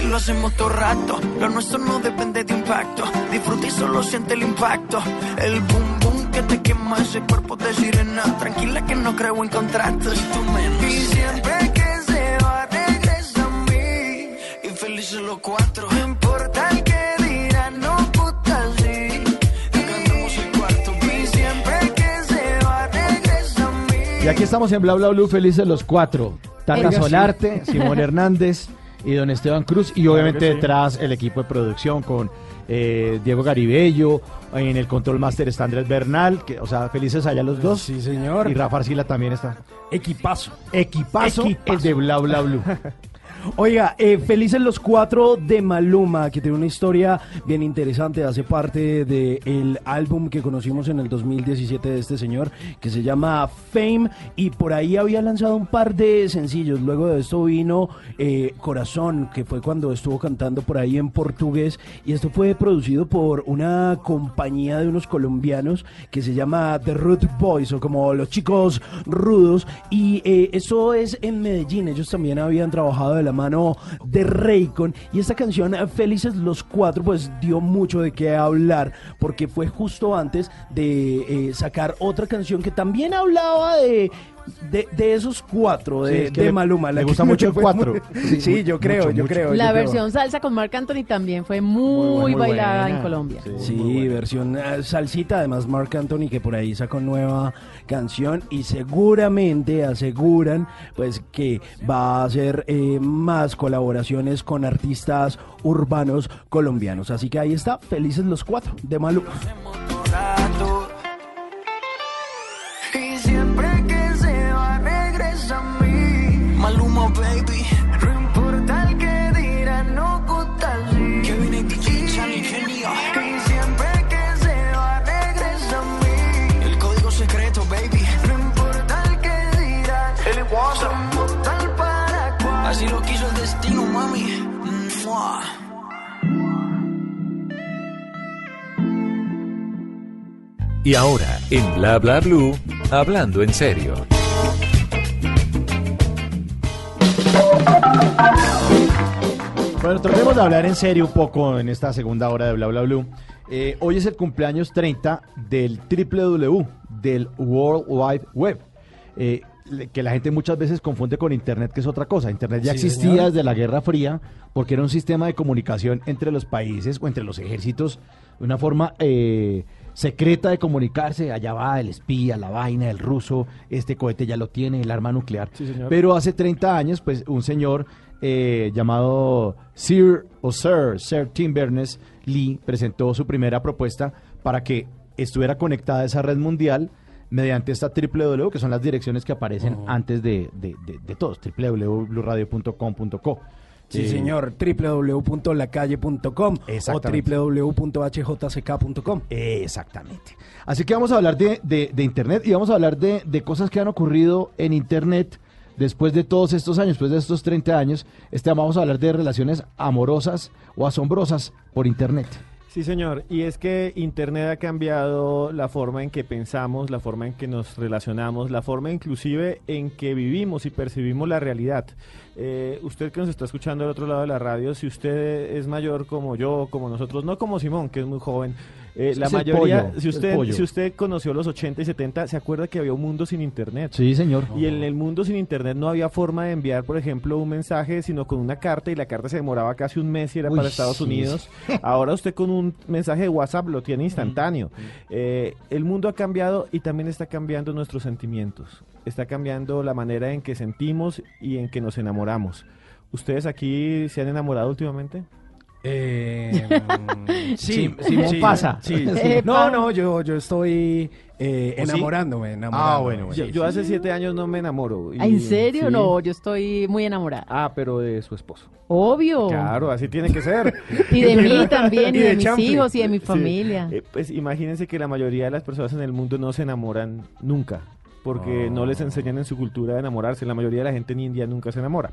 Y lo hacemos todo rato. Lo nuestro no depende de impacto. Disfruta y solo siente el impacto. El boom boom que te quema ese cuerpo de sirena. Tranquila que no creo en contratos. Y tú menos. Y siempre que se va, regresa a mí. Y felices los cuatro. No importa el que dirán, no puta sí. Cantamos el cuarto. Y siempre que se va, regresa a mí. Y aquí estamos en Bla Bla Blue, felices los cuatro. Tata. Solarte, Simón Hernández y don Esteban Cruz. Y obviamente sí. detrás el equipo de producción con eh, Diego Garibello. En el control master está Andrés Bernal. Que, o sea, felices allá los dos. Sí, señor. Y Rafa Arcila también está. Equipazo. Equipazo, Equipazo. el de Bla Bla Blue. Oiga, eh, felices los cuatro de Maluma, que tiene una historia bien interesante, hace parte del álbum que conocimos en el 2017 de este señor, que se llama Fame, y por ahí había lanzado un par de sencillos. Luego de esto vino eh, Corazón, que fue cuando estuvo cantando por ahí en portugués, y esto fue producido por una compañía de unos colombianos que se llama The Root Boys, o como los chicos rudos, y eh, eso es en Medellín. Ellos también habían trabajado de la mano de Raycon, y esta canción, Felices los Cuatro, pues dio mucho de qué hablar, porque fue justo antes de eh, sacar otra canción que también hablaba de. De, de esos cuatro, Sí, de, es que de le- Maluma. le la gusta que mucho el cuatro. muy- Sí, yo creo, Mucho, yo mucho. creo. La yo creo. versión salsa con Marc Anthony también fue muy, Muy bailada buena. en Colombia. Sí, versión eh, salsita, además Mark Anthony que por ahí sacó nueva canción y seguramente aseguran pues que va a hacer eh, más colaboraciones con artistas urbanos colombianos. Así que ahí está, felices los cuatro de Maluma. Maluma, baby. No importa el que dirán, no gusta así. Que viene DJ Charlie Genio. Y siempre que se va, regresa a mí. El código secreto, baby. No importa el que dirán. El Así lo quiso el destino, mami. Mua. Y ahora, en Bla Bla Blue, hablando en serio. Bueno, tratemos de hablar en serio un poco en esta segunda hora de Bla Bla Blue. Eh, hoy es el cumpleaños 30 del www, del World Wide Web. Eh, que la gente muchas veces confunde con Internet, que es otra cosa. Internet ya Sí, existía señor. desde la Guerra Fría porque era un sistema de comunicación entre los países o entre los ejércitos, una forma eh, secreta de comunicarse. Allá va el espía, la vaina, el ruso, este cohete ya lo tiene, el arma nuclear. Pero hace 30 años, pues un señor eh, llamado Sir o Sir, Sir Tim Berners-Lee presentó su primera propuesta para que estuviera conectada a esa red mundial mediante esta www, que son las direcciones que aparecen antes de, de, de, de todos, www.bluradio.com.co. Sí, Eh, señor, www.lacalle.com o www.hjck.com. Exactamente. Así que vamos a hablar de, de- de Internet y vamos a hablar de, de cosas que han ocurrido en Internet después de todos estos años, después de estos 30 años. Este, vamos a hablar de relaciones amorosas o asombrosas por Internet. Sí, señor. Y es que Internet ha cambiado la forma en que pensamos, la forma en que nos relacionamos, la forma inclusive en que vivimos y percibimos la realidad. Eh, usted que nos está escuchando al otro lado de la radio, si usted es mayor como yo, como nosotros, no como Simón, que es muy joven, eh, la mayoría, pollo, si usted, si usted conoció los 80 y 70, se acuerda que había un mundo sin Internet. Sí, señor. Y en el mundo sin internet no había forma de enviar, por ejemplo, un mensaje, sino con una carta y la carta se demoraba casi un mes y era Uy, para Estados sí, Unidos. Ahora usted con un mensaje de WhatsApp lo tiene instantáneo. Eh, el mundo ha cambiado y también está cambiando nuestros sentimientos. Está cambiando la manera en que sentimos y en que nos enamoramos. ¿Ustedes aquí se han enamorado últimamente? Eh, Sí, pasa. sí. Epa. No, no, yo, yo estoy eh, ¿O sí? enamorándome, enamorándome. Ah, bueno, bueno. Yo, yo hace siete años no me enamoro. y- ¿En serio? sí. No, yo estoy muy enamorada. Ah, pero de su esposo. Obvio. Claro, así tiene que ser. Y de mí también, y, Y de, de mis hijos, y de mi Sí. familia. Eh, pues imagínense que la mayoría de las personas en el mundo no se enamoran nunca, porque no les enseñan en su cultura de enamorarse. La mayoría de la gente en India nunca se enamora.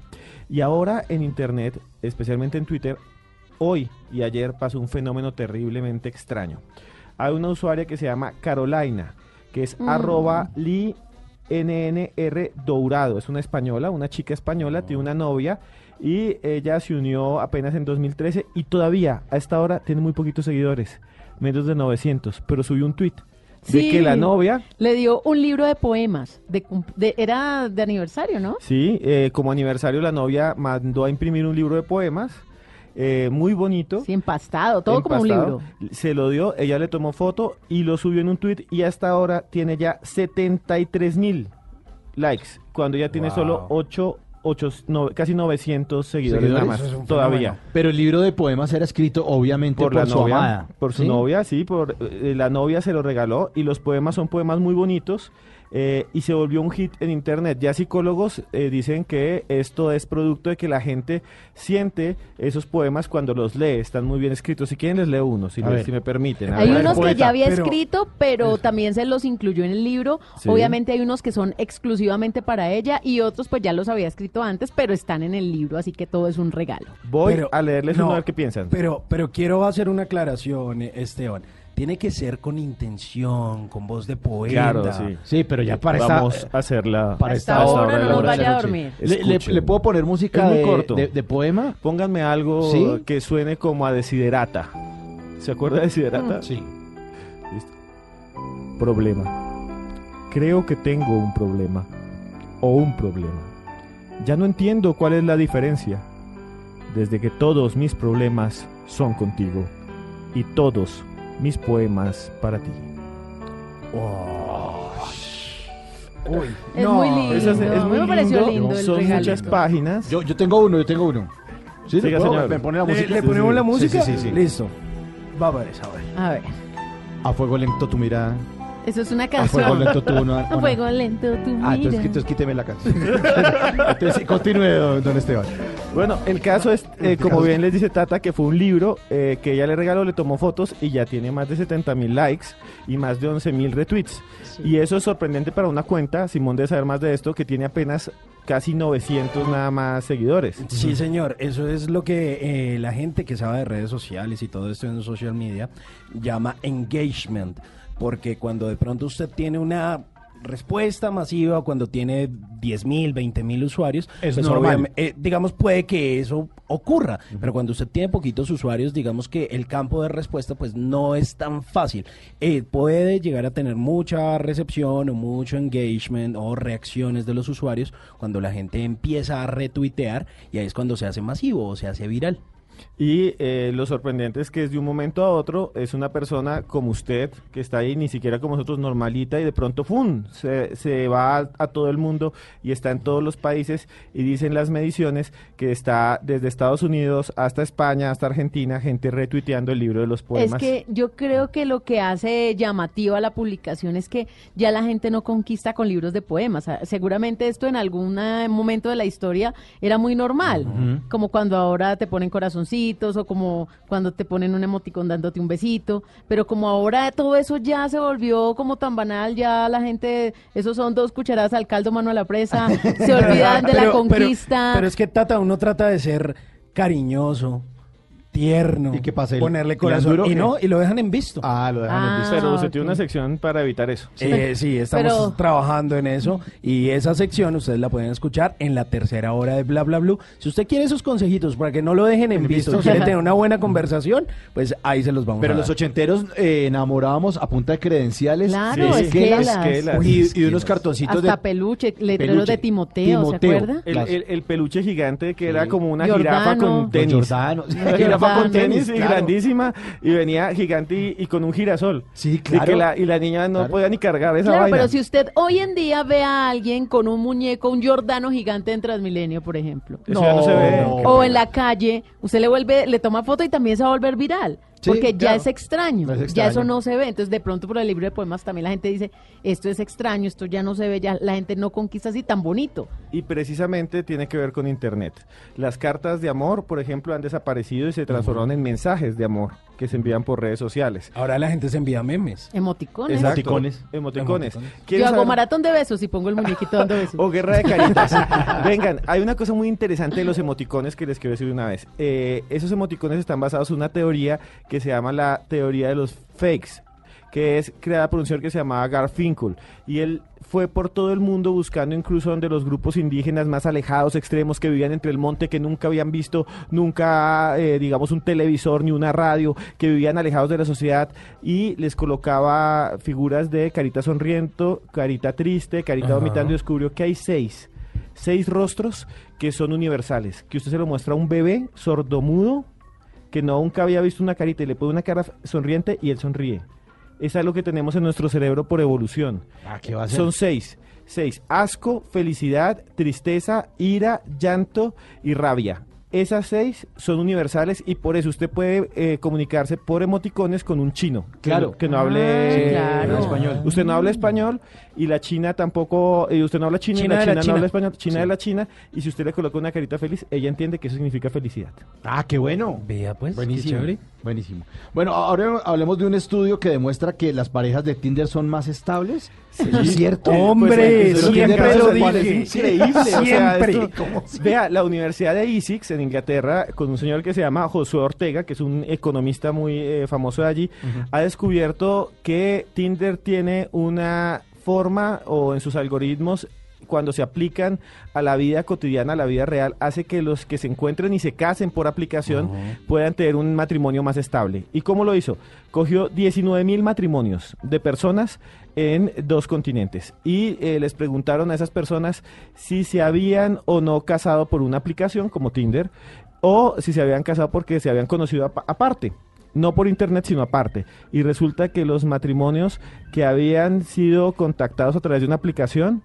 Y ahora en Internet, especialmente en Twitter, hoy y ayer pasó un fenómeno terriblemente extraño. Hay una usuaria que se llama Carolina, que es Mm. arroba li NNR Dourado. Es una española, una chica española, tiene una novia y ella se unió apenas en 2013 y todavía a esta hora tiene muy poquitos seguidores, menos de 900, pero subió un tweet de Sí. que la novia, Le dio un libro de poemas. De, de- era de aniversario, ¿no? sí, eh, como aniversario la novia mandó a imprimir un libro de poemas. Eh, muy bonito. Sí, empastado, todo como un libro. Se lo dio, ella le tomó foto y lo subió en un tweet y hasta ahora tiene ya 73 mil likes, cuando ya tiene Wow. solo 8, casi 900 seguidores, nada más, todavía. Pero el libro de poemas era escrito obviamente por, por, la su novia, amada. por su ¿sí? novia, sí, por eh, la novia se lo regaló y los poemas son poemas muy bonitos eh, y se volvió un hit en internet. Ya psicólogos eh, dicen que esto es producto de que la gente siente esos poemas cuando los lee, están muy bien escritos. Si quieren les leo uno, si, ver. si me permiten. Hay unos que ya había Pero- escrito, pero también se los incluyó en el libro. Sí. Obviamente hay unos que son exclusivamente para ella y otros pues ya los había escrito antes, pero están en el libro, así que todo es un regalo. Voy Pero- a leerles no, uno a ver qué piensan. Pero, pero quiero hacer una aclaración, eh, Esteban. Tiene que ser con intención, con voz de poeta. Claro, sí. Sí, pero ya para esta- Vamos a hacerla para esta hora hora de no nos vaya a dormir. Le- le- Escuchen. le puedo poner música de- corto. de- de poema? Pónganme algo ¿Sí? que suene como a Desiderata. ¿Se acuerda de Desiderata? Mm. Sí. Listo. Problema. Creo que tengo un problema. O un problema. Ya no entiendo cuál es la diferencia. Desde que todos mis problemas son contigo. Y todos mis poemas para ti. Uy, Es muy lindo. Eso es, es muy me pareció lindo. lindo el Son regalo. muchas páginas. Yo, yo tengo uno, yo tengo uno. ¿Sí? Siga, ¿Le señor. ¿Me pone la ¿Le, música? le ponemos la música? Sí, sí, sí. Listo. Va a ver esa, a ver. A ver, A fuego lento tu mirada. Eso es una A fuego canción. lento tu una. A fuego lento tu Ah, entonces, mira. entonces quíteme la canción. entonces sí, continúe, don, don Esteban. Bueno, el caso es, eh, como bien les dice Tata, que fue un libro eh, que ella le regaló, le tomó fotos y ya tiene más de 70 mil likes y más de 11 mil retweets. Y eso es sorprendente para una cuenta, Simón debe saber más de esto, que tiene apenas casi 900 nada más seguidores. Sí, señor, eso es lo que eh, la gente que sabe de redes sociales y todo esto en social media llama engagement, porque cuando de pronto usted tiene una respuesta masiva, cuando tiene 10 mil, 20 mil usuarios, Es pues normal. eh, digamos, puede que eso ocurra, pero cuando usted tiene poquitos usuarios, digamos que el campo de respuesta pues no es tan fácil. Eh, puede llegar a tener mucha recepción o mucho engagement o reacciones de los usuarios cuando la gente empieza a retuitear y ahí es cuando se hace masivo o se hace viral. Y eh, lo sorprendente es que es de un momento a otro es una persona como usted, que está ahí ni siquiera como nosotros normalita y de pronto ¡fum! Se, se va a, a todo el mundo y está en todos los países y dicen las mediciones que está desde Estados Unidos hasta España, hasta Argentina, gente retuiteando el libro de los Es poemas. que yo creo que lo que hace llamativa la publicación es que ya la gente no conquista con libros de poemas. Ah, Seguramente esto en algún eh, momento de la historia era muy normal, Ujú. como cuando ahora te ponen corazoncitos o como cuando te ponen un emoticón dándote un besito, pero como ahora todo eso ya se volvió como tan banal, ya la gente, esos son dos cucharadas al caldo, mano a la presa, se olvidan de la Pero- pero- conquista. Pero, es que Tata, uno trata de ser cariñoso, tierno. ¿Y qué pasa? ¿Y- Ponerle corazón. duro Y no, y lo dejan en visto. Ah, lo dejan en visto. Pero Ah, usted tiene una sección para evitar eso. Eh, sí, estamos Pero- trabajando en eso y esa sección ustedes la pueden escuchar en la tercera hora de Bla Bla Blue. Si usted quiere esos consejitos para que no lo dejen en visto, visto. quiere tener una buena conversación, pues ahí se los vamos Pero a los dar. ochenteros eh, enamorábamos a punta de credenciales, Claro, de esquelas. esquelas. y, y unos cartoncitos Hasta de peluche, letreros peluche. de Timoteo, Timoteo. ¿se acuerda? El, Las- el- el peluche gigante que era como una Giordano. jirafa con Los tenis. Con tenis y Claro. grandísima y venía gigante y, y con un girasol. Sí, Y, claro. que la, y la niña no Claro. podía ni cargar esa Claro, vaina. pero si usted hoy en día ve a alguien con un muñeco, un Jordano gigante en Transmilenio, por ejemplo, Eso ya no se ve. o en la calle, usted le vuelve, le toma foto y también se va a volver viral. Sí, porque ya claro. es extraño, Es ya eso no se ve. Entonces, de pronto, por el libro de poemas también la gente dice: Esto es extraño, esto ya no se ve, ya la gente no conquista así tan bonito. Y precisamente tiene que ver con Internet. Las cartas de amor, por ejemplo, han desaparecido y se transformaron en mensajes de amor que se envían por redes sociales. Ahora la gente se envía memes. Emoticones. Exacto. Emoticones. Emoticones. Yo ¿Quieren hago saber- maratón de besos y pongo el muñequito dando besos. O guerra de caritas. Vengan, hay una cosa muy interesante de los emoticones que les quiero decir de una vez. Eh, esos emoticones están basados en una teoría que se llama la teoría de los fakes que es creada por un señor que se llamaba Garfinkel y él fue por todo el mundo buscando incluso donde los grupos indígenas más alejados, extremos, que vivían entre el monte, que nunca habían visto nunca, eh, digamos, un televisor ni una radio, que vivían alejados de la sociedad y les colocaba figuras de carita sonriendo, carita triste, carita Ajá. vomitando y descubrió que hay seis, seis rostros que son universales, que usted se lo muestra a un bebé sordomudo que no nunca había visto una carita y le pone una cara sonriente y él sonríe. Es algo que tenemos en nuestro cerebro por evolución. Ah, ¿qué va a ser? Son seis. Seis. Asco, felicidad, tristeza, ira, llanto y rabia. Esas seis son universales y por eso usted puede eh, comunicarse por emoticones con un chino. que Claro. no- Que, no hable Ah, claro. español. Usted no habla español y la China tampoco, y usted no habla chino China y la China, la no China. habla español, China Sí. de la China, y si usted le coloca una carita feliz, ella entiende que eso significa felicidad. Ah, qué bueno. Vea pues, Buenísimo. Buenísimo. Bueno, ahora hablemos de un estudio que demuestra que las parejas de Tinder son más estables. ¿Eso es cierto? Hombre, Pues, siempre Tinder lo es dije. increíble. o sea, Siempre. vea, la Universidad de Essex en Inglaterra, con un señor que se llama Josué Ortega, que es un economista muy eh, famoso de allí, ha descubierto que Tinder tiene una forma o en sus algoritmos cuando se aplican a la vida cotidiana, a la vida real, hace que los que se encuentren y se casen por aplicación puedan tener un matrimonio más estable. ¿Y cómo lo hizo? Cogió 19 mil matrimonios de personas en dos continentes y eh, les preguntaron a esas personas si se habían o no casado por una aplicación como Tinder o si se habían casado porque se habían conocido apa- aparte. No por internet, sino aparte. Y resulta que los matrimonios que habían sido contactados a través de una aplicación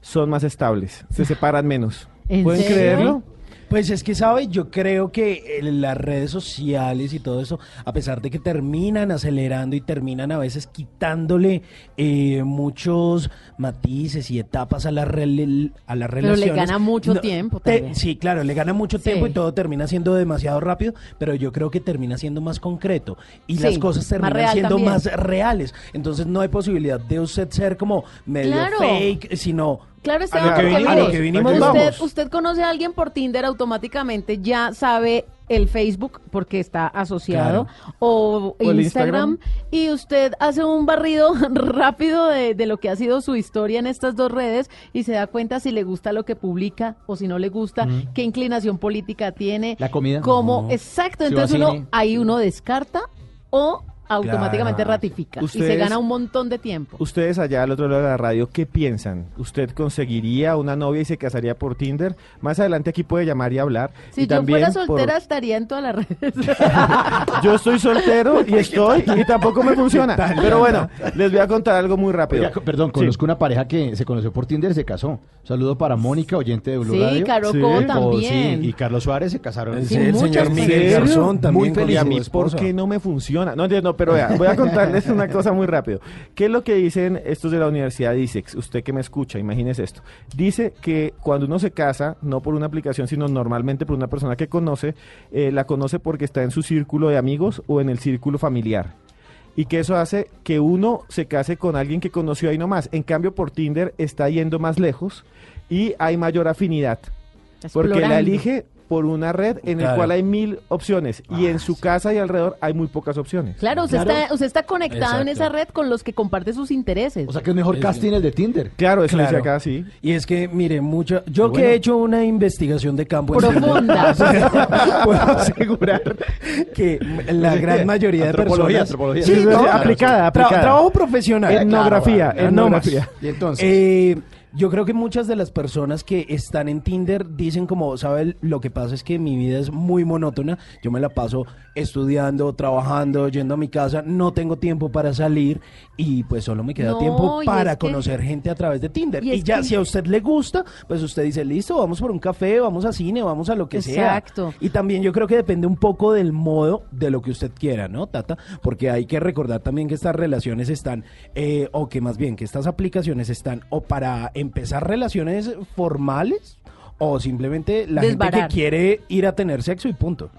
son más estables, se separan menos. ¿En ¿Pueden serio? creerlo? Pues es que, ¿sabe? Yo creo que eh, las redes sociales y todo eso, a pesar de que terminan acelerando y terminan a veces quitándole eh, muchos matices y etapas a, la rel- a las Pero le relaciones. gana mucho tiempo te- sí, claro, le gana mucho Sí. tiempo y todo termina siendo demasiado rápido, pero yo creo que termina siendo más concreto y Sí, las cosas terminan real siendo también. más reales. Entonces no hay posibilidad de usted ser como medio Claro. fake, sino Claro, A porque vini- a mire, lo que vinimos, usted, vamos. usted conoce a alguien por Tinder, automáticamente ya sabe el Facebook porque está asociado o, Instagram, Instagram. y usted hace un barrido rápido de, de lo que ha sido su historia en estas dos redes y se da cuenta si le gusta lo que publica o si no le gusta, Mm. qué inclinación política tiene, La comida. cómo, No. exacto, entonces uno ahí uno descarta o automáticamente Claro. ratifica y se gana un montón de tiempo. Ustedes allá al otro lado de la radio, ¿qué piensan? ¿Usted conseguiría una novia y se casaría por Tinder? Más adelante aquí puede llamar y hablar. Si y yo también fuera por- soltera estaría en todas las redes. Yo estoy soltero y estoy y tampoco me funciona. Pero bueno, les voy a contar algo muy rápido. Oiga, perdón, conozco una pareja que se conoció por Tinder y se casó. Saludo para Mónica, oyente de Blue Sí, Radio. Caro Cobo también. sí, y Carlos Suárez se casaron. Sí, el señor ¿En Miguel? Garzón también Muy feliz. ¿Y a mí por qué no me funciona? No entiendo, pero vea, voy a contarles una cosa muy rápido. ¿Qué es lo que dicen estos de la Universidad de ISEX? Usted que me escucha, imagínese esto. Dice que cuando uno se casa, no por una aplicación, sino normalmente por una persona que conoce, eh, la conoce porque está en su círculo de amigos o en el círculo familiar. Y que eso hace que uno se case con alguien que conoció ahí nomás. En cambio, por Tinder está yendo más lejos y hay mayor afinidad. Porque la elige por una red en Claro. el cual hay mil opciones y en su casa y alrededor hay muy pocas opciones. Claro, usted, Claro. Está, usted está conectado en esa red con los que comparte sus intereses. O sea que es mejor Es casting el de Tinder. Claro, eso Claro. dice acá, sí. Y es que, mire, mucho, yo que bueno. he hecho una investigación de campo Profunda. Puedo asegurar que la gran mayoría de Antropología, personas... antropología. Sí, Sí, no, sí, claro, aplicada, Tra- aplicada. trabajo profesional. Etnografía, etnografía. Y entonces, Eh, yo creo que muchas de las personas que están en Tinder dicen como, ¿sabe? Lo que pasa es que mi vida es muy monótona. Yo me la paso estudiando, trabajando, yendo a mi casa. No tengo tiempo para salir y pues solo me queda No, tiempo para que- conocer gente a través de Tinder. y ya que- si a usted le gusta, pues usted dice, listo, vamos por un café, vamos a cine, vamos a lo que Exacto. sea. Y también yo creo que depende un poco del modo de lo que usted quiera, ¿no, Tata? Porque hay que recordar también que estas relaciones están, eh, o que más bien que estas aplicaciones están o para empezar relaciones formales o simplemente la gente que quiere ir a tener sexo y punto.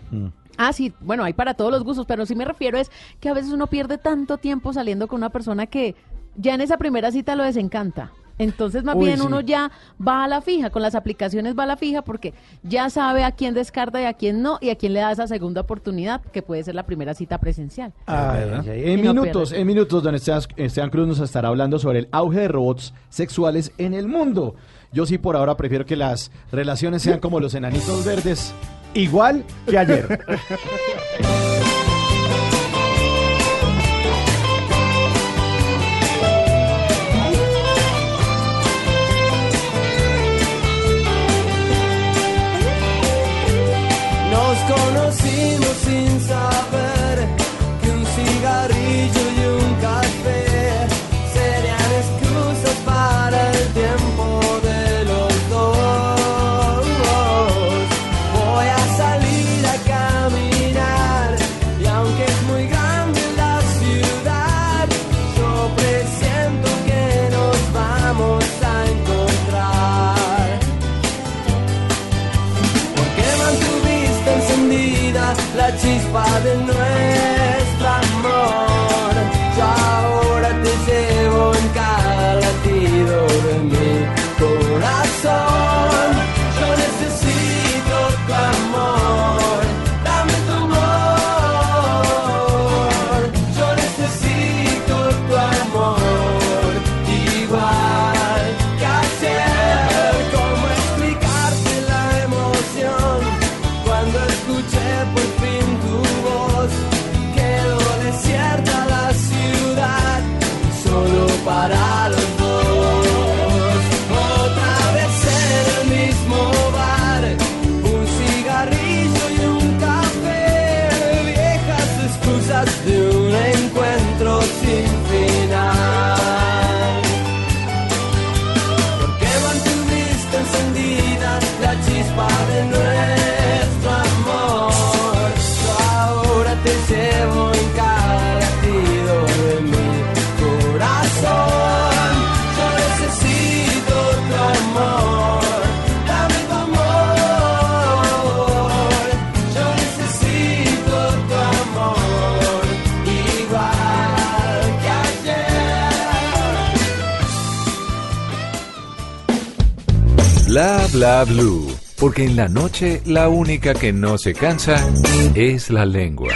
Ah, sí, bueno, hay para todos los gustos, pero sí me refiero es que a veces uno pierde tanto tiempo saliendo con una persona que ya en esa primera cita lo desencanta. Entonces, más Uy, bien sí. uno ya va a la fija, con las aplicaciones va a la fija porque ya sabe a quién descarta y a quién no, y a quién le da esa segunda oportunidad, que puede ser la primera cita presencial. Ay. En no minutos, pierde. en minutos, don Esteban, Esteban Cruz nos estará hablando sobre el auge de robots sexuales en el mundo. Yo sí por ahora prefiero que las relaciones sean como los enanitos verdes, igual que ayer. Bla blue. Porque en la noche la única que no se cansa es la lengua.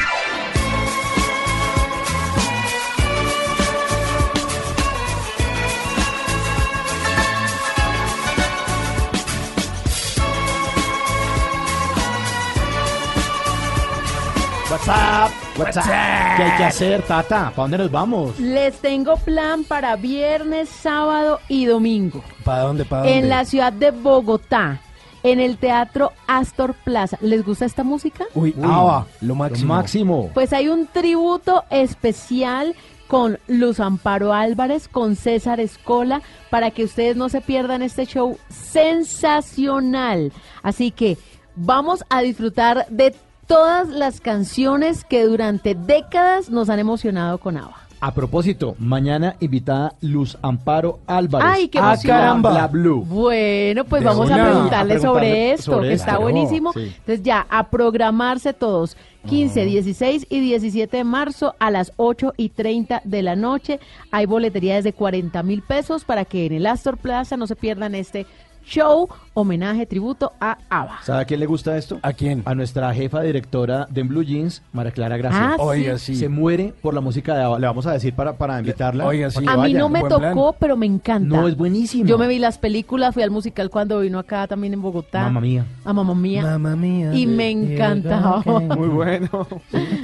WhatsApp, WhatsApp. ¿Qué hay que hacer, Tata? ¿Para dónde nos vamos? Les tengo plan para viernes, sábado y domingo. ¿Para dónde? ¿Para dónde? En la ciudad de Bogotá, en el Teatro Astor Plaza. ¿Les gusta esta música? Uy, Ava, lo máximo. máximo. Pues hay un tributo especial con Luz Amparo Álvarez, con César Escola, para que ustedes no se pierdan este show sensacional. Así que vamos a disfrutar de todas las canciones que durante décadas nos han emocionado con ABBA. A propósito, mañana invitada Luz Amparo Álvarez. ¡Ay, qué ¡Ah, caramba! La Blue. Bueno, pues De vamos a preguntarle A sobre preguntarle esto, sobre que esto. está buenísimo. Sí. Entonces ya, a programarse todos. 15, 16 y 17 de marzo a las 8 y 30 de la noche. Hay boletería desde 40 mil pesos para que en el Astor Plaza no se pierdan este show, homenaje, tributo a ABBA. ¿Sabe a quién le gusta esto? ¿A quién? A nuestra jefa directora de Blue Jeans, María Clara Gracia. Ah, sí. Oiga, sí. Se muere por la música de ABBA. Le vamos a decir para, para invitarla. Oiga, sí. A mí no me plan. tocó, pero me encanta. No, es buenísimo. Yo me vi las películas, fui al musical cuando vino acá también en Bogotá. Mamma mía. A Mamma Mía. Mamma mía. Y me encantaba. Muy bueno.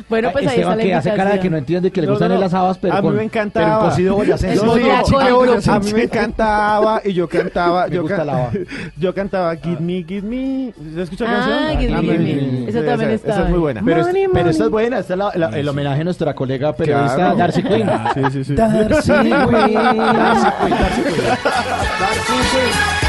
Bueno, pues ahí la que hace cara de que no entiende que le No, gustan no, no. las habas, pero A mí con, me encantaba. cocido boyacense. A mí me encantaba y yo cantaba. Me yo cantaba Give Me, Give Me. ¿Se escucha la Ah, canción? Give Me, Give Me. Esa también está Esa es muy buena. Pero, es- Money, pero esta es buena, esta es la- la- el homenaje a nuestra colega periodista Claro. Darcy Quinn. Sí, sí, sí. Darcy Quinn. Darcy Quinn, Darcy Quinn.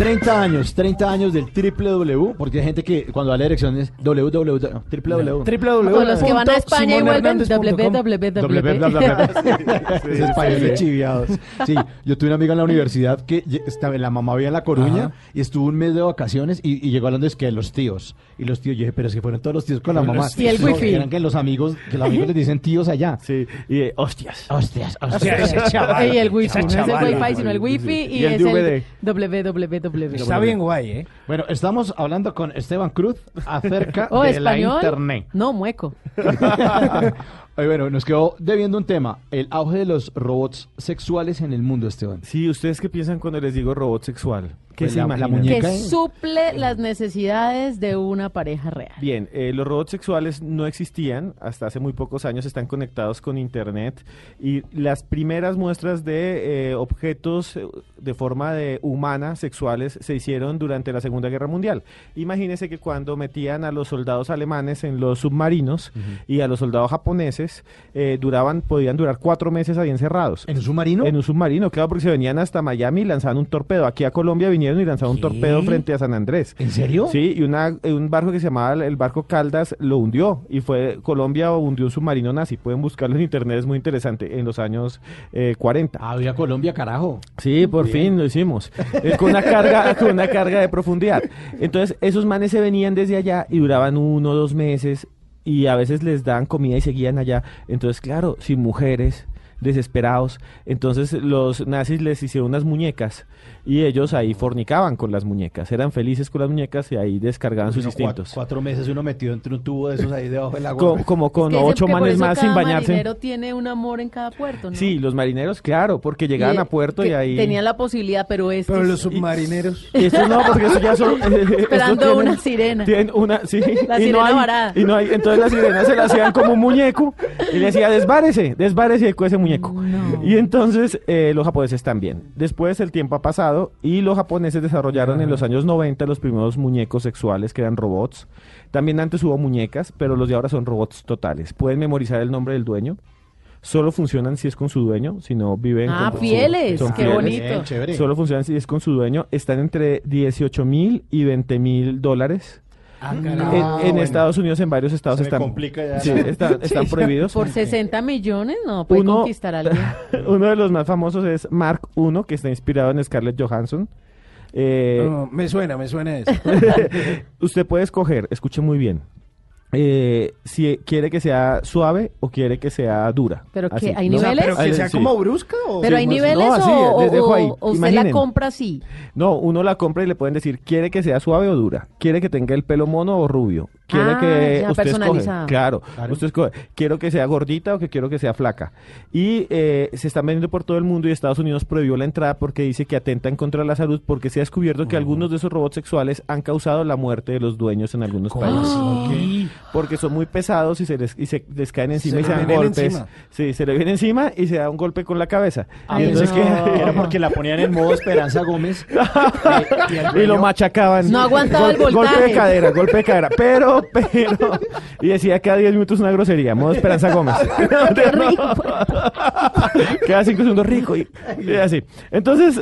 30 años, 30 años del triple W, porque hay gente que cuando va a la dirección es www, no, triple W. O los que van a España y vuelven www. www. Esos españoles chiviados. Sí, yo tuve una amiga en la universidad que estaba, la mamá vivía en La Coruña Ajá. y estuvo un mes de vacaciones y, y llegó hablando es que de los tíos. Y los tíos, yo dije, pero es que fueron todos los tíos con la mamá. Y el No, wifi. Eran que los amigos, que los amigos les dicen tíos allá. Sí, y eh, hostias. Hostias, hostias. Y el wifi, no es el wifi, sino el wifi y, Y el es el DVD. Está bien guay, ¿eh? Bueno, estamos hablando con Esteban Cruz acerca Oh, de español. la internet. No, mueco. Bueno, nos quedó debiendo un tema, el auge de los robots sexuales en el mundo, Esteban. Sí, ¿ustedes qué piensan cuando les digo robot sexual? ¿Qué Pues se la- la imaginan? muñeca. Que suple las necesidades de una pareja real. Bien, eh, los robots sexuales no existían, hasta hace muy pocos años están conectados con Internet y las primeras muestras de eh, objetos eh, de forma de humana sexuales se hicieron durante la Segunda Guerra Mundial. Imagínense que cuando metían a los soldados alemanes en los submarinos y a los soldados japoneses, eh, duraban, podían durar cuatro meses ahí encerrados. ¿En un submarino? En un submarino, claro, porque se venían hasta Miami y lanzaban un torpedo. Aquí a Colombia vinieron y lanzaron un torpedo frente a San Andrés. ¿En serio? Sí, y una, eh, un barco que se llamaba el barco Caldas lo hundió y fue Colombia hundió un submarino nazi. Pueden buscarlo en internet, es muy interesante, en los años eh, 40. Ah, voy a Colombia, carajo. Sí, por fin lo hicimos. Eh, con una carga, con una carga de profundidad. Entonces, esos manes se venían desde allá y duraban uno o dos meses y a veces les daban comida y seguían allá. Entonces, claro, sin mujeres, desesperados. Entonces los nazis les hicieron unas muñecas y ellos ahí fornicaban con las muñecas. Eran felices con las muñecas y ahí descargaban sus Uno, instintos. Cuatro, cuatro meses uno metido entre un tubo de esos ahí debajo del agua. Co- como con Que ocho manes más sin bañarse. marinero tiene un amor en cada puerto, ¿no? Sí, los marineros, claro, porque llegaban Y, a puerto y ahí... Tenían la posibilidad, pero es Pero los submarineros. Y estos no, porque estos ya son... Esperando una sirena. Tienen una, sí. La y sirena no hay, varada. Y no hay, entonces la sirena se la hacían como un muñeco y le decía, desvárese, desvárese con ese muñeco. Y entonces eh, los japoneses también. Después el tiempo ha pasado y los japoneses desarrollaron en los años 90 los primeros muñecos sexuales que eran robots. También antes hubo muñecas, pero los de ahora son robots totales. Pueden memorizar el nombre del dueño. solo funcionan si es con su dueño, si no viven Ah, con- fieles, son qué fieles. bonito. Bien. Solo funcionan si es con su dueño. Están entre 18 mil y 20 mil dólares. Ah, En, caramba. en Ah, bueno. Estados Unidos, en varios estados Se me están, complica ya. sí, está- están Sí. prohibidos. Por 60 millones no puede Uno- conquistar a alguien. Uno de los más famosos es Mark I, que está inspirado en Scarlett Johansson. Eh, No, me suena, me suena eso. usted puede escoger, escuche muy bien, eh, si quiere que sea suave o quiere que sea dura. ¿Pero Así. qué, hay No, niveles? pero que sea sí. como brusca o Pero Sí, hay pues, niveles no, así, o, les dejo o- ahí. o usted la compra así. No, uno la compra y le pueden decir, quiere que sea suave o dura, quiere que tenga el pelo mono o rubio, quiere Ah, que ya, usted escoge, claro, Claro. usted escoge, quiero que sea gordita o que quiero que sea flaca. Y eh, se están vendiendo por todo el mundo y Estados Unidos prohibió la entrada porque dice que atenta en contra de la salud porque se ha descubierto que algunos de esos robots sexuales han causado la muerte de los dueños en algunos países. Porque son muy pesados y se les, y se les caen encima Se y se le dan vienen golpes. encima. Sí, se le viene encima y se da un golpe con la cabeza. Ah, y entonces que- que era porque la ponían en modo Esperanza Gómez. y, el y lo machacaban. No aguantaba el Golpe voltaje. de cadera, golpe de cadera. Pero, pero. Y decía cada 10 minutos una grosería. Modo Esperanza Gómez. Qué rico. Queda 5 segundos rico. Y, y así. Entonces,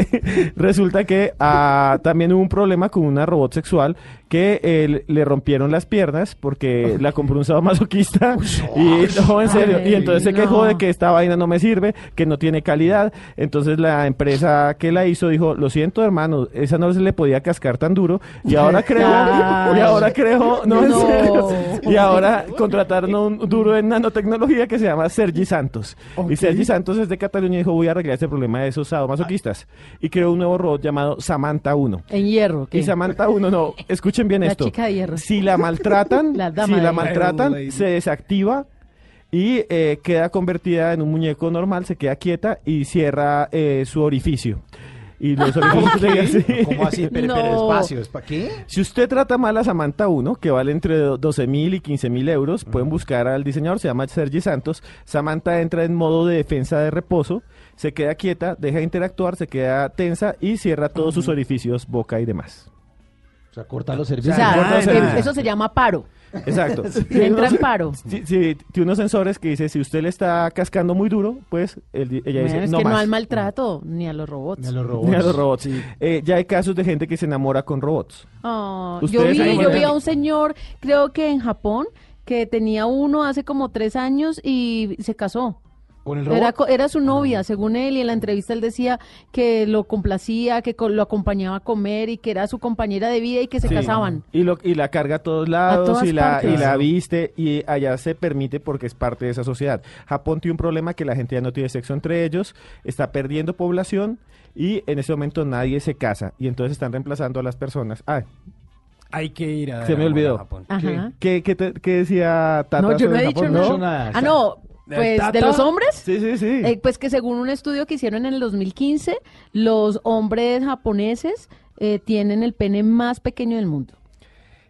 resulta que ah, también hubo un problema con una robot sexual que eh, le rompieron las piernas porque la compró un sadomasoquista. y no, en serio. Y entonces se quejó de que esta vaina no me sirve, que no tiene calidad. Entonces la empresa que la hizo dijo, lo siento hermano, esa no se le podía cascar tan duro. Y ahora creo, y ahora creo, no, en serio. Y ahora contrataron a un duro en nanotecnología que se llama Sergi Santos. Y Sergi Santos es de Cataluña y dijo, voy a arreglar este problema de esos sadomasoquistas. Y creó un nuevo robot llamado Samantha 1. En hierro. ¿qué? Y Samantha 1, no, escuchen bien La esto. chica de hierro. Si la maltratan, La si la maltratan, se desactiva y eh, queda convertida en un muñeco normal, se queda quieta y cierra eh, su orificio. Y los orificios. ¿Cómo así? Pero, pero No. espacio, ¿es para qué? Si usted trata mal a Samantha 1, que vale entre 12 mil y 15 mil euros, pueden buscar al diseñador, se llama Sergi Santos. Samantha entra en modo de defensa de reposo, se queda quieta, deja de interactuar, se queda tensa y cierra todos sus orificios, boca y demás. O sea, corta los O servicios. sea, corta los que servicios. eso se llama paro. Exacto. Entra en paro. Sí, sí, tiene unos sensores que dice, si usted le está cascando muy duro, pues ella Bueno, dice, es no que más. no al maltrato ni a los robots. Ni a los robots. Ni a los robots. Eh, ya hay casos de gente que se enamora con robots. Ah, yo ¿Ustedes vi, yo vi a un señor, creo que en Japón, que tenía uno hace como tres años y se casó. ¿Con el robot? Era, su novia, según él, y en la entrevista él decía que lo complacía, que lo acompañaba a comer y que era su compañera de vida y que se Sí. casaban. Y, lo, y la carga a todos lados y, la, partes. y la viste y allá se permite porque es parte de esa sociedad. Japón tiene un problema que la gente ya no tiene sexo entre ellos, está perdiendo población y en ese momento nadie se casa y entonces están reemplazando a las personas. Ah, Hay que ir a. se me a olvidó. Japón. ¿Qué, qué, te- qué decía Tata? No, yo no he dicho Japón? nada. No, nada. Ah, no, ¿De pues de los hombres. Sí, sí, sí. Eh, pues que según un estudio que hicieron en el 2015, los hombres japoneses eh, tienen el pene más pequeño del mundo.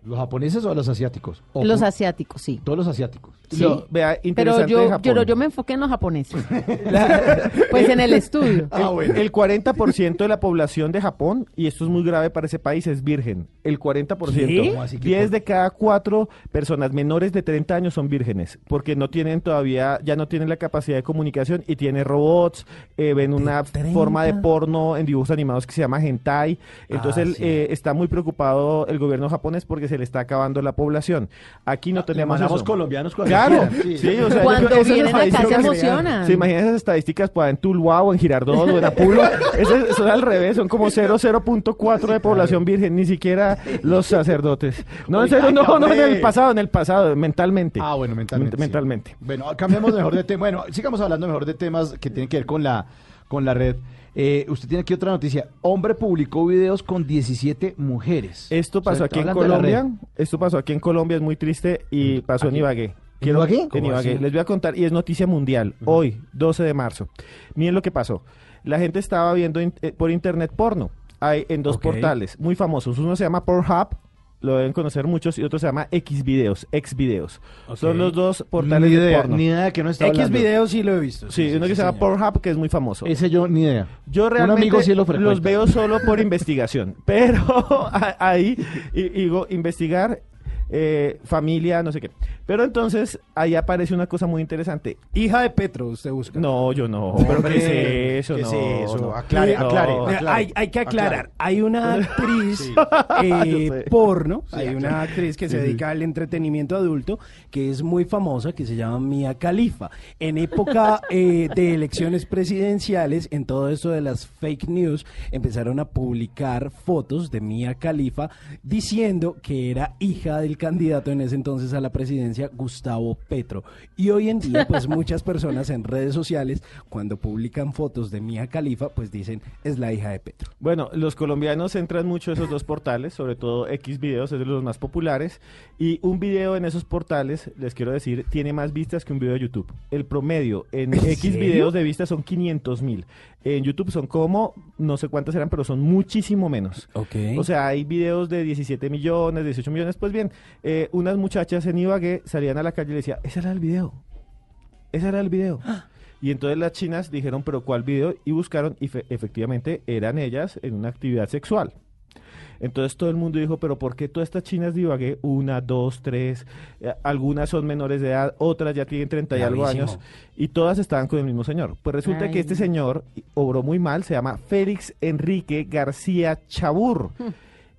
¿Los japoneses o los asiáticos? O Los asiáticos, sí. Todos los asiáticos. Sí. Lo- vea, Pero interesante yo, Japón. yo, yo me enfoqué en los japoneses. pues en el estudio. Ah, bueno. El 40% de la población de Japón, y esto es muy grave para ese país, es virgen. El 40%. ¿Qué? ¿Cómo así que 10 por- de cada 4 personas menores de 30 años son vírgenes, porque no tienen todavía, ya no tienen la capacidad de comunicación y tienen robots, eh, ven una forma de porno en dibujos animados que se llama hentai. Entonces Ah, sí. eh, está muy preocupado el gobierno japonés porque se le está acabando la población. Aquí no Le tenemos mandamos eso. colombianos cuando Claro, sí, Sí. o sea, Cuando esas vienen acá se estadísticas- emocionan. ¿Se imaginan esas estadísticas pues, en Tuluá o en Girardot o en Apulo? Ese- son al revés, son como 0,0.4 de población virgen, ni siquiera los sacerdotes. No, en serio, no, no, en el pasado, en el pasado, mentalmente. Ah, bueno, mentalmente. Ment- mentalmente. Bueno, cambiamos mejor de tema. Bueno, sigamos hablando mejor de temas que tienen que ver con la, con la red. Eh, usted tiene aquí otra noticia. Hombre publicó videos con 17 mujeres. Esto pasó O sea, aquí en Colombia, esto pasó aquí en Colombia, es muy triste y pasó en. Ibagué. ¿En Ibagué? En ¿Cómo Ibagué. Les voy a contar, y es noticia mundial, hoy, 12 de marzo. Miren lo que pasó. La gente estaba viendo in- eh, por internet porno. Hay en dos portales muy famosos. Uno se llama Pornhub, lo deben conocer muchos, y otro se llama Xvideos, Xvideos. Son los dos portales ni de idea, porno. ni idea de qué no está X hablando. videos sí lo he visto. Sí, uno que se llama. Pornhub, que es muy famoso. Ese yo ni idea. Yo Un realmente amigo sí lo frecuenta. los veo solo por investigación, pero ahí y- digo investigar eh, familia, no sé qué. Pero entonces ahí aparece una cosa muy interesante. Hija de Petro, usted busca. No, yo no. ¿Pero qué es eso? ¿qué es no, eso? no. Aclare, No. aclare, aclare. Hay, hay que aclarar. Aclare. Hay una actriz Sí. eh, sé. porno, Sí, hay aclare. una actriz que se dedica al entretenimiento adulto que es muy famosa, que se llama Mia Khalifa. En época eh, de elecciones presidenciales, en todo esto de las fake news, empezaron a publicar fotos de Mia Khalifa diciendo que era hija del candidato en ese entonces a la presidencia, Gustavo Petro. Y hoy en día, pues muchas personas en redes sociales, cuando publican fotos de Mia Khalifa, pues dicen, es la hija de Petro. Bueno, los colombianos entran mucho a esos dos portales, sobre todo X videos, es de los más populares. Y un video en esos portales, les quiero decir, tiene más vistas que un video de YouTube. El promedio en ¿En X serio? videos de vistas son 500 mil. En YouTube son como, no sé cuántas eran, pero son muchísimo menos. Ok. O sea, hay videos de 17 millones, 18 millones. Pues bien, eh, unas muchachas en Ibagué salían a la calle y le decían, ese era el video. Ese era el video. Y entonces las chinas dijeron, pero ¿cuál video? Y buscaron y fe- efectivamente eran ellas en una actividad sexual. Entonces todo el mundo dijo, pero ¿por qué todas estas chinas de Ibagué? Una, dos, tres, eh, algunas son menores de edad, otras ya tienen 30 y algo años, y todas estaban con el mismo señor. Pues resulta Ay, que este señor obró muy mal, se llama Félix Enrique García Chabur.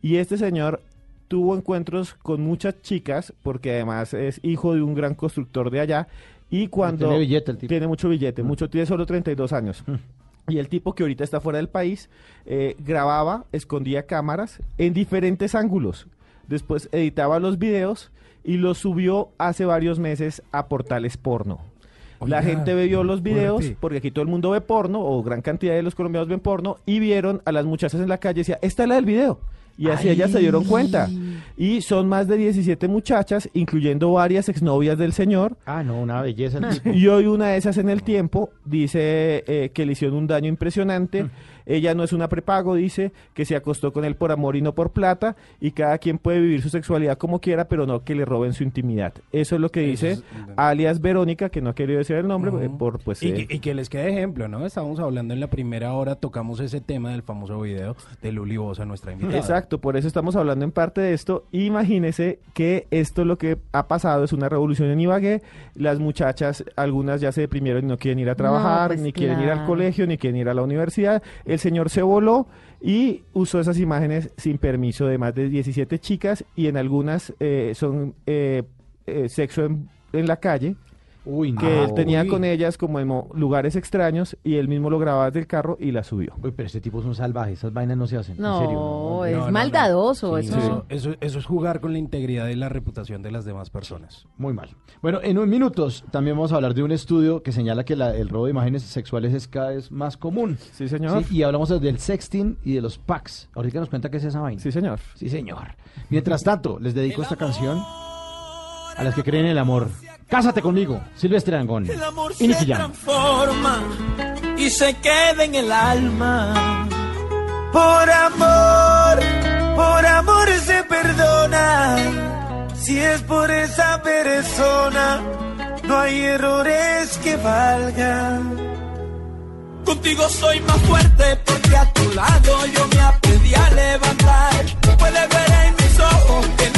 Y este señor tuvo encuentros con muchas chicas, porque además es hijo de un gran constructor de allá, y cuando... Tiene billete el tipo. Tiene mucho billete, mucho, tiene solo 32 años. Y el tipo que ahorita está fuera del país eh, grababa, escondía cámaras en diferentes ángulos. Después editaba los videos y los subió hace varios meses a portales porno. La gente vio los videos, fuerte. porque aquí todo el mundo ve porno, o gran cantidad de los colombianos ven porno, y vieron a las muchachas en la calle y decía, esta es la del video. Y así ellas se dieron cuenta. Y son más de 17 muchachas, incluyendo varias exnovias del señor. Ah, no, una belleza el tipo. Y hoy una de esas en el tiempo dice eh, que le hicieron un daño impresionante. Ella no es una prepago, dice que se acostó con él por amor y no por plata. Y cada quien puede vivir su sexualidad como quiera, pero no que le roben su intimidad. Eso es lo que Eso dice es- alias Verónica, que no ha querido decir el nombre, eh, por pues. Y, eh, que- y que les quede ejemplo, ¿no? Estábamos hablando en la primera hora, tocamos ese tema del famoso video de Luli Bosa, nuestra invitada. Exacto, por eso estamos hablando en parte de esto. Imagínese que esto lo que ha pasado es una revolución en Ibagué. Las muchachas, algunas ya se deprimieron y no quieren ir a trabajar, pues ni quieren ir al colegio, ni quieren ir a la universidad. El señor se voló y usó esas imágenes sin permiso de más de 17 chicas y en algunas eh, son eh, eh, sexo en, en la calle. Uy, que no. él tenía Uy. con ellas como en lugares extraños y él mismo lo grababa desde el carro y la subió. Uy, pero este tipo es un salvaje, esas vainas no se hacen. No, en serio. es maldadoso. Sí, eso. eso, eso, eso es jugar con la integridad y la reputación de las demás personas. Muy mal. Bueno, en unos minutos también vamos a hablar de un estudio que señala que la- el robo de imágenes sexuales es cada vez más común. Sí, señor. y hablamos del sexting y de los packs. Ahorita nos cuenta qué es esa vaina. Sí, señor. Sí, señor. Mientras tanto, les dedico esta canción a las que creen en el amor. Cásate conmigo, Silvestre Angón. El amor Y se transforma y se queda en el alma. Por amor, por amor se perdona. Si es por esa persona, no hay errores que valgan. Contigo soy más fuerte porque a tu lado yo me aprendí a levantar. Puedes ver en mis ojos que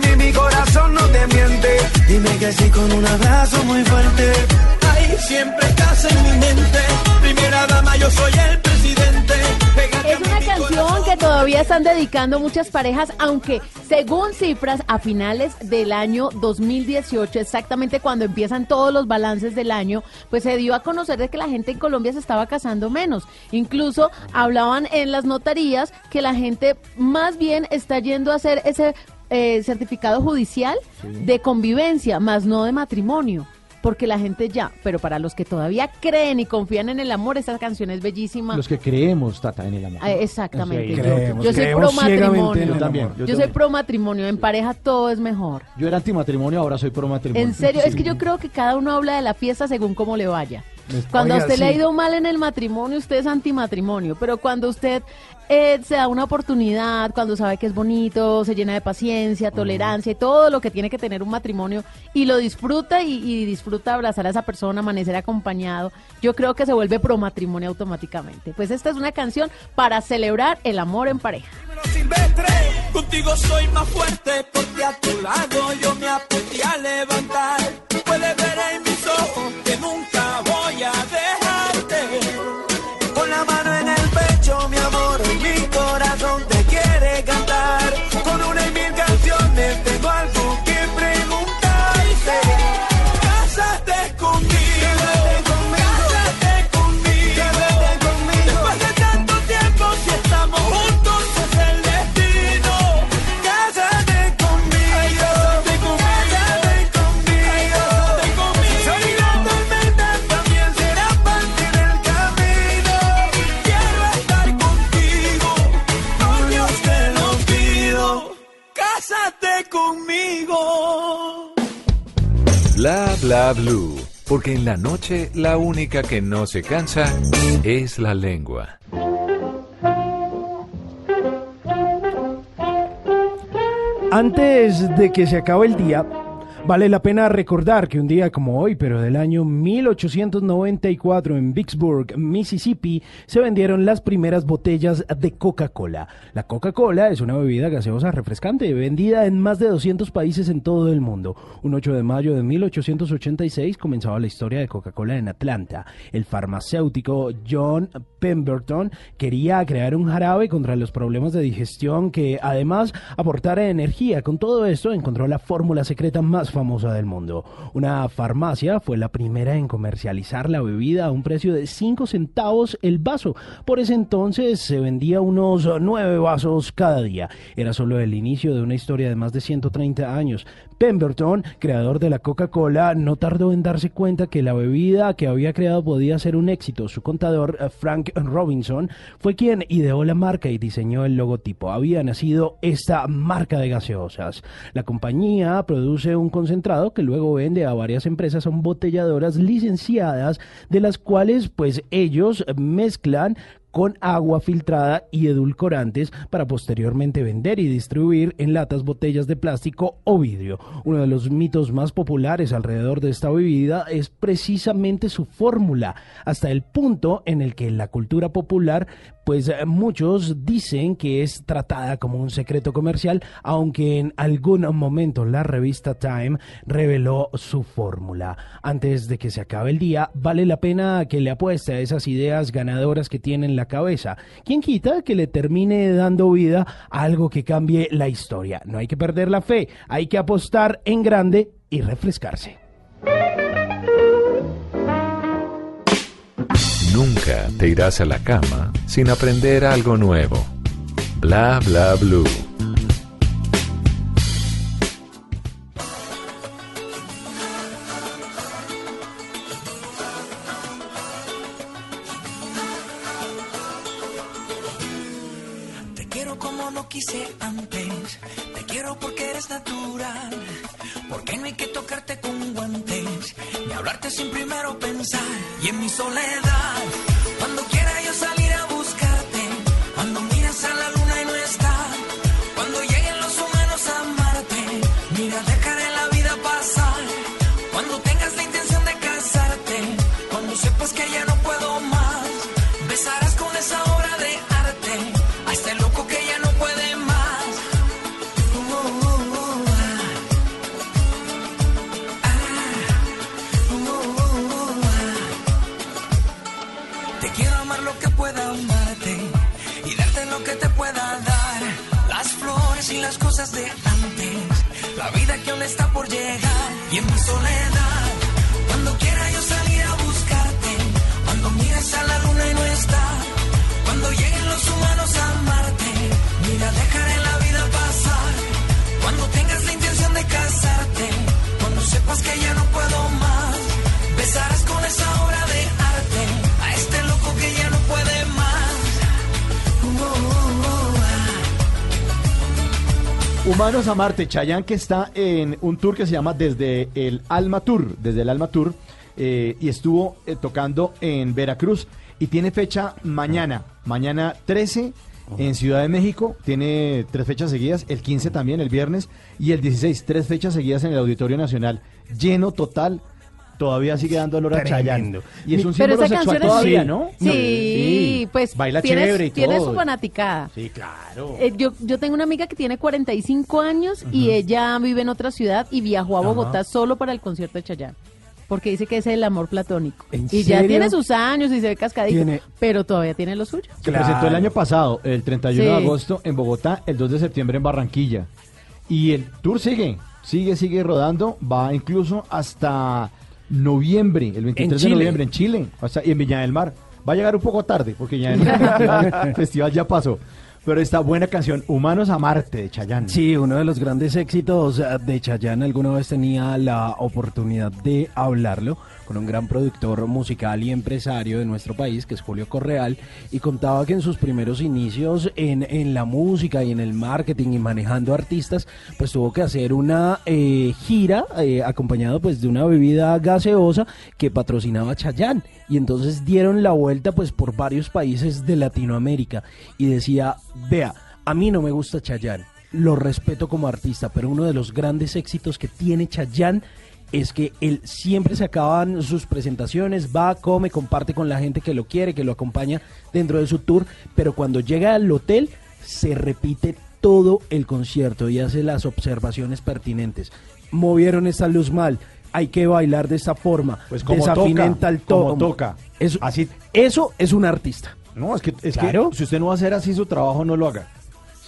mí, mi corazón no te miente. Dime que sí con un abrazo muy fuerte. Ay, siempre estás en mi mente. Primera dama, yo soy el presidente. Pégate Es una canción que todavía todavía están dedicando muchas parejas, aunque según cifras a finales del año 2018, exactamente cuando empiezan todos los balances del año, pues se dio a conocer de que la gente en Colombia se estaba casando menos. Incluso hablaban en las notarías que la gente más bien está yendo a hacer ese eh, certificado judicial de convivencia, más no de matrimonio porque la gente ya, pero para los que todavía creen y confían en el amor, esta canción es bellísima. Los que creemos, Tata, en el amor. Ah, exactamente. Sí, yo, creemos, yo soy pro matrimonio. Yo también, amor. Yo, yo soy pro matrimonio. En pareja todo es mejor. Yo era antimatrimonio, ahora soy pro matrimonio. En serio, Sí. es que yo creo que cada uno habla de la fiesta según cómo le vaya. Cuando a Oiga, usted le ha ido mal en el matrimonio, usted es antimatrimonio. Pero cuando usted eh, se da una oportunidad, cuando sabe que es bonito, se llena de paciencia, tolerancia y todo lo que tiene que tener un matrimonio y lo disfruta y, y disfruta abrazar a esa persona, amanecer acompañado, yo creo que se vuelve pro matrimonio automáticamente. Pues esta es una canción para celebrar el amor en pareja. silvestre. Contigo soy más fuerte porque a tu lado yo me aprendí a levantar. Puedes ver en mis ojos que nunca Bla bla blue. Porque en la noche la única que no se cansa es la lengua. Antes de que se acabe el día, vale la pena recordar que un día como hoy, pero del año 1894 en Vicksburg, Mississippi, se vendieron las primeras botellas de Coca-Cola. La Coca-Cola es una bebida gaseosa refrescante vendida en más de 200 países en todo el mundo. Un 8 de mayo de 1886 comenzaba la historia de Coca-Cola en Atlanta. El farmacéutico John Pemberton quería crear un jarabe contra los problemas de digestión que además aportara energía. Con todo esto encontró la fórmula secreta más famosa del mundo. Una farmacia fue la primera en comercializar la bebida a un precio de 5 centavos el vaso. Por ese entonces se vendía unos 9 vasos cada día. Era solo el inicio de una historia de más de 130 años. Pemberton, creador de la Coca-Cola, no tardó en darse cuenta que la bebida que había creado podía ser un éxito. Su contador, eh, Frank Robinson, fue quien ideó la marca y diseñó el logotipo. Había nacido esta marca de gaseosas. La compañía produce un concentrado que luego vende a varias empresas embotelladoras licenciadas, de las cuales pues ellos mezclan con agua filtrada y edulcorantes para posteriormente vender y distribuir en latas, botellas de plástico o vidrio. Uno de los mitos más populares alrededor de esta bebida es precisamente su fórmula, hasta el punto en el que la cultura popular pues eh, muchos dicen que es tratada como un secreto comercial, aunque en algún momento la revista Time reveló su fórmula. Antes de que se acabe el día, vale la pena que le apueste a esas ideas ganadoras que tiene en la cabeza. ¿Quién quita que le termine dando vida a algo que cambie la historia? No hay que perder la fe, hay que apostar en grande y refrescarse. Nunca te irás a la cama sin aprender algo nuevo. Bla bla blue. No quise antes. Te quiero porque eres natural. Porque no hay que tocarte con guantes. Ni hablarte sin primero pensar. Y en mi soledad, cuando quiera yo salir a buscarte. Cuando miras a la cosas de antes. La vida que aún está por llegar y en mi soledad. Cuando quiera yo salir a buscarte. Cuando mires a la luna y no está. Cuando lleguen los humanos a amarte. Mira, dejaré la vida pasar. Cuando tengas la intención de casarte. Cuando sepas que ya no Humanos a Marte, Chayanne que está en un tour que se llama Desde el Alma Tour, desde el Alma Tour, eh, y estuvo eh, tocando en Veracruz. Y tiene fecha mañana, mañana 13 en Ciudad de México, tiene tres fechas seguidas, el 15 también, el viernes, y el 16, tres fechas seguidas en el Auditorio Nacional, lleno total. Todavía sigue dando olor a Chayanne. Y es un Pero símbolo esa sexual canción es- todavía, ¿no? Sí, Sí. pues Baila tiene, chévere y tiene todo. su fanaticada. Sí, claro. Eh, yo, yo tengo una amiga que tiene 45 años y ella vive en otra ciudad y viajó a Bogotá solo para el concierto de Chayanne. Porque dice que es el amor platónico. ¿En Y ya serio? tiene sus años y se ve cascadito, Tiene- pero todavía tiene lo suyo. Se presentó el año pasado, el 31 de Sí. agosto en Bogotá, el 2 de septiembre en Barranquilla. Y el tour sigue, sigue, sigue rodando, va incluso hasta noviembre, el 23 de noviembre en Chile, o sea, y en Viña del Mar. Va a llegar un poco tarde, porque ya el festival ya pasó. Pero esta buena canción, Humanos a Marte, de Chayanne. Sí, uno de los grandes éxitos eh, de Chayanne. Alguna vez tenía la oportunidad de hablarlo con un gran productor musical y empresario de nuestro país, que es Julio Correal, y contaba que en sus primeros inicios en, en la música y en el marketing y manejando artistas, pues tuvo que hacer una eh, gira eh, acompañado pues de una bebida gaseosa que patrocinaba Chayanne. Y entonces dieron la vuelta pues por varios países de Latinoamérica y decía, vea, a mí no me gusta Chayanne, lo respeto como artista, pero uno de los grandes éxitos que tiene Chayanne es que él siempre se acaban sus presentaciones, va, come, comparte con la gente que lo quiere, que lo acompaña dentro de su tour, pero cuando llega al hotel se repite todo el concierto y hace las observaciones pertinentes. Movieron esta luz mal, hay que bailar de esta forma, Pues como toca, tal como toca. Eso, Así- eso es un artista. No, es que, es Claro. que si usted no va a hacer así su trabajo, no lo haga.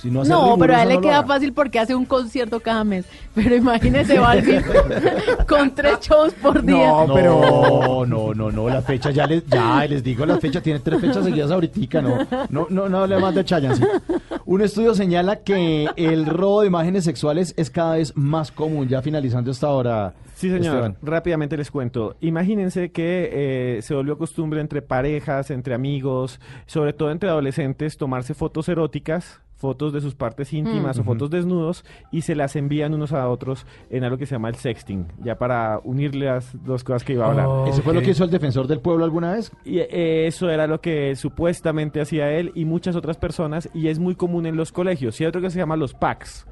Si no, hace No, pero a él le no queda haga. fácil porque hace un concierto cada mes. Pero imagínese, Balvin, con tres shows por día. No, pero no, no, no, la fecha ya les, ya les digo la fecha, tiene tres fechas seguidas ahorita, no, no, no, no le más de Chayanne, sí. Un estudio señala que el robo de imágenes sexuales es cada vez más común, ya finalizando esta hora. Sí, señor. Esteban. Rápidamente les cuento. Imagínense que eh, se volvió costumbre entre parejas, entre amigos, sobre todo entre adolescentes, tomarse fotos eróticas, fotos de sus partes íntimas Mm. o fotos desnudos y se las envían unos a otros en algo que se llama el sexting, ya para unirle las dos cosas que iba a hablar. Oh, ¿Ese fue lo que hizo el defensor del pueblo alguna vez? Y eh, eso era lo que supuestamente hacía él y muchas otras personas y es muy común en los colegios. Y hay otro que se llama los packs.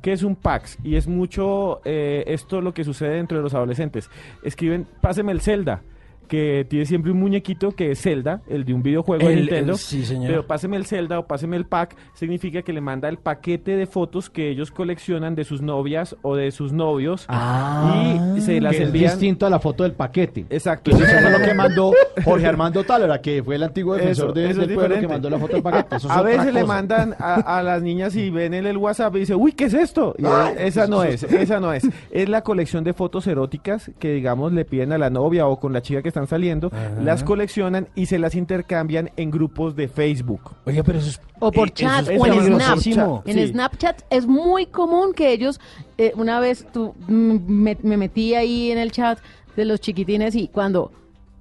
¿Qué es un packs? Y es mucho eh, esto lo que sucede dentro de los adolescentes. Escriben, páseme el Zelda. Que tiene siempre un muñequito que es Zelda, el de un videojuego de Nintendo. el- sí, señor. Pero páseme el Zelda o páseme el pack significa que le manda el paquete de fotos que ellos coleccionan de sus novias o de sus novios y se las Ah, que es envían. distinto a la foto del paquete. Exacto. Eso fue lo que mandó Jorge Armando Talera, que fue el antiguo defensor Eso, de- eso del es pueblo que mandó la foto del paquete. Eso es a veces le mandan a, a las niñas y ven en el WhatsApp y dicen, uy, ¿qué es esto? Y Ay, esa no ¿qué es, es esa no es. Es la colección de fotos eróticas que, digamos, le piden a la novia o con la chica que están saliendo, las coleccionan y se las intercambian en grupos de Facebook. Oiga, pero eso es... O por Eh, chat, es o en Snap. peligrosísimo. En Sí. Snapchat es muy común que ellos, eh, una vez tú, mm, me, me metí ahí en el chat de los chiquitines y cuando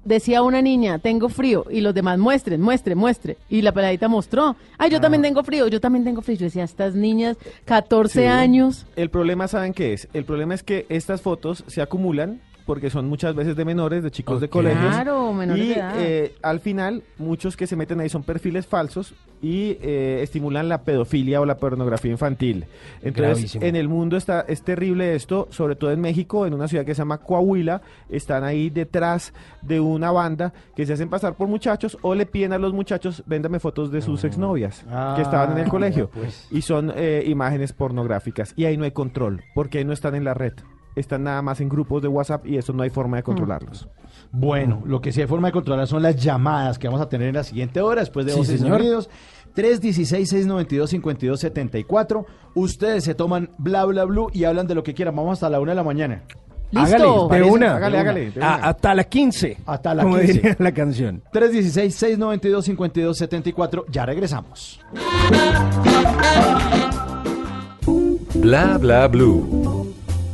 decía una niña, tengo frío, y los demás muestren, muestre, muestre, y la peladita mostró, ay, yo también tengo frío, yo también tengo frío. Yo decía, estas niñas, 14 Sí. años, El problema, ¿saben qué es? El problema es que estas fotos se acumulan porque son muchas veces de menores, de chicos de colegios. Claro, menores y de edad. eh, al final, muchos que se meten ahí son perfiles falsos y eh, estimulan la pedofilia o la pornografía infantil. Entonces, Gravísimo. en el mundo está es terrible esto, sobre todo en México, en una ciudad que se llama Coahuila, están ahí detrás de una banda que se hacen pasar por muchachos o le piden a los muchachos, véndame fotos de sus exnovias que estaban en el Ah, colegio. pues. Y son eh, imágenes pornográficas. Y ahí no hay control, porque ahí no están en la red. Están nada más en grupos de WhatsApp y eso no hay forma de controlarlos. Bueno, lo que sí hay forma de controlar son las llamadas que vamos a tener en la siguiente hora, después de Sí, voces y señor. sonidos. 316-692-5274. Ustedes se toman bla bla blue y hablan de lo que quieran. Vamos hasta la una de la mañana. Hágale, de una. Hágale, de hágale. hasta las 15. Hasta la como 15. diría la canción. 316-692-5274. Ya regresamos. Bla bla blue.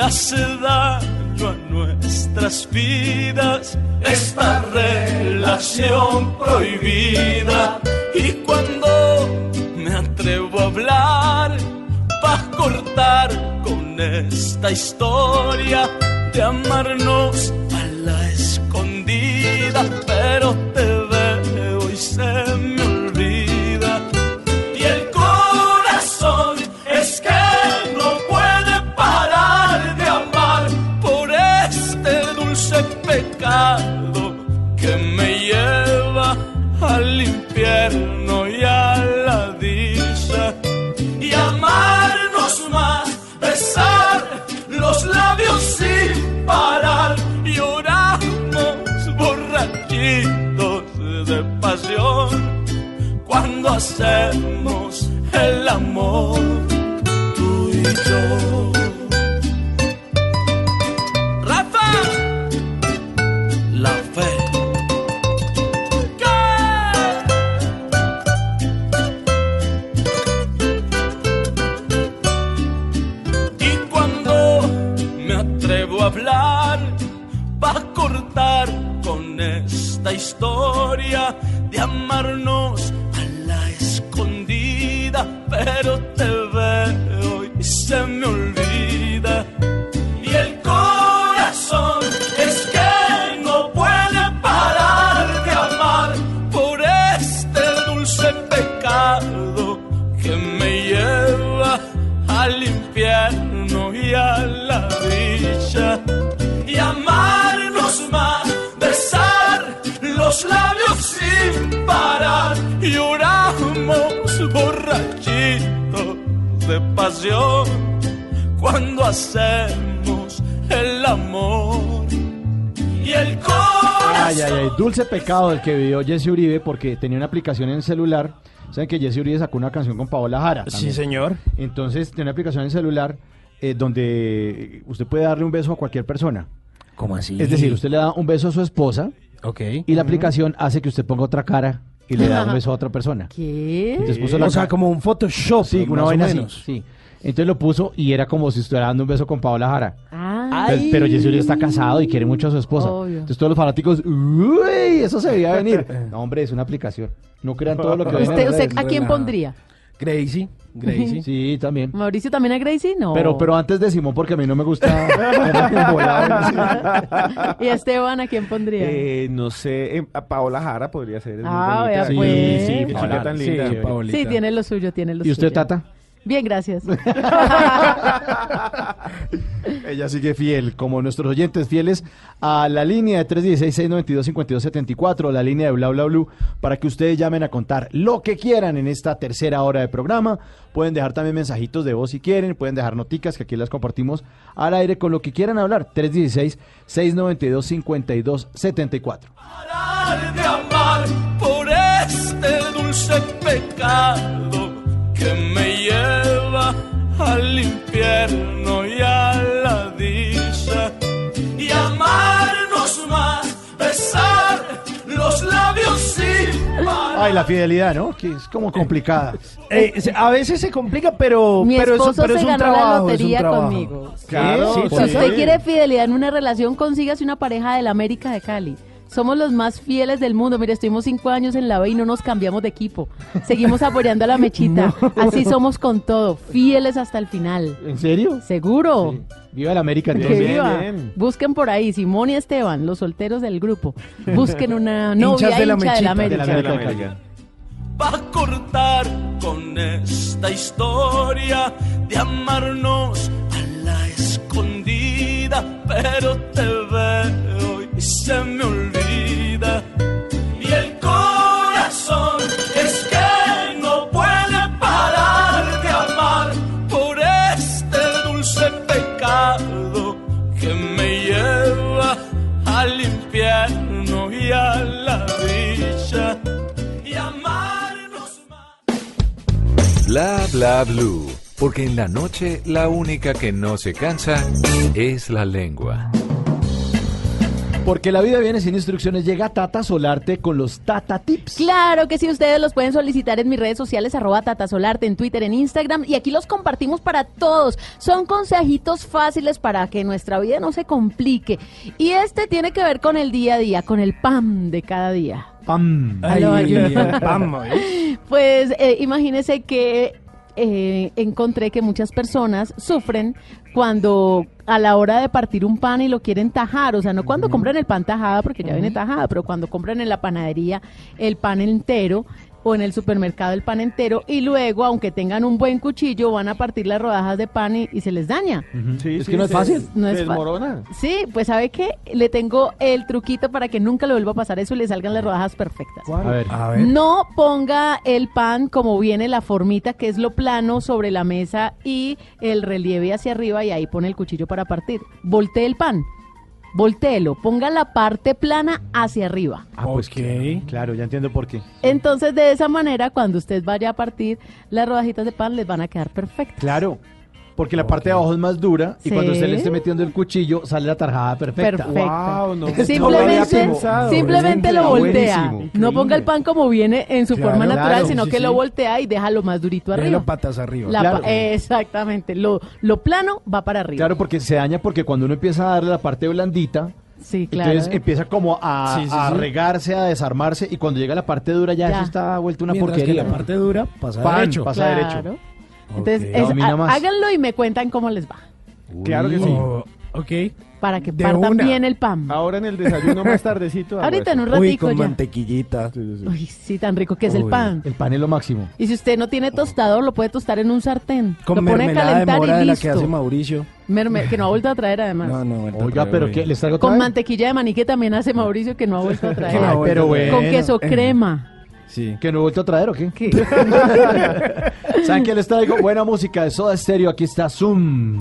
Hace daño a nuestras vidas esta relación prohibida. Y cuando me atrevo a hablar, para cortar con esta historia de amarnos a la escondida, pero hacemos el amor tú y yo. Hacemos el amor. Y el corazón. Ay, ay, ay. Dulce pecado el que vivió Jesse Uribe porque tenía una aplicación en el celular. Saben que Jesse Uribe sacó una canción con Paola Jara. Sí, señor. Entonces, tiene una aplicación en el celular eh, donde usted puede darle un beso a cualquier persona. ¿Cómo así? Es decir, usted le da un beso a su esposa Ok. y la aplicación hace que usted ponga otra cara y le da un beso a otra persona. ¿Qué? Entonces puso la o sea, como un Photoshop. Sí, una vaina así. menos. Sí. Entonces lo puso y era como si estuviera dando un beso con Paola Jara. Ah, Entonces, pero Jesse Uribe está casado y quiere mucho a su esposa. Obvio. Entonces todos los fanáticos, uy, eso se veía venir. No, hombre, es una aplicación. No crean todo lo que ven en ¿Usted, las usted redes. ¿A quién pondría? Gracie. Gracie. Sí, también. ¿Mauricio también a Gracie? No. Pero, pero antes de Simón, porque a mí no me gusta. ¿Y Esteban a quién pondría? Eh, no sé, em, a Paola Jara podría ser. es muy Ah, bonita. vea, Sí, pues. sí, Paola, tan sí, linda. sí, sí, tiene lo suyo, tiene lo ¿Y usted, suyo. Tata? Bien, gracias. Ella sigue fiel, como nuestros oyentes fieles, a la línea de 316-692-5274, la línea de Bla Bla Blue, para que ustedes llamen a contar lo que quieran en esta tercera hora de programa. Pueden dejar también mensajitos de voz si quieren, pueden dejar noticas que aquí las compartimos al aire con lo que quieran hablar. 316-692-5274. parar de amar por este dulce pecado que me lleva al infierno y a la dicha y amarnos más, besar los labios sin parar. Ay, la fidelidad, ¿no? Que es como complicada. Eh, a veces se complica, pero, Mi pero, es, esposo pero es se un ganó la trabajo. es un lotería trabajo. conmigo. Claro, Sí, sí, Si usted quiere fidelidad en una relación, consígase una pareja del América de Cali. Somos los más fieles del mundo. Mire, estuvimos cinco años en la B y no nos cambiamos de equipo. Seguimos apoyando a la mechita. Así somos con todo, fieles hasta el final. ¿En serio? Seguro. Viva la América. Que entonces. viva. Busquen por ahí, Simón y Esteban, los solteros del grupo. Busquen una novia Hinchas de la hincha de la mechita. América. De la América. Va a cortar con esta historia de amarnos a la escondida, pero te veo y se me olvida. La dicha y amarnos Bla bla blue. Porque en la noche la única que no se cansa es la lengua. Porque la vida viene sin instrucciones. Llega Tata Solarte con los Tata Tips. Claro que sí, ustedes los pueden solicitar en mis redes sociales, arroba tatasolarte, en Twitter, en Instagram, y aquí los compartimos para todos. Son consejitos fáciles para que nuestra vida no se complique. Y este tiene que ver con el día a día, con el pan de cada día. Pam. Aló, ayuda. Pam. Pues eh, imagínese que eh, encontré que muchas personas sufren cuando a la hora de partir un pan y lo quieren tajar, o sea, no cuando compran el pan tajada porque ya viene tajada, pero cuando compran en la panadería el pan entero o en el supermercado el pan entero y luego, aunque tengan un buen cuchillo, van a partir las rodajas de pan y, y se les daña. Sí, Es sí, que no es se- fácil. No es desmorona. Sí, pues sabe que le tengo el truquito para que nunca le vuelva a pasar eso y le salgan las rodajas perfectas. A ver. A ver. No ponga el pan como viene la formita, que es lo plano, sobre la mesa y el relieve hacia arriba y ahí pone el cuchillo para partir. Voltee el pan. Voltéelo. Ponga la parte plana hacia arriba. Ah, pues Ok. que- claro, ya entiendo por qué. Entonces, de esa manera, cuando usted vaya a partir, las rodajitas de pan les van a quedar perfectas. Claro. Porque la parte de abajo es más dura y cuando usted le esté metiendo el cuchillo sale la tarjada perfecta. Perfecta. Wow, no. Simplemente, pensado. simplemente lo voltea. buenísimo, No ponga el pan como viene en su Claro, forma natural, claro, sino sí, que sí. lo voltea y deja lo más durito arriba. Déjelo patas arriba. La Claro. pa- exactamente. Lo, lo plano va para arriba. Claro, porque se daña porque cuando uno empieza a darle la parte blandita, Sí, claro. entonces empieza como a, Sí, sí, a sí. regarse, a desarmarse y cuando llega la parte dura ya, Ya. eso está vuelto una Mientras porquería. que la parte dura pasa Pan, derecho. pasa Claro. derecho. Entonces, es- Domina há- más. háganlo y me cuentan cómo les va. Claro que sí. Oh, ok. Para que De partan una. bien el pan. Ahora en el desayuno más tardecito. hago Ahorita en eso. un Uy, ratico con ya. mantequillita. Uy, sí, tan rico que es el Uy. pan. El pan es lo máximo. Y si usted no tiene tostador, lo puede tostar en un sartén. Con lo pone a mermelada de calentar mora y la listo. que hace Mauricio. Merme- que no ha vuelto a traer además. No, no. vuelta Oiga, pero güey. ¿Les traigo otra Con vez? mantequilla de maní que también hace Mauricio que no ha vuelto a traer. Ay, pero bueno. Con queso crema. Sí. ¿Que no vuelto a traer o qué? ¿Qué? ¿Saben qué les traigo? Buena música de Soda Stereo. Aquí está Zoom.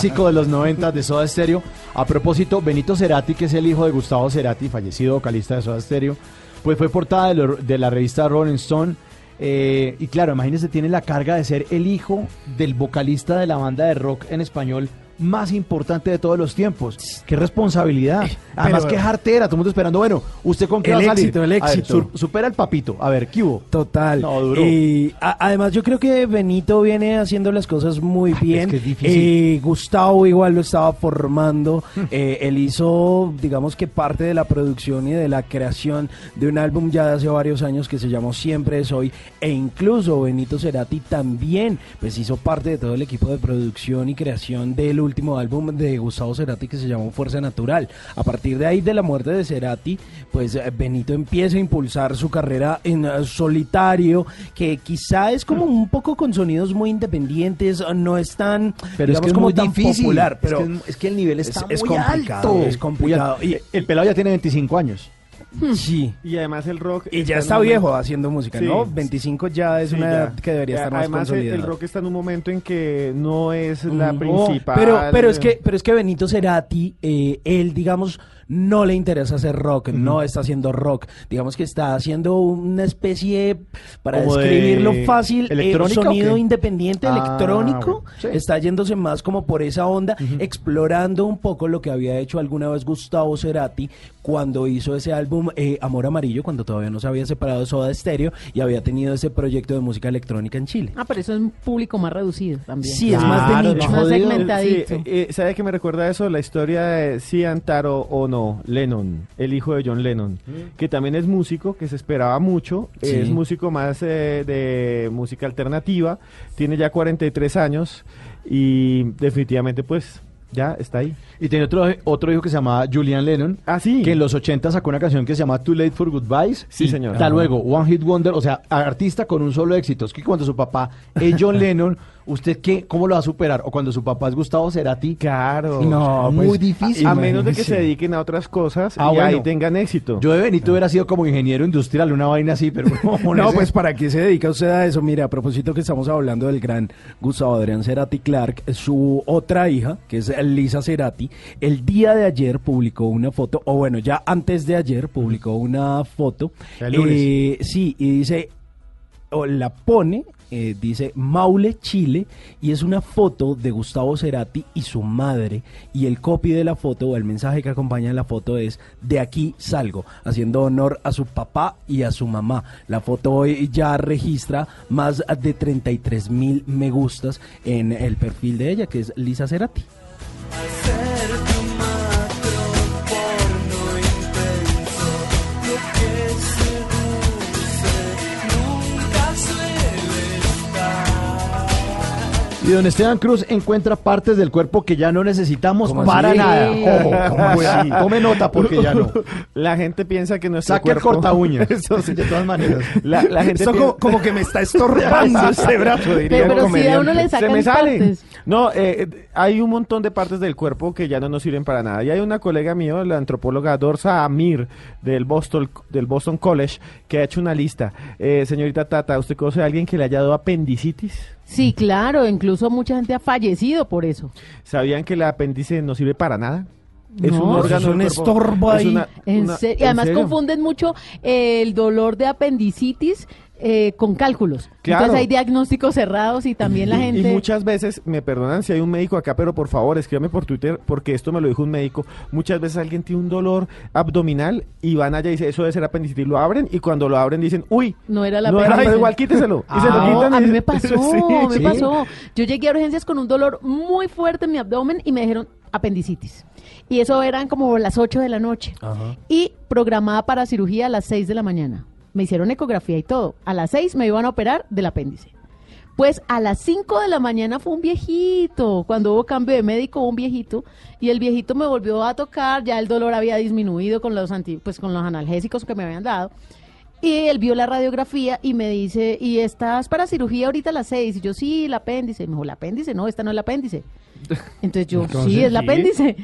Clásico de los 90 de Soda Stereo. A propósito, Benito Cerati, que es el hijo de Gustavo Cerati, fallecido vocalista de Soda Stereo, pues fue portada de, la revista Rolling Stone. eh, y claro, imagínense, tiene la carga de ser el hijo del vocalista de la banda de rock en español más importante de todos los tiempos. ¡Qué responsabilidad! Además, pero- qué jartera, todo el mundo esperando. Bueno, ¿usted con qué El va a salir? éxito, el A ver, éxito. supera el papito. A ver, ¿qué hubo? Total. No, duro. Y a- además yo creo que Benito viene haciendo las cosas muy bien. que es difícil. Eh, Gustavo igual lo estaba formando. Eh, él hizo, digamos que parte de la producción y de la creación de un álbum ya de hace varios años que se llamó Siempre es hoy. E incluso Benito Cerati también pues hizo parte de todo el equipo de producción y creación del último álbum de Gustavo Cerati que se llamó Fuerza Natural. A partir de ahí de la muerte de Cerati, pues eh, Benito empieza a impulsar su carrera en eh, solitario, que quizá es como un poco con sonidos muy independientes, no es tan, Pero es que es como muy tan difícil. popular, Es pero que es- es que el nivel está es muy complicado, alto. es complicado. Alto. el pelado ya tiene 25 años. Sí. Y además el rock... Y ya está viejo haciendo música, Sí. ¿no? 25 ya es Sí, una edad que debería estar más Además, el- el consolidada. rock está en un momento en que no es la No, principal. Pero, pero es que, pero es que Benito Cerati, eh, él, digamos, no le interesa hacer rock, no está haciendo rock. Digamos que está haciendo una especie, para ¿Como de describirlo fácil, eh, sonido independiente Ah, electrónico. bueno, sí. Está yéndose más como por esa onda, explorando un poco lo que había hecho alguna vez Gustavo Cerati cuando hizo ese álbum eh, Amor Amarillo, cuando todavía no se había separado de Soda Stereo y había tenido ese proyecto de música electrónica en Chile. Ah, pero eso es un público más reducido también. Sí, es más de nicho. Más Sí, segmentadito. eh, eh, ¿Sabe qué me recuerda eso? La historia de Cian Taro Ono, Lennon, el hijo de John Lennon, que también es músico, que se esperaba mucho, Sí. es músico más eh, de música alternativa, tiene ya 43 años y definitivamente pues ya está ahí. Y tiene otro, otro hijo que se llamaba Julian Lennon. Ah, sí. Que en los 80 sacó una canción que se llama Too Late for Goodbyes. Sí, y señor. Hasta luego, One Hit Wonder, o sea, artista con un solo éxito. Es que cuando su papá es John Lennon, ¿usted qué? ¿Cómo lo va a superar? O cuando su papá es Gustavo Cerati. Claro. No, muy pues, difícil. A, a menos de que se dediquen a otras cosas Ah, y bueno. ahí tengan éxito. Yo de Benito hubiera sido como ingeniero industrial, una vaina así, pero no, pues ¿para qué se dedica usted a eso? Mire, a propósito que estamos hablando del gran Gustavo Adrián Cerati Clark, su otra hija, que es Lisa Cerati, el día de ayer publicó una foto, o bueno, ya antes de ayer publicó una foto. El lunes. eh, sí, y dice, o la pone, eh, dice Maule, Chile, y es una foto de Gustavo Cerati y su madre, y el copy de la foto, o el mensaje que acompaña la foto es, de aquí salgo, haciendo honor a su papá y a su mamá. La foto hoy ya registra más de 33 mil me gustas en el perfil de ella, que es Lisa Cerati. Y don Esteban Cruz encuentra partes del cuerpo que ya no necesitamos ¿Cómo para así? nada. Ojo, ¿cómo así? Tome nota porque ya no. La gente piensa que nuestro Saque el cuerpo... corta uñas. Eso sí. De todas maneras. La, la gente Esto piensa- como, como que me está estorbando este brazo, diría Pero, pero si a uno le se sacan me salen. partes. No, eh, eh, hay un montón de partes del cuerpo que ya no nos sirven para nada. Y hay una colega mío, la antropóloga Dorsa Amir del Boston, del Boston College, que ha hecho una lista. Eh, señorita Tata, ¿usted conoce a alguien que le haya dado apendicitis? Sí, claro, incluso mucha gente ha fallecido por eso. ¿Sabían que el apéndice no sirve para nada? Es No, un órgano es un estorbo es ahí. una- En una- serio. Y ¿en además serio? confunden mucho el dolor de apendicitis eh, con cálculos. Claro. Entonces hay diagnósticos cerrados y también la Y- gente... Y muchas veces, me perdonan si hay un médico acá, pero por favor, escríbame por Twitter, porque esto me lo dijo un médico. Muchas veces alguien tiene un dolor abdominal y van allá y dicen, eso debe ser apendicitis. Lo abren y cuando lo abren dicen, uy, No era la no era, pero igual quíteselo. y se lo Ah, quitan. a y- mí me pasó, Sí, me sí. pasó. Yo llegué a urgencias con un dolor muy fuerte en mi abdomen y me dijeron apendicitis. Y eso eran como las 8 de la noche. Y programada para cirugía a las 6 de la mañana. Me hicieron ecografía y todo. A las 6 me iban a operar del apéndice. Pues a las 5 de la mañana fue un viejito. Cuando hubo cambio de médico, un viejito. Y el viejito me volvió a tocar. Ya el dolor había disminuido con los, anti, pues, con los analgésicos que me habían dado. Y él vio la radiografía y me dice, ¿y estás para cirugía ahorita a las 6? Y yo, sí, el apéndice. Me dijo, ¿el apéndice? No, esta no es el apéndice. Entonces yo, Entonces, sí, es el apéndice.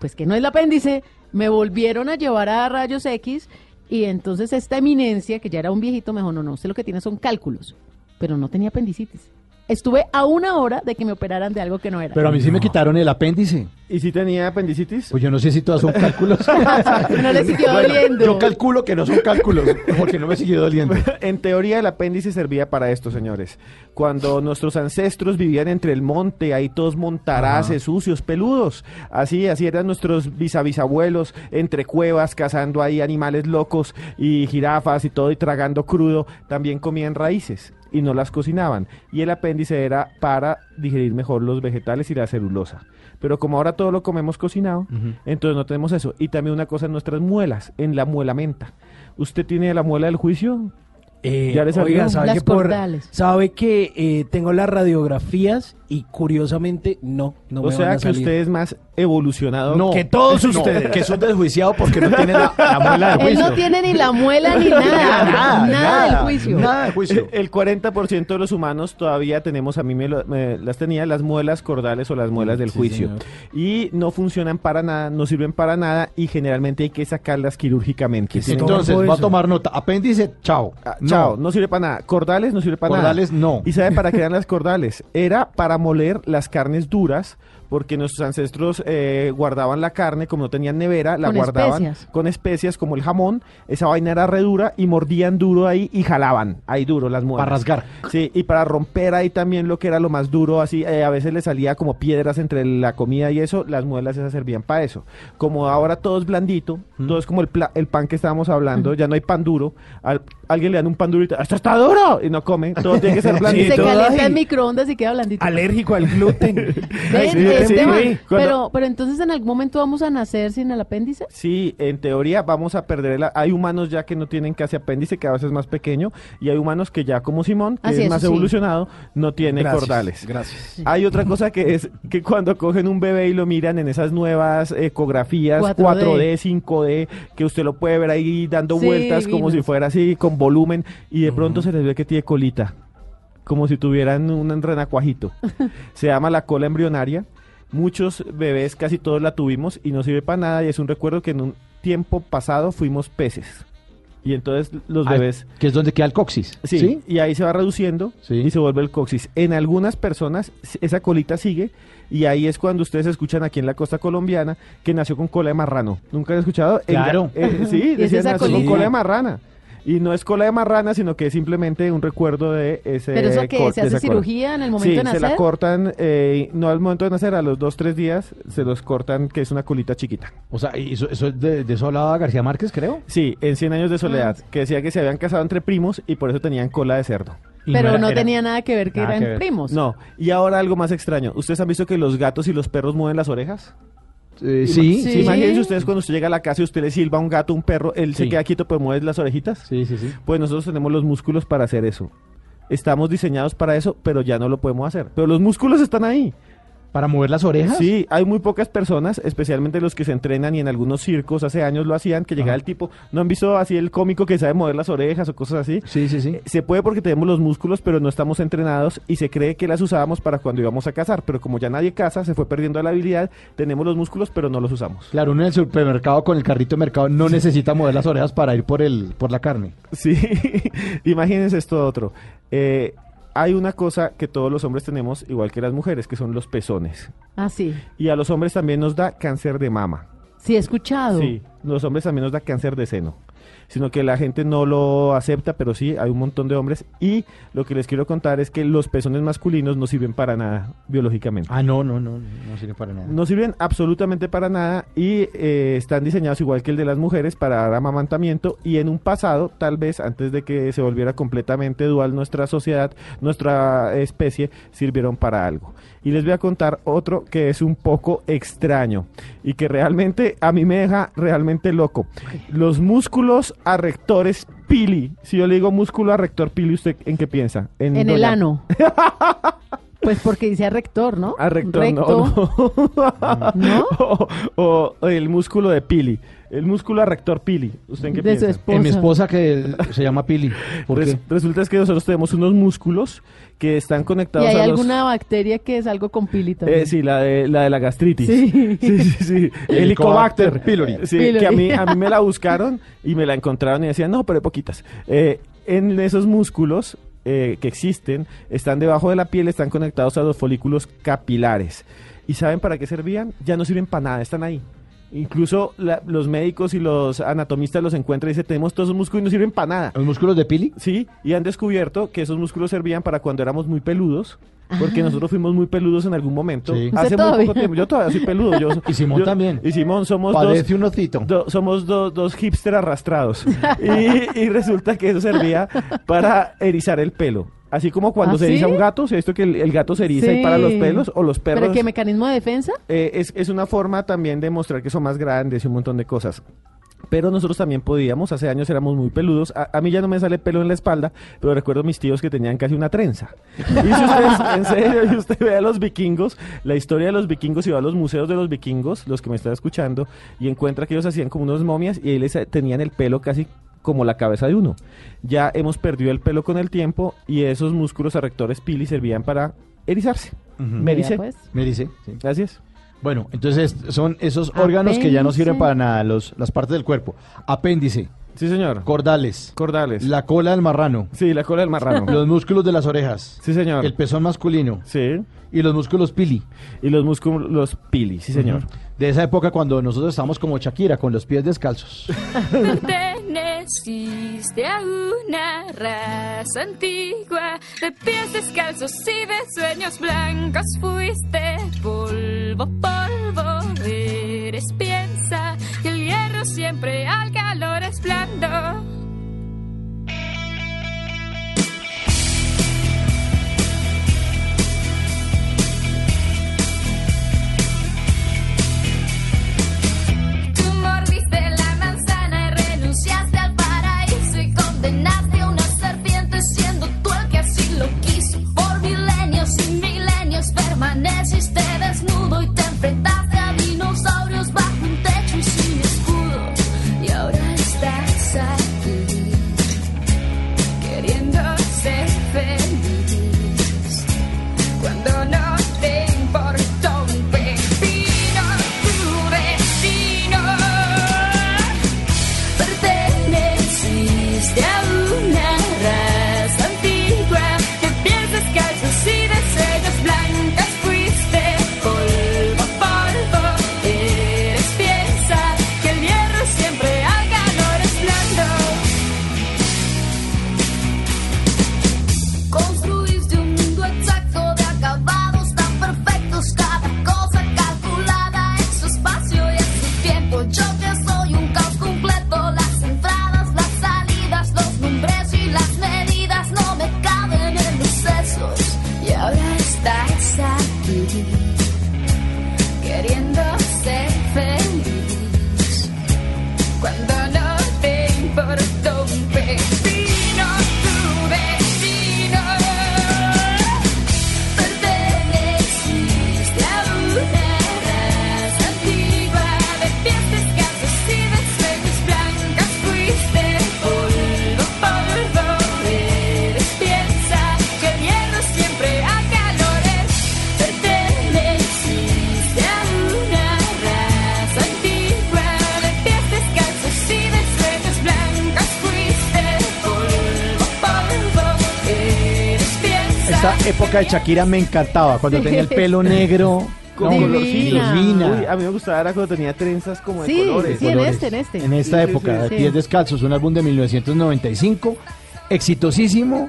Pues que no es el apéndice. Me volvieron a llevar a rayos X y entonces esta eminencia, que ya era un viejito, me dijo, no, no, usted lo que tiene son cálculos, pero no tenía apendicitis. Estuve a una hora de que me operaran de algo que no era. Pero a mí sí me quitaron el apéndice. ¿Y si tenía apendicitis? Pues yo no sé si todas son cálculos. no le siguió Bueno, doliendo. Yo calculo que no son cálculos, porque no me siguió doliendo. En teoría el apéndice servía para esto, señores. Cuando nuestros ancestros vivían entre el monte, ahí todos montaraces, sucios, peludos. Así, así eran nuestros bisabisabuelos, entre cuevas, cazando ahí animales locos y jirafas y todo y tragando crudo. También comían raíces y no las cocinaban. Y el apéndice era para digerir mejor los vegetales y la celulosa. Pero como ahora todo lo comemos cocinado, entonces no tenemos eso. Y también una cosa en nuestras muelas, en la muela menta. ¿Usted tiene la muela del juicio? Eh, ¿Ya le salió? oiga, ¿sabe Las que, por- cordales. sabe que eh, tengo las radiografías y curiosamente no, no o me sea van a que salir. usted es más evolucionado No, que todos no, ustedes. que son desjuiciados porque no tienen la, la muela del Él juicio. no tiene ni la muela ni nada. Nada, nada, del juicio. Nada de juicio. El 40% de los humanos todavía tenemos, a mí me, lo- me las tenía, las muelas cordales o las muelas del Sí, juicio. señor. Y no funcionan para nada, no sirven para nada y generalmente hay que sacarlas quirúrgicamente. Entonces, va a tomar nota. Apéndice, chao. Ah, Chao, no sirve para nada. Cordales no sirve para Cordales, nada. no. ¿Y sabe para qué eran las cordales? Era para moler las carnes duras, porque nuestros ancestros eh, guardaban la carne, como no tenían nevera, la Con guardaban especias. con especias como el jamón. Esa vaina era re dura y mordían duro ahí y jalaban ahí duro las muelas. Para rasgar. Sí, y para romper ahí también lo que era lo más duro, así eh, a veces le salía como piedras entre la comida y eso, las muelas esas servían para eso. Como ahora todo es blandito, todo es como el, pla- el pan que estábamos hablando, ya no hay pan duro, al- alguien le dan un pan duro y te- ¡esto está duro! Y no come, todo tiene que ser Y blandito. se calienta en microondas y queda blandito. Alérgico al gluten. Ven, Sí, sí, man, sí. Cuando- pero, pero entonces en algún momento vamos a nacer sin el apéndice. Sí, en teoría vamos a perder el... Hay humanos ya que no tienen casi apéndice, que a veces es más pequeño, y hay humanos que ya como Simón, que es más eso sí. evolucionado, no tiene Gracias, cordales. Gracias. Hay otra cosa que es que cuando cogen un bebé y lo miran en esas nuevas ecografías 4D. 4D, 5D, que usted lo puede ver ahí dando Sí, vueltas como si fuera así con volumen y de pronto se les ve que tiene colita, como si tuvieran un renacuajito. se llama la cola embrionaria. Muchos bebés, casi todos la tuvimos y no sirve para nada y es un recuerdo que en un tiempo pasado fuimos peces. Y entonces los Ah, bebés Que es donde queda el coxis. Sí, y ahí se va reduciendo Sí. y se vuelve el coxis. En algunas personas esa colita sigue y ahí es cuando ustedes escuchan aquí en la costa colombiana que nació con cola de marrano. ¿Nunca han escuchado? El- Claro. eh, sí, ¿Y es decían esa nació con cola de marrana. Y no es cola de marrana, sino que es simplemente un recuerdo de ese Pero eso que se hace cirugía en el momento Sí, de nacer. se la cortan, eh, no al momento de nacer, a los dos, tres días, se los cortan, que es una colita chiquita. O sea, y eso, eso es de, de eso hablaba García Márquez, creo. Sí, en 100 años de soledad, Ah. que decía que se habían casado entre primos y por eso tenían cola de cerdo. Y pero era- no, era- tenía nada que ver que eran que primos. No, y ahora algo más extraño. ¿Ustedes han visto que los gatos y los perros mueven las orejas? Eh, sí, Sí. Imagínense ustedes cuando usted llega a la casa y usted le silba a un gato, un perro, él se Sí. queda quieto pero mueve las orejitas. sí, sí, sí. Pues nosotros tenemos los músculos para hacer eso. Estamos diseñados para eso, pero ya no lo podemos hacer. Pero los músculos están ahí. ¿Para mover las orejas? Sí, hay muy pocas personas, especialmente los que se entrenan y en algunos circos hace años lo hacían, que llegaba Ajá. el tipo, ¿no han visto así el cómico que sabe mover las orejas o cosas así? Sí, sí, sí. Eh, Se puede porque tenemos los músculos, pero no estamos entrenados y se cree que las usábamos para cuando íbamos a cazar, pero como ya nadie caza, se fue perdiendo la habilidad, tenemos los músculos, pero no los usamos. Claro, uno en el supermercado con el carrito de mercado no necesita mover las orejas para ir por el por la carne. Sí, imagínense esto otro. Eh, hay una cosa que todos los hombres tenemos, igual que las mujeres, que son los pezones. Ah, sí. Y a los hombres también nos da cáncer de mama. Sí, he escuchado. Sí, los hombres también nos da cáncer de seno. Sino que la gente no lo acepta, pero sí, hay un montón de hombres. Y lo que les quiero contar es que los pezones masculinos no sirven para nada biológicamente. Ah, no, no, no, no sirve para nada. No sirven absolutamente para nada y eh, están diseñados igual que el de las mujeres para dar amamantamiento y en un pasado, tal vez antes de que se volviera completamente dual nuestra sociedad, nuestra especie, sirvieron para algo. Y les voy a contar otro que es un poco extraño y que realmente a mí me deja realmente loco. Los músculos arrectores pili. Si yo le digo músculo arrector pili, ¿usted en qué piensa? En el ano. Pues porque dice rector, ¿no? Ah, rector, Recto. no, no. o el músculo de Pili. El músculo arrector Pili. ¿Usted en qué De su piensa? esposa. En mi esposa que se llama Pili. ¿Por Res- qué? Resulta es que nosotros tenemos unos músculos que están ¿Y conectados hay a los... alguna bacteria que es algo con pili también? Eh, sí, la de la, de la gastritis. Sí. sí, sí. sí. Helicobacter Helicobacter pylori. Sí, Pylori. que a mí, a mí me la buscaron y me la encontraron y decían, no, pero hay poquitas. Eh, en esos músculos eh, que existen están debajo de la piel, están conectados a los folículos capilares. ¿Y saben para qué servían? Ya no sirven para nada, están ahí. Incluso la- los médicos y los anatomistas los encuentran y dicen, tenemos todos esos músculos y no sirven para nada. ¿Los músculos de Pili? Sí, y han descubierto que esos músculos servían para cuando éramos muy peludos, porque nosotros fuimos muy peludos en algún momento. Sí. Hace ¿Usted muy todavía? poco tiempo. Yo todavía soy peludo. Yo, Y Simón yo- también. Y Simón, somos Parece dos, un osito. do- somos do- dos hipster arrastrados. y, y resulta que eso servía para erizar el pelo. Así como cuando ¿Ah, se sí? eriza un gato, ¿se ha visto que el, el gato se eriza y Sí. para los pelos? O los perros. ¿Pero qué mecanismo de defensa? Eh, es, es una forma también de mostrar que son más grandes y un montón de cosas. Pero nosotros también podíamos, hace años éramos muy peludos. A, a mí ya no me sale pelo en la espalda, pero recuerdo mis tíos que tenían casi una trenza. Y si ustedes, en serio, y usted ve a los vikingos, la historia de los vikingos y va a los museos de los vikingos, los que me están escuchando, y encuentra que ellos hacían como unos momias y ahí les tenían el pelo casi como la cabeza de uno. Ya hemos perdido el pelo con el tiempo y esos músculos arrectores pili servían para erizarse. Me Vea, ericé. pues. Me dice. Gracias. Bueno, entonces son esos órganos que ya no sirven para nada, los, las partes del cuerpo. Apéndice. Sí, señor. Cordales. Cordales. La cola del marrano. Sí, la cola del marrano. Los músculos de las orejas. Sí, señor. El pezón masculino. Sí. Y los músculos pili. Y los músculos pili, sí, señor. De esa época cuando nosotros estábamos como Shakira, con los pies descalzos. A una raza antigua de pies descalzos y de sueños blancos. Fuiste polvo, polvo, eres piensa que el hierro siempre al calor es blando. Siendo tú el que así lo quiso. Por milenios y milenios permaneciste desnudo y te enfrentaste época de Shakira me encantaba, cuando tenía el pelo negro. Con no, colorcito. divina. Uy, a mí me gustaba era cuando tenía trenzas como de Sí, colores. sí, en este, en este. En esta Sí, época, Pies Descalzos, un álbum de 1995, exitosísimo.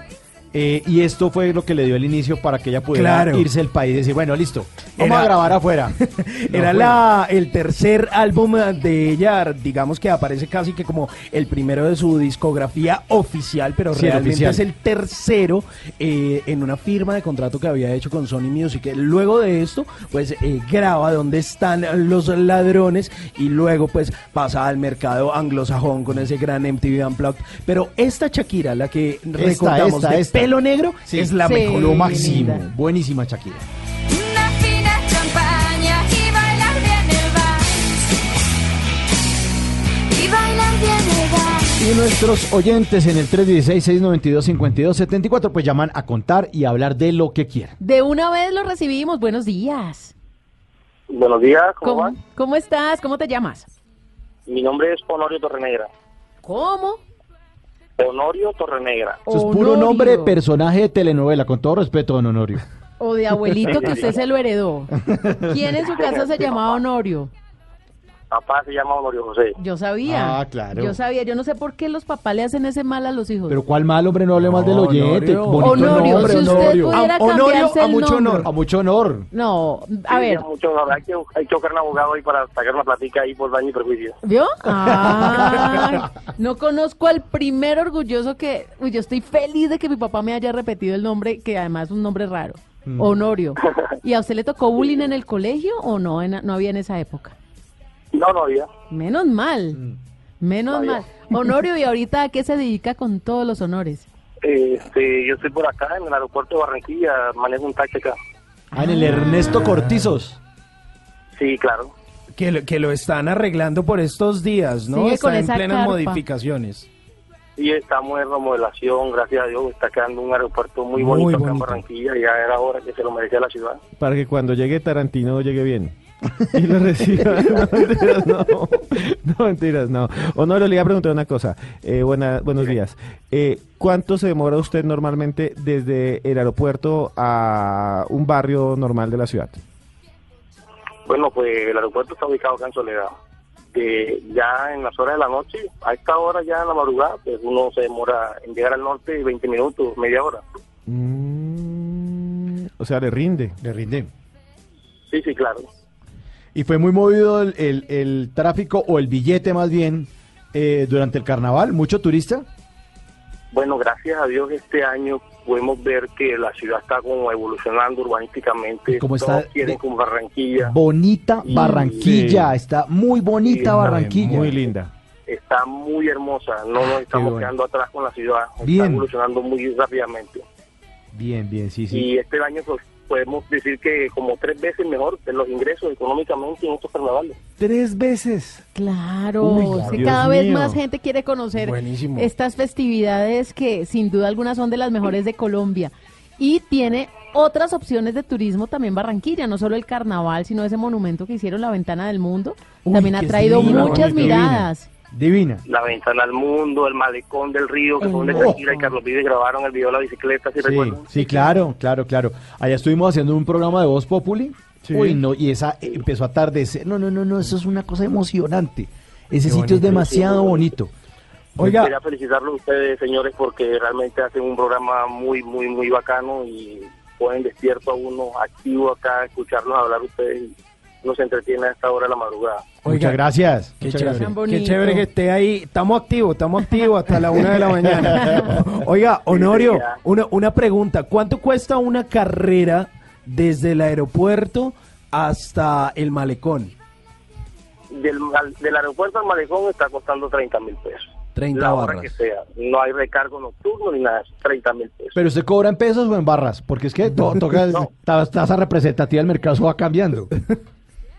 Eh, y esto fue lo que le dio el inicio para que ella pudiera Claro. irse del país y decir, bueno, listo, vamos Era- a grabar afuera. Era la, el tercer álbum de ella, digamos que aparece casi que como el primero de su discografía oficial, pero Sí, realmente oficial. es el tercero eh, en una firma de contrato que había hecho con Sony Music. Luego de esto, pues eh, graba Dónde están los ladrones y luego pues pasa al mercado anglosajón con ese gran MTV Unplugged. Pero esta Shakira, la que recordamos esta, de esta. Pelo negro, Sí. es la Sí. mejor. Lo máximo. Buenísima Shakira. Una fina champaña y bailar bien el vals. Y bailar bien el vals. Y nuestros oyentes en el 316-692-5274 pues llaman a contar y a hablar de lo que quieran. De una vez lo recibimos. Buenos días. Buenos días, ¿cómo, ¿Cómo, van? cómo estás? ¿Cómo te llamas? Mi nombre es Honorio Torrenegra. ¿Cómo? Honorio Torrenegra. Eso es puro nombre de personaje de telenovela, con todo respeto, don Honorio. O de abuelito que usted se lo heredó. ¿Quién en su casa se llamaba Honorio? Papá se llama Honorio José. Yo sabía. Ah, claro. Yo sabía. Yo no sé por qué los papás le hacen ese mal a los hijos. Pero cuál mal, hombre, no hable mal del oyente. Honorio. Bonito Honorio, nombre, si usted Honorio. pudiera A- Honorio cambiarse a el mucho nombre. honor. A mucho honor. No, a Sí, ver. mucho honor. hay, que, hay que buscar un abogado ahí para sacar una platica ahí por daño y perjuicio. ¿Vio? Ay, no conozco al primer orgulloso que... Uy, yo estoy feliz de que mi papá me haya repetido el nombre, que además es un nombre raro. Mm. Honorio. ¿Y a usted le tocó bullying en el colegio o no? En- no había en esa época. No, no había. Menos mal. Menos No mal. Honorio, ¿y ahorita a qué se dedica con todos los honores? Este, yo estoy por acá en el aeropuerto de Barranquilla, manejo un taxi acá. Ah, en el Ernesto Cortizos. Sí, claro. Que lo, que lo están arreglando por estos días, ¿no? Sigue Está con en esa plenas carpa. modificaciones. Y estamos en remodelación, gracias a Dios, está quedando un aeropuerto muy Muy bonito, acá en. Barranquilla, ya era hora que se lo merecía la ciudad. Para que cuando llegue Tarantino llegue bien. Y lo reciba. No, mentiras, no. No, mentiras, no. Honorio, le iba a preguntar una cosa. Eh, buena- buenos días. Eh, ¿Cuánto se demora usted normalmente desde el aeropuerto a un barrio normal de la ciudad? Bueno, pues el aeropuerto está ubicado acá en Soledad. De, ya en las horas de la noche, a esta hora ya en la madrugada, pues uno se demora en llegar al norte 20 minutos, media hora. O sea, le rinde. Le rinde. Sí, sí, claro. Y fue muy movido el, el- el tráfico o el billete más bien eh, durante el carnaval. ¿Mucho turista? Bueno, gracias a Dios este año podemos ver que la ciudad está como evolucionando urbanísticamente. Todos está quieren con Barranquilla. Bonita Y- Barranquilla. Sí. Está muy bonita Sí, Barranquilla. Muy linda. Está muy hermosa. No nos estamos bueno. quedando atrás con la ciudad. Bien. Está evolucionando muy rápidamente. Bien, bien, sí, sí. Y este año pues, podemos decir que como tres veces mejor de los ingresos económicamente en estos carnavales. Tres veces. Claro, Uy, es que Dios cada vez mío. más gente quiere conocer Buenísimo. estas festividades que sin duda algunas son de las mejores de Colombia. Y tiene otras opciones de turismo también Barranquilla, no solo el carnaval, sino ese monumento que hicieron la Ventana del Mundo. Uy, también ha traído muchas miradas. Divina. La ventana al mundo, el malecón del río, que fue donde malecón. Shakira y Carlos Vives grabaron el video de la bicicleta, si Sí, recuerdan. sí, claro, claro, claro. Allá estuvimos haciendo un programa de Voz Populi. Sí. Uy, no, y esa eh, empezó a atardecer. No, no, no, no, eso es una cosa emocionante. Ese Qué sitio es bonito. demasiado bonito. Oiga, Quería felicitarlos a ustedes, señores, porque realmente hacen un programa muy, muy, muy bacano y ponen despierto a uno activo acá, escucharlos hablar ustedes y nos entretiene a esta hora de la madrugada. Oiga, Muchas gracias. Qué Muchas chévere, gracias. Qué chévere que esté ahí. Estamos activos, estamos activos hasta la una de la mañana. Oiga, Honorio, una, una pregunta. ¿Cuánto cuesta una carrera desde el aeropuerto hasta el malecón? Del, del aeropuerto al malecón está costando 30 mil pesos. 30 la hora barras. que sea. No hay recargo nocturno ni nada, 30 mil pesos. Pero usted cobra en pesos o en barras, porque es que to- toca No. ta- tasa representativa del mercado va cambiando.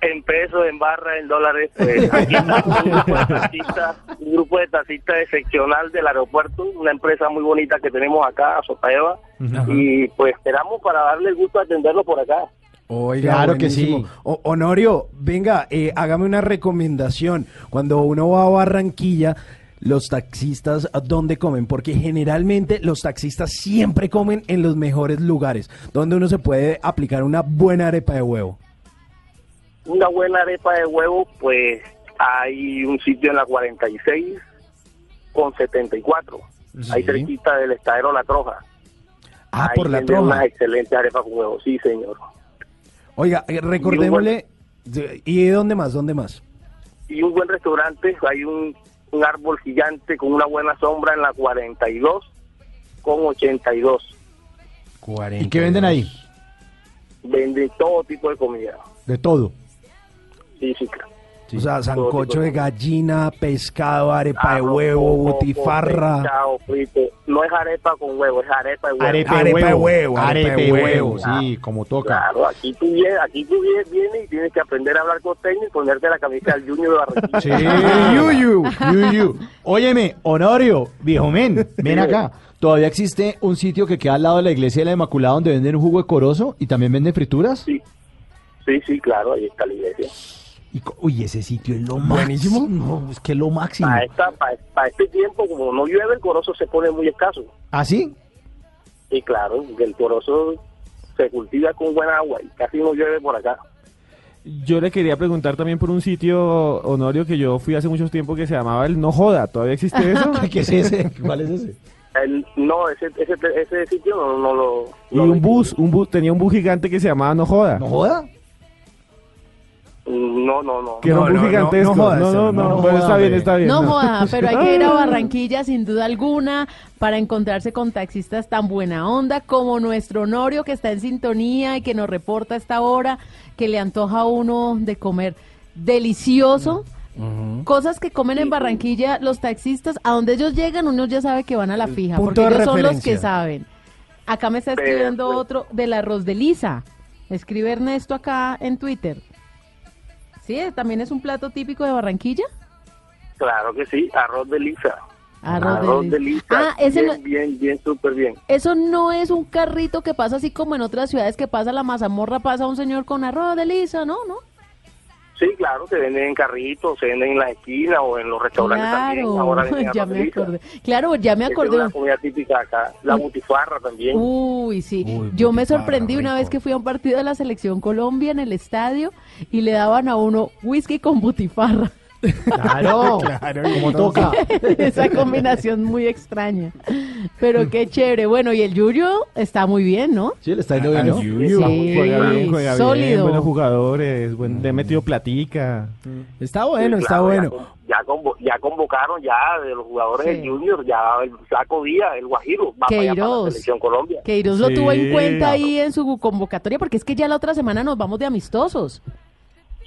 En pesos, en barras, en dólares, pues aquí está un grupo de taxistas, un grupo de taxistas excepcional del aeropuerto, una empresa muy bonita que tenemos acá, Sotaeva, y pues esperamos para darle el gusto de atenderlo por acá. Oiga, Claro que sí. O- Honorio, venga, eh, hágame una recomendación. Cuando uno va a Barranquilla, los taxistas, ¿a ¿dónde comen? Porque generalmente los taxistas siempre comen en los mejores lugares, donde uno se puede aplicar una buena arepa de huevo. Una buena arepa de huevo, pues hay un sitio en la 46 con 74, ahí Sí. cerquita del estadero La Troja. Ah, Ahí por la troja. Unas excelentes arepas con huevo, sí señor. Oiga, eh, recordémosle. ¿Y de dónde más? ¿Dónde más? y un buen restaurante, hay un, un árbol gigante con una buena sombra en la 42 con 82. ¿Y qué venden ahí? Venden todo tipo de comida. De todo. Sí, sí, claro. O sea, sancocho de gallina, pescado, arepa de huevo, coco, butifarra. pescado frito. No es arepa con huevo, es arepa de huevo. Arepa, Arepa de de huevo. huevo, arepa Arepa de huevo. huevo, sí, como toca. Claro, aquí tú vienes, aquí tú vienes, vienes y tienes que aprender a hablar costeño y ponerte la camisa del Junior de Barranquilla. Sí, yuyu, yuyu. Óyeme, Honorio, viejo men, ven acá. ¿Todavía existe un sitio que queda al lado de la iglesia de la Inmaculada donde venden un jugo de corozo y también venden frituras? Sí, sí, sí, claro, ahí está la iglesia. Y, uy, ese sitio es lo Buenísimo. máximo. No, es que es lo máximo. Para, esta, para, para este tiempo, como no llueve, el corozo se pone muy escaso. ¿Ah, sí? Y claro, el corozo se cultiva con buena agua y casi no llueve por acá. Yo le quería preguntar también por un sitio, Honorio, que yo fui hace mucho tiempo que se llamaba el No Joda. ¿Todavía existe eso? ¿Qué es ese? ¿Cuál es ese? El- no, ese, ese, ese sitio no, no lo... Y un lo- bus, un bus, tenía un bus gigante que se llamaba No Joda. ¿No joda? No, no, no. Que bus gigantesco. No, no, no, bueno, está bien, está bien. No joda, pero hay que ir a Barranquilla sin duda alguna para encontrarse con taxistas tan buena onda como nuestro Honorio que está en sintonía y que nos reporta a esta hora que le antoja a uno de comer delicioso. Cosas que comen en Barranquilla los taxistas, a donde ellos llegan uno ya sabe que van a la fija, porque ellos son los que saben. Acá me está escribiendo otro del arroz de Lisa. Escribe Ernesto acá en Twitter. Sí, también es un plato típico de Barranquilla. Claro que sí, arroz de lisa. Arroz de de lisa. lisa. Ah, ese bien, no- bien, bien, súper bien. Eso no es un carrito que pasa así como en otras ciudades que pasa la mazamorra, pasa un señor con arroz de lisa, ¿no? ¿No? Sí, claro, se venden en carritos, se venden en las esquinas o en los restaurantes también. Claro, Ahora venden ya me acordé. Claro, ya me acordé. Es una comida típica acá. La butifarra también. Uy, sí. Yo me sorprendí una vez que fui a un partido de la Selección Colombia en el estadio y le daban a uno whisky con butifarra. Claro, como toca. Esa combinación muy extraña. Pero qué chévere. Bueno, y el Yuyo está muy bien, ¿no? Sí, le está yendo bien, ¿no? Yuyu, Sí, juega bien, juega bien, sólido. buenos jugadores, buen, le he metido platica. Está bueno, Sí, está bueno. Ya, con- ya, convo- ya convocaron ya de los jugadores Sí. del Junior, ya el Saco Díaz, el Guajiro, va para allá para la Queiroz. selección Colombia. Queiroz lo tuvo en cuenta ahí en su convocatoria porque es que ya la otra semana nos vamos de amistosos.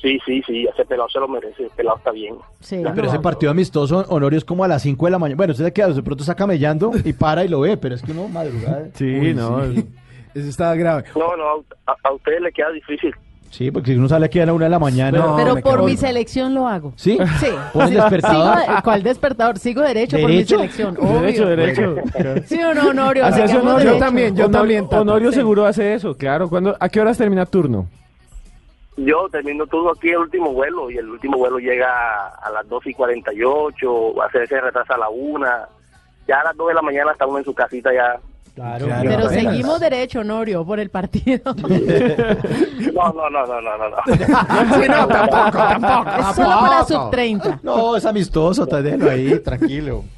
Sí, sí, sí, ese pelado se lo merece, ese pelado está bien. Sí, Pero no. ese partido amistoso, Honorio, es como a las 5 de la mañana. Bueno, usted se queda, de pronto está camellando y para y lo ve, pero es que uno madrugada. Sí, Uy, no. Sí. Eso está grave. No, no, a, a ustedes les queda difícil. Sí, porque si uno sale aquí a la 1 de la mañana. No, Pero por mi selección lo hago. ¿Sí? Sí. ¿Pone el despertador? Sigo ¿Cuál despertador? Sigo derecho, por mi ¿Derecho? selección. Derecho, obvio. derecho. ¿Sí o no, Honorio? Así hace Honorio derecho. también, yo Honorio- también. Honorio seguro hace eso, claro. ¿Cuándo, ¿A qué horas termina turno? Yo termino todo aquí el último vuelo y el último vuelo llega a las 2 y 48, a veces se retrasa a la 1. Ya a las 2 de la mañana está uno en su casita ya. Claro, Claro. Pero seguimos derecho, Honorio, por el partido. No, no, no, no, no, no. no. Sí, no, tampoco, tampoco. Solo para sub 30. No, es amistoso, tá, déjelo ahí, tranquilo.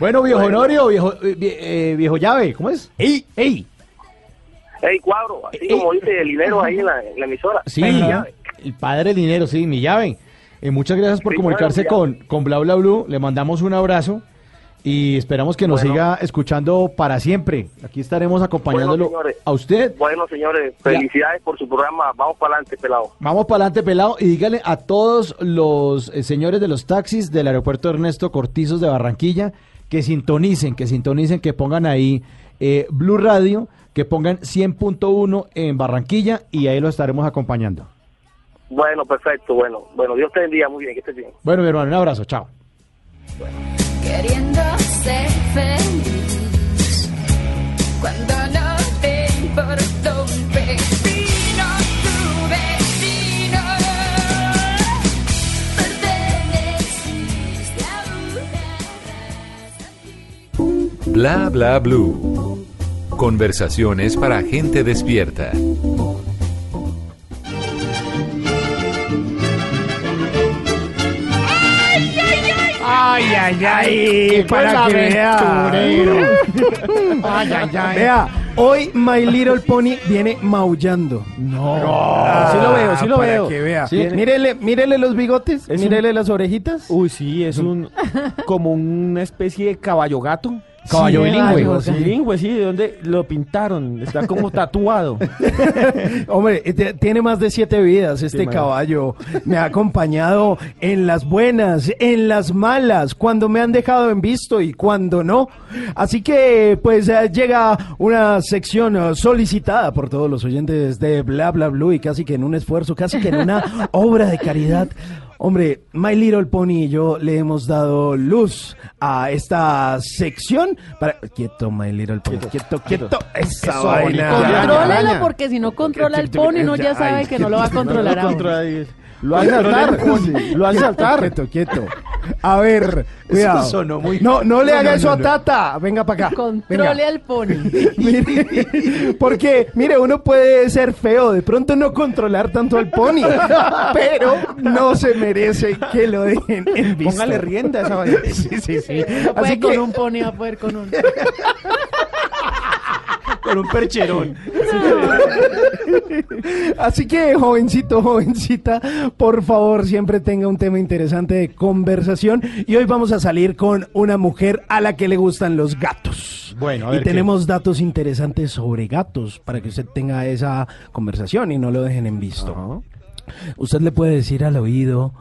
Bueno, viejo Honorio, viejo, eh, eh, viejo llave, ¿cómo es? ¡Ey! ¡Ey! Hey, cuadro, así como dice el dinero ahí en la, en la emisora. Sí, ya. el padre del dinero, sí, mi llave. Eh, muchas gracias por Sí, comunicarse con, con Bla Bla Blue. Le mandamos un abrazo y esperamos que nos Bueno. siga escuchando para siempre. Aquí estaremos acompañándolo Bueno, a usted. Bueno, señores, felicidades por su programa. Vamos para adelante, pelado. Vamos para adelante, pelado, y dígale a todos los eh, señores de los taxis del aeropuerto Ernesto Cortizos de Barranquilla que sintonicen, que sintonicen, que pongan ahí eh, Blue Radio, que pongan 100.1 en Barranquilla y ahí lo estaremos acompañando. Bueno, perfecto, bueno. Bueno, Dios te bendiga muy bien, que estés bien. Bueno, mi hermano, un abrazo, chao. Queriendo ser feliz cuando no te importó un pepino tu vecino. Perteneciste a una Bla bla blue. Conversaciones para gente despierta. Ay, ay, ay, para que vea. Ay, ay, ay. Vea, hoy My Little Pony viene maullando. No. sí lo veo, sí lo para veo. que vea. Sí. Mírele, mírele los bigotes, Es mírele las orejitas. Uy, sí, es un como una especie de caballo gato. Caballo Sí, bilingüe. caballo. Sí, bilingüe, sí, de donde lo pintaron, está como tatuado. Hombre, eh, tiene más de siete vidas este Sí, caballo. Me ha acompañado en las buenas, en las malas, cuando me han dejado en visto y cuando no. Así que, pues, eh, llega una sección eh, solicitada por todos los oyentes de Bla Bla Blue y casi que en un esfuerzo, casi que en una obra de caridad. Hombre, My Little Pony y yo le hemos dado luz a esta sección para... Quieto, My Little Pony. Quieto, quieto. Esa Eso, vaina. Contrólalo porque si no controla el pony, uno ya sabe que no lo va a controlar a uno. Lo van a saltar. Sí. Lo van a saltar. Quieto, quieto. A ver, cuidado. sonó muy- No, no le No, haga no, eso no, a no. Tata. Venga para acá. Controle al pony. Mire, porque, mire, uno puede ser feo, de pronto no controlar tanto al pony, pero no se merece que lo dejen en visto. Póngale rienda a esa vaina. Sí, sí, sí. No puede Así con que, un pony, va a poder con un. Con un percherón. así que, jovencito, jovencita, por favor, siempre tenga un tema interesante de conversación. Y hoy vamos a salir con una mujer a la que le gustan los gatos. Bueno, a y qué. tenemos datos interesantes sobre gatos para que usted tenga esa conversación y no lo dejen en visto. Usted le puede decir al oído,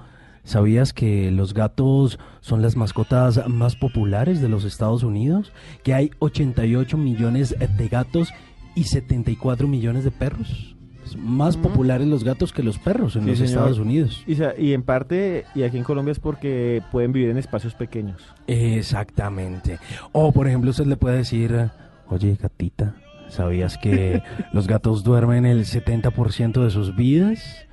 ¿sabías que los gatos son las mascotas más populares de los Estados Unidos? Que hay 88 millones de gatos y 74 millones de perros. Es más populares los gatos que los perros en Sí, los señor. Estados Unidos. Y en parte, y aquí en Colombia es porque pueden vivir en espacios pequeños. Exactamente. O por ejemplo usted le puede decir, oye gatita, ¿sabías que los gatos duermen el 70% de sus vidas?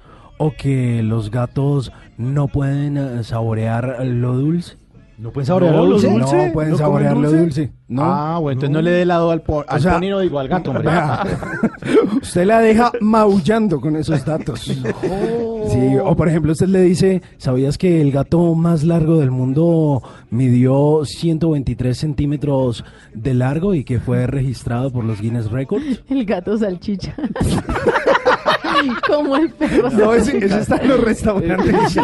¿O que los gatos no pueden eh, saborear lo dulce? ¿No pueden saborear lo dulce? No pueden ¿No comen saborear lo dulce? No. Ah, bueno, entonces no le dé helado al, po- al sea, pony, no digo al gato, hombre. Usted la deja maullando con esos datos. Sí, o por ejemplo, usted le dice, ¿sabías que el gato más largo del mundo midió 123 centímetros de largo y que fue registrado por los Guinness Records? El gato salchicha. Como el perro No, ese, ese está en los restaurantes.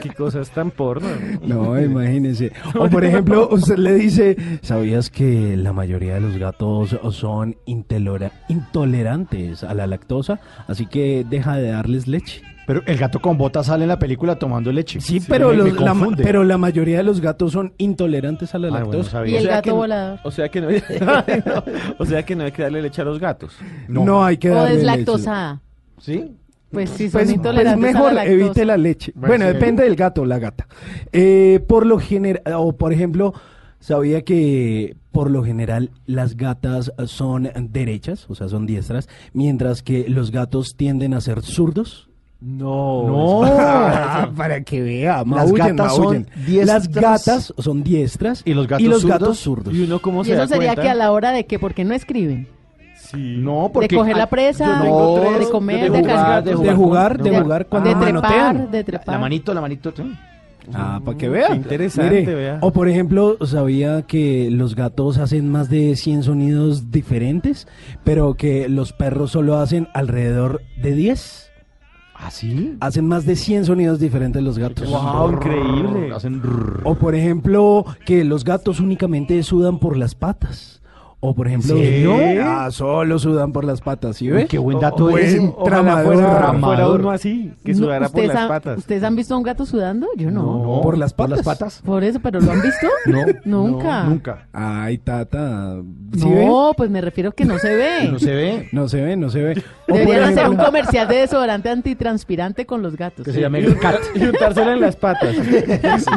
Qué cosas tan porno. No, imagínese. O por ejemplo, usted le dice, ¿sabías que la mayoría de los gatos son intolera- intolerantes a la lactosa? Así que deja de darles leche. Pero el gato con botas sale en la película tomando leche. Sí, pero, me- me los- la, pero mayoría de los gatos son intolerantes a la bueno, lactosa. Y el O sea gato que volador. O sea que no, o sea que no hay que darle leche a los gatos. no. hay que O darle leche. deslactosada. ¿Sí? Pues sí, son Pues, pues intolerantes mejor a la lactosa. evite la leche. Bueno, Bueno, sí. depende del gato o la gata. Eh, por lo general, o por ejemplo, sabía que por lo general las gatas son derechas, o sea, son diestras, mientras que los gatos tienden a ser zurdos. No. No. Para que vea, Las maullen, gatas son diestras. Las gatas son diestras ¿Y los gatos zurdos? gatos zurdos. ¿Y uno cómo Y se eso da sería cuenta? que a la hora de que, porque no escriben? Sí. No, porque... de coger la presa, tengo tres, de comer, de de, jugar, de de jugar, jugar, de de- jugar cuando de trepar, manotean. de La, trepar. la manito, la manito. sí. Ah, para que vea. Qué interesante, Mire, vea. O por ejemplo, sabía que los gatos hacen más de 100 sonidos diferentes, pero que los perros solo hacen alrededor de 10. ¿Ah, sí? Hacen más de 100 sonidos diferentes los gatos. Wow, increíble. Hacen... O por ejemplo, que los gatos únicamente sudan por las patas. O por ejemplo, ¿En serio? ah, solo sudan por las patas, ¿sí Uy, ve? qué buen dato ese. Ojalá tramador. fuera, fuera Tramador. uno así, que No, sudara por ¿ustedes las han- patas. ¿Ustedes han visto a un gato sudando? Yo no. No. ¿Por las ¿Por patas? las patas? Por eso, pero ¿lo han visto? No. Nunca. no, nunca. Ay, tata. ¿sí? No, pues me refiero que no se ve. No se ve. No se ve, no se ve. Por Deberían hacer un comercial de desodorante antitranspirante con los gatos. Que se llame cat. Y untársela en las patas.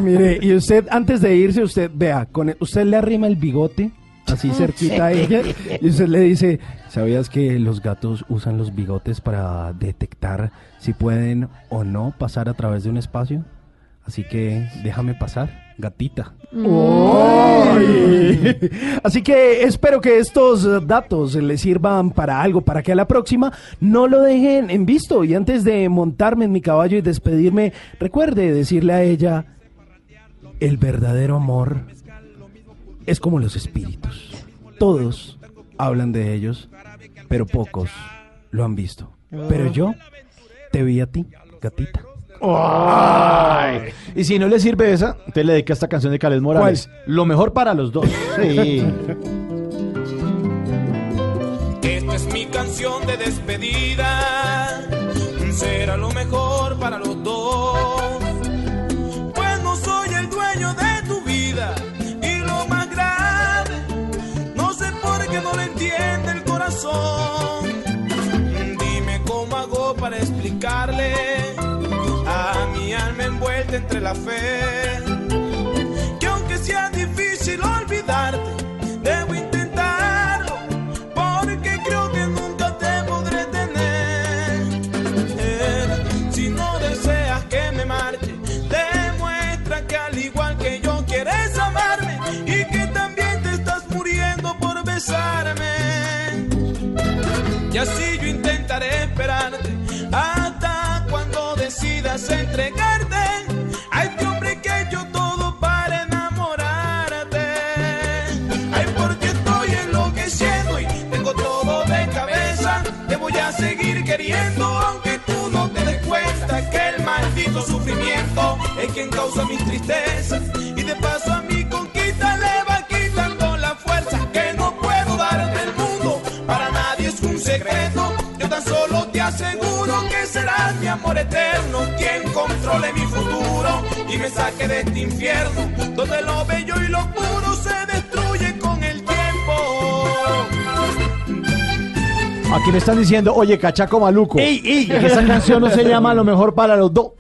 Mire, y usted, antes de irse, usted, vea, con el- usted le arrima el bigote, así cerquita a ella, y usted le dice, ¿sabías que los gatos usan los bigotes para detectar si pueden o no pasar a través de un espacio? Así que déjame pasar, gatita. Así que espero que estos datos les sirvan para algo, para que a la próxima no lo dejen en visto. Y antes de montarme en mi caballo y despedirme, recuerde decirle a ella, el verdadero amor es como los espíritus. Todos hablan de ellos, pero pocos lo han visto. Pero yo te vi a ti, gatita. Ay. Y si no le sirve esa, te le dedica esta canción de Calés Morales. Lo mejor para los dos. Sí. Esta es mi canción de despedida. Será lo mejor para los dos. No le entiende el corazón. Dime cómo hago para explicarle a mi alma envuelta entre la fe. Que aunque sea difícil olvidarte, Y así yo intentaré esperarte hasta cuando decidas entregarte a este hombre que yo todo para enamorarte. Ay, porque estoy enloqueciendo y tengo todo de cabeza. Te voy a seguir queriendo, aunque tú no te des cuenta que el maldito sufrimiento es quien causa mis tristezas. Un secreto. Yo tan solo te aseguro que serás mi amor eterno. Quien controle mi futuro y me saque de este infierno. Donde lo bello y lo puro se destruye con el tiempo. Aquí me están diciendo, oye, cachaco maluco. Ey, ey. esa canción no se llama lo mejor para los dos.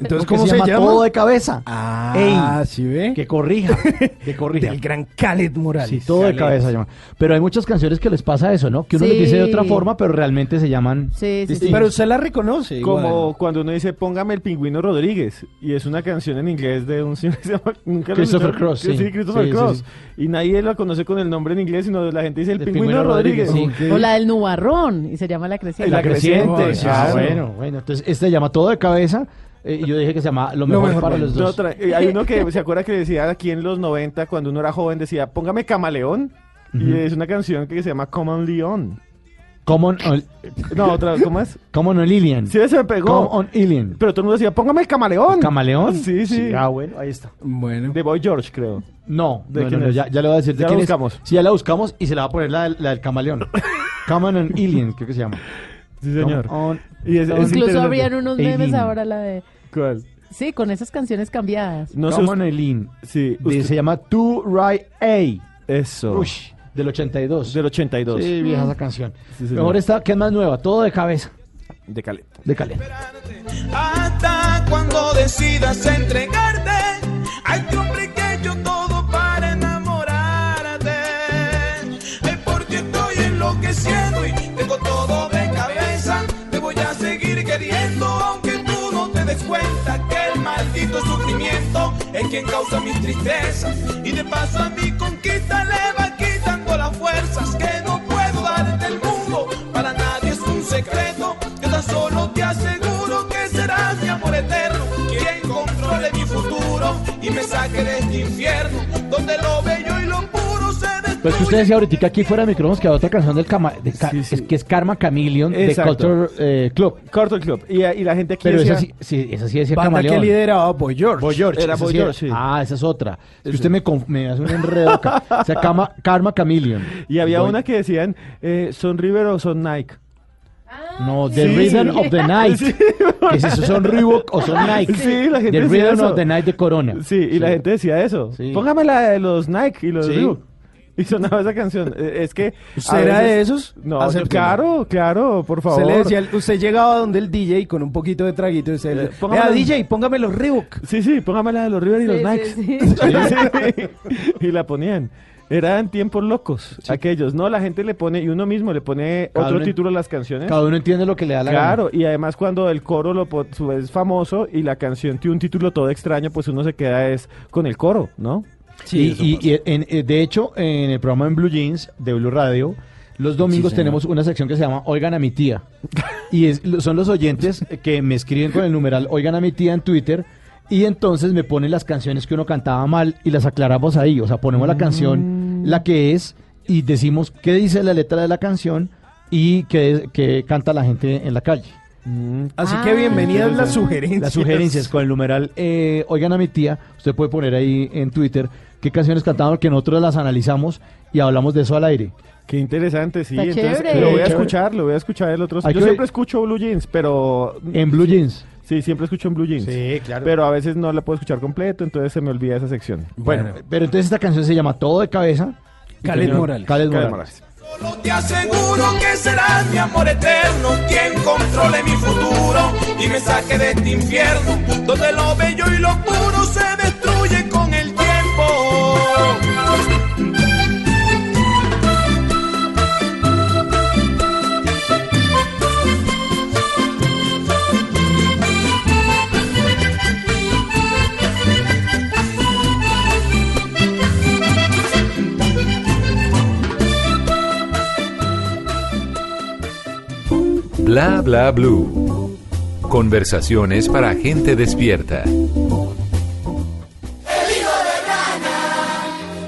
Entonces, ¿cómo se llama? Todo de cabeza. Ah, ¿sí ve? Que corrija, que corrija. Del gran Khaled Morales. Sí, todo de cabeza se llama. Pero hay muchas canciones que les pasa eso, ¿no? Que uno les dice de otra Sí. forma, pero realmente se llaman. Sí, sí, sí. Pero usted la reconoce. igual. Como cuando uno dice, póngame el pingüino Rodríguez. Y es una canción en inglés de un señor que se llama... ¿nunca lo Christopher? Cross, sí. Christopher Sí, sí, Cross. sí. Y nadie lo conoce con el nombre en inglés, sino la gente dice el El pingüino, Pingüino Rodríguez. Rodríguez, O la del nubarrón, y se llama La Creciente. La Creciente, Ah, bueno, bueno. Entonces, este se llama todo de cabeza. Eh, y yo dije que se llama Lo mejor, para los dos. eh, hay uno que se acuerda que decía aquí en los 90, cuando uno era joven, decía, póngame Camaleón. Y es una canción que se llama Common Leon. Common on, No, otra, ¿cómo es? Common on Lilian. Sí, se me pegó. Common on Alien. Pero todo el mundo decía, póngame el camaleón. ¿Camaleón? Sí, sí. Ah, bueno, ahí está. Bueno. De Boy George, creo. No, ¿De no, quién no, no, es? ya, ya le voy a decir de Ya la quién es. buscamos. Sí, ya la buscamos y se la va a poner la, del- la del camaleón. Common on Alien, creo que se llama. Sí, señor. Common on- Y es- es Incluso habrían unos memes ahora, la de... ¿Cuál? Sí, con esas canciones cambiadas. No sé. Alien. Sí, usted- se llama To Right A. Eso. Ush, del 82. Del 82. Sí, vieja esa canción. Sí. Mejor esta, que es más nueva, todo de cabeza. De Cali. De Calé. Hasta cuando decidas entregarte que des cuenta que el maldito sufrimiento es quien causa mis tristezas. Y de paso a mi conquista le va quitando las fuerzas que no puedo dar del mundo. Para nadie es un secreto. Yo tan solo te aseguro que serás mi amor eterno. Quien controle mi futuro y me saque de este infierno. Donde lo bello y lo Pues que usted decía ahorita aquí fuera de micrófonos que hay otra canción del Cama- de Ca- es que es Karma Chameleon Exacto. de Culture eh, Club. Culture Club. Y, y la gente aquí Pero decía... esa sí, sí, esa sí decía Banda Camaleón. que lideraba Boy George. Boy George. Era esa Boy sí George, sí. Ah, esa es otra. Es que usted me, conf- me hace un enredo acá. O sea, Karma, Karma Chameleon. Y había una que decían, eh, ¿son River o son Nike? No, The Sí, Rhythm sí. of the Night. Sí. Que si eso son Reebok o son Nike. Sí, la gente The decía Rhythm eso. of the Night de Corona. Sí, y la gente decía eso. Sí. Póngame la de los Nike y los Sí. Reebok. Y sonaba esa canción. Eh, Es que. ¿Usted era veces- de esos? No, Acéptelo. claro, claro, por favor. Usted le decía, usted llegaba donde el DJ con un poquito de traguito y le Eh, póngame Vea, los- DJ, póngame los Reebok. Sí, sí, póngame la de los River y los Sí, Nike. sí, sí. Sí, sí. Y la ponían. Eran tiempos locos, aquellos. No, la gente le pone, y uno mismo le pone Cada otro uno- título a las canciones. Cada uno entiende lo que le da la Claro, gana. y además cuando el coro lo po- su- es famoso y la canción tiene un título todo extraño, pues uno se queda es con el coro, ¿no? Y, y- y en- eh, de hecho, en el programa en Blue Jeans de Blue Radio, los domingos Sí, tenemos una sección que se llama Oigan a mi tía. Y es- son los oyentes que me escriben con el numeral Oigan a mi tía en Twitter. Y entonces me ponen las canciones que uno cantaba mal y las aclaramos ahí. O sea, ponemos la canción, la que es, y decimos qué dice la letra de la canción y qué, qué canta la gente en la calle. Así Ah. que bienvenidas las sugerencias. Las sugerencias con el numeral eh, Oigan a mi tía, usted puede poner ahí en Twitter qué canciones cantaban, que nosotros las analizamos y hablamos de eso al aire. Qué interesante, sí. Está Entonces, chévere. lo voy a escuchar, lo voy a escuchar el otro. Hay Yo siempre ver- escucho Blue Jeans, pero... En Blue Jeans. Sí, siempre escucho en Blue Jeans. claro. Pero a veces no la puedo escuchar completo, entonces se me olvida esa sección. Bueno, pero entonces esta canción se llama Todo de Cabeza. Khaled Señor Morales. Khaled Khaled Morales. Solo te aseguro que serás mi amor eterno, quien controle mi futuro y me saque de este infierno, donde lo bello y lo puro se Bla bla blue. Conversaciones para gente despierta. El hijo de rana,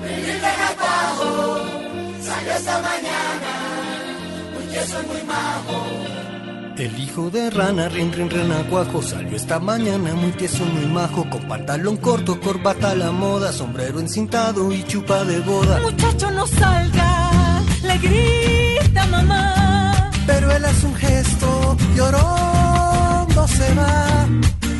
vivir de atajo, salió esta mañana, muy tieso y muy majo. El hijo de rana, rin, rin, renacuajo, salió esta mañana muy tieso, muy majo, con pantalón corto, corbata a la moda, sombrero encintado y chupa de boda. Muchacho, no salga, le grita mamá. Pero él hace un gesto, llorando se va.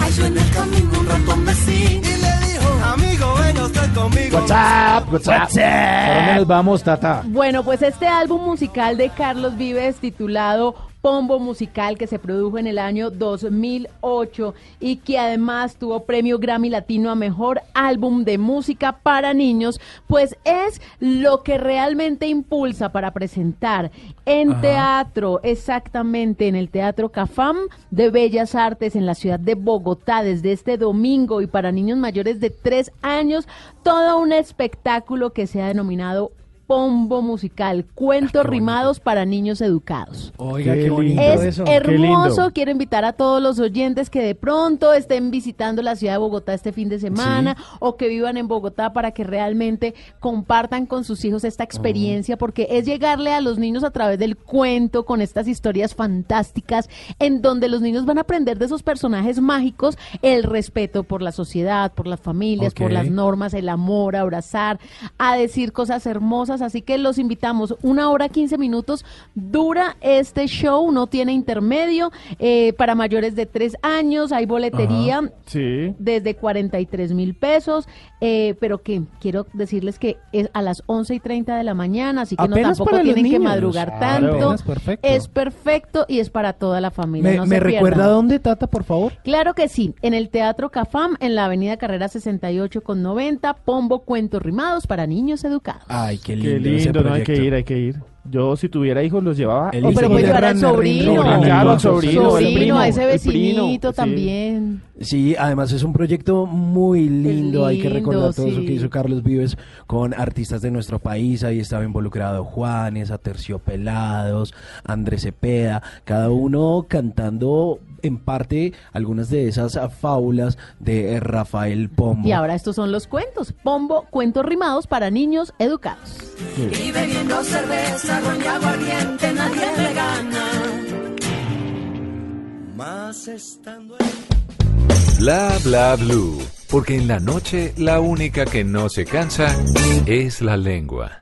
Halló en el camino un ratón vecino. Y le dijo, amigo, venga usted conmigo. WhatsApp, WhatsApp. ¿Por dónde nos vamos, Tata? Bueno, pues este álbum musical de Carlos Vives titulado Pombo Musical que se produjo en el año 2008 y que además tuvo premio Grammy Latino a Mejor Álbum de Música para Niños, pues es lo que realmente impulsa para presentar en Ajá. teatro, exactamente en el Teatro Cafam de Bellas Artes en la ciudad de Bogotá desde este domingo y para niños mayores de tres años, todo un espectáculo que se ha denominado Pombo Musical, cuentos rimados para niños educados. Oiga, Qué qué bonito Es eso. hermoso, quiero invitar a todos los oyentes que de pronto estén visitando la ciudad de Bogotá este fin de semana o que vivan en Bogotá para que realmente compartan con sus hijos esta experiencia, porque es llegarle a los niños a través del cuento con estas historias fantásticas en donde los niños van a aprender de esos personajes mágicos el respeto por la sociedad, por las familias, por las normas, el amor, abrazar, a decir cosas hermosas. Así que los invitamos. Una hora 15 minutos dura este show, no tiene intermedio. eh, para mayores de 3 años hay boletería Ajá. Sí. desde 43 mil pesos. eh, pero que quiero decirles que es a las 11 y 30 de la mañana, así que no tampoco tienen que madrugar Claro. tanto. Apenas perfecto. Es perfecto y es para toda la familia. ¿Me, no me se recuerda pierdan. dónde, Tata, por favor? Claro que sí, en el Teatro Cafam, en la Avenida Carrera 68 con 90, Pombo Cuentos Rimados para niños educados. Ay, qué lindo. Qué ese lindo, no hay que ir, hay que ir. Yo si tuviera hijos los llevaba. El Oh, pero hijo puede de llevar al sobrino. Claro, sobrino, Sobrino, el primo, a ese el primo, vecinito también. Sí, además es un proyecto muy lindo. Hay que recordar todo eso sí. que hizo Carlos Vives con artistas de nuestro país. Ahí estaba involucrado Juanes, Aterciopelados, Andrés Cepeda, cada uno cantando en parte algunas de esas fábulas de Rafael Pombo. Y ahora estos son los cuentos. Pombo, cuentos rimados para niños educados. Y bebiendo cerveza con aguardiente nadie le gana. Más estando Bla bla blue, porque en la noche la única que no se cansa es la lengua.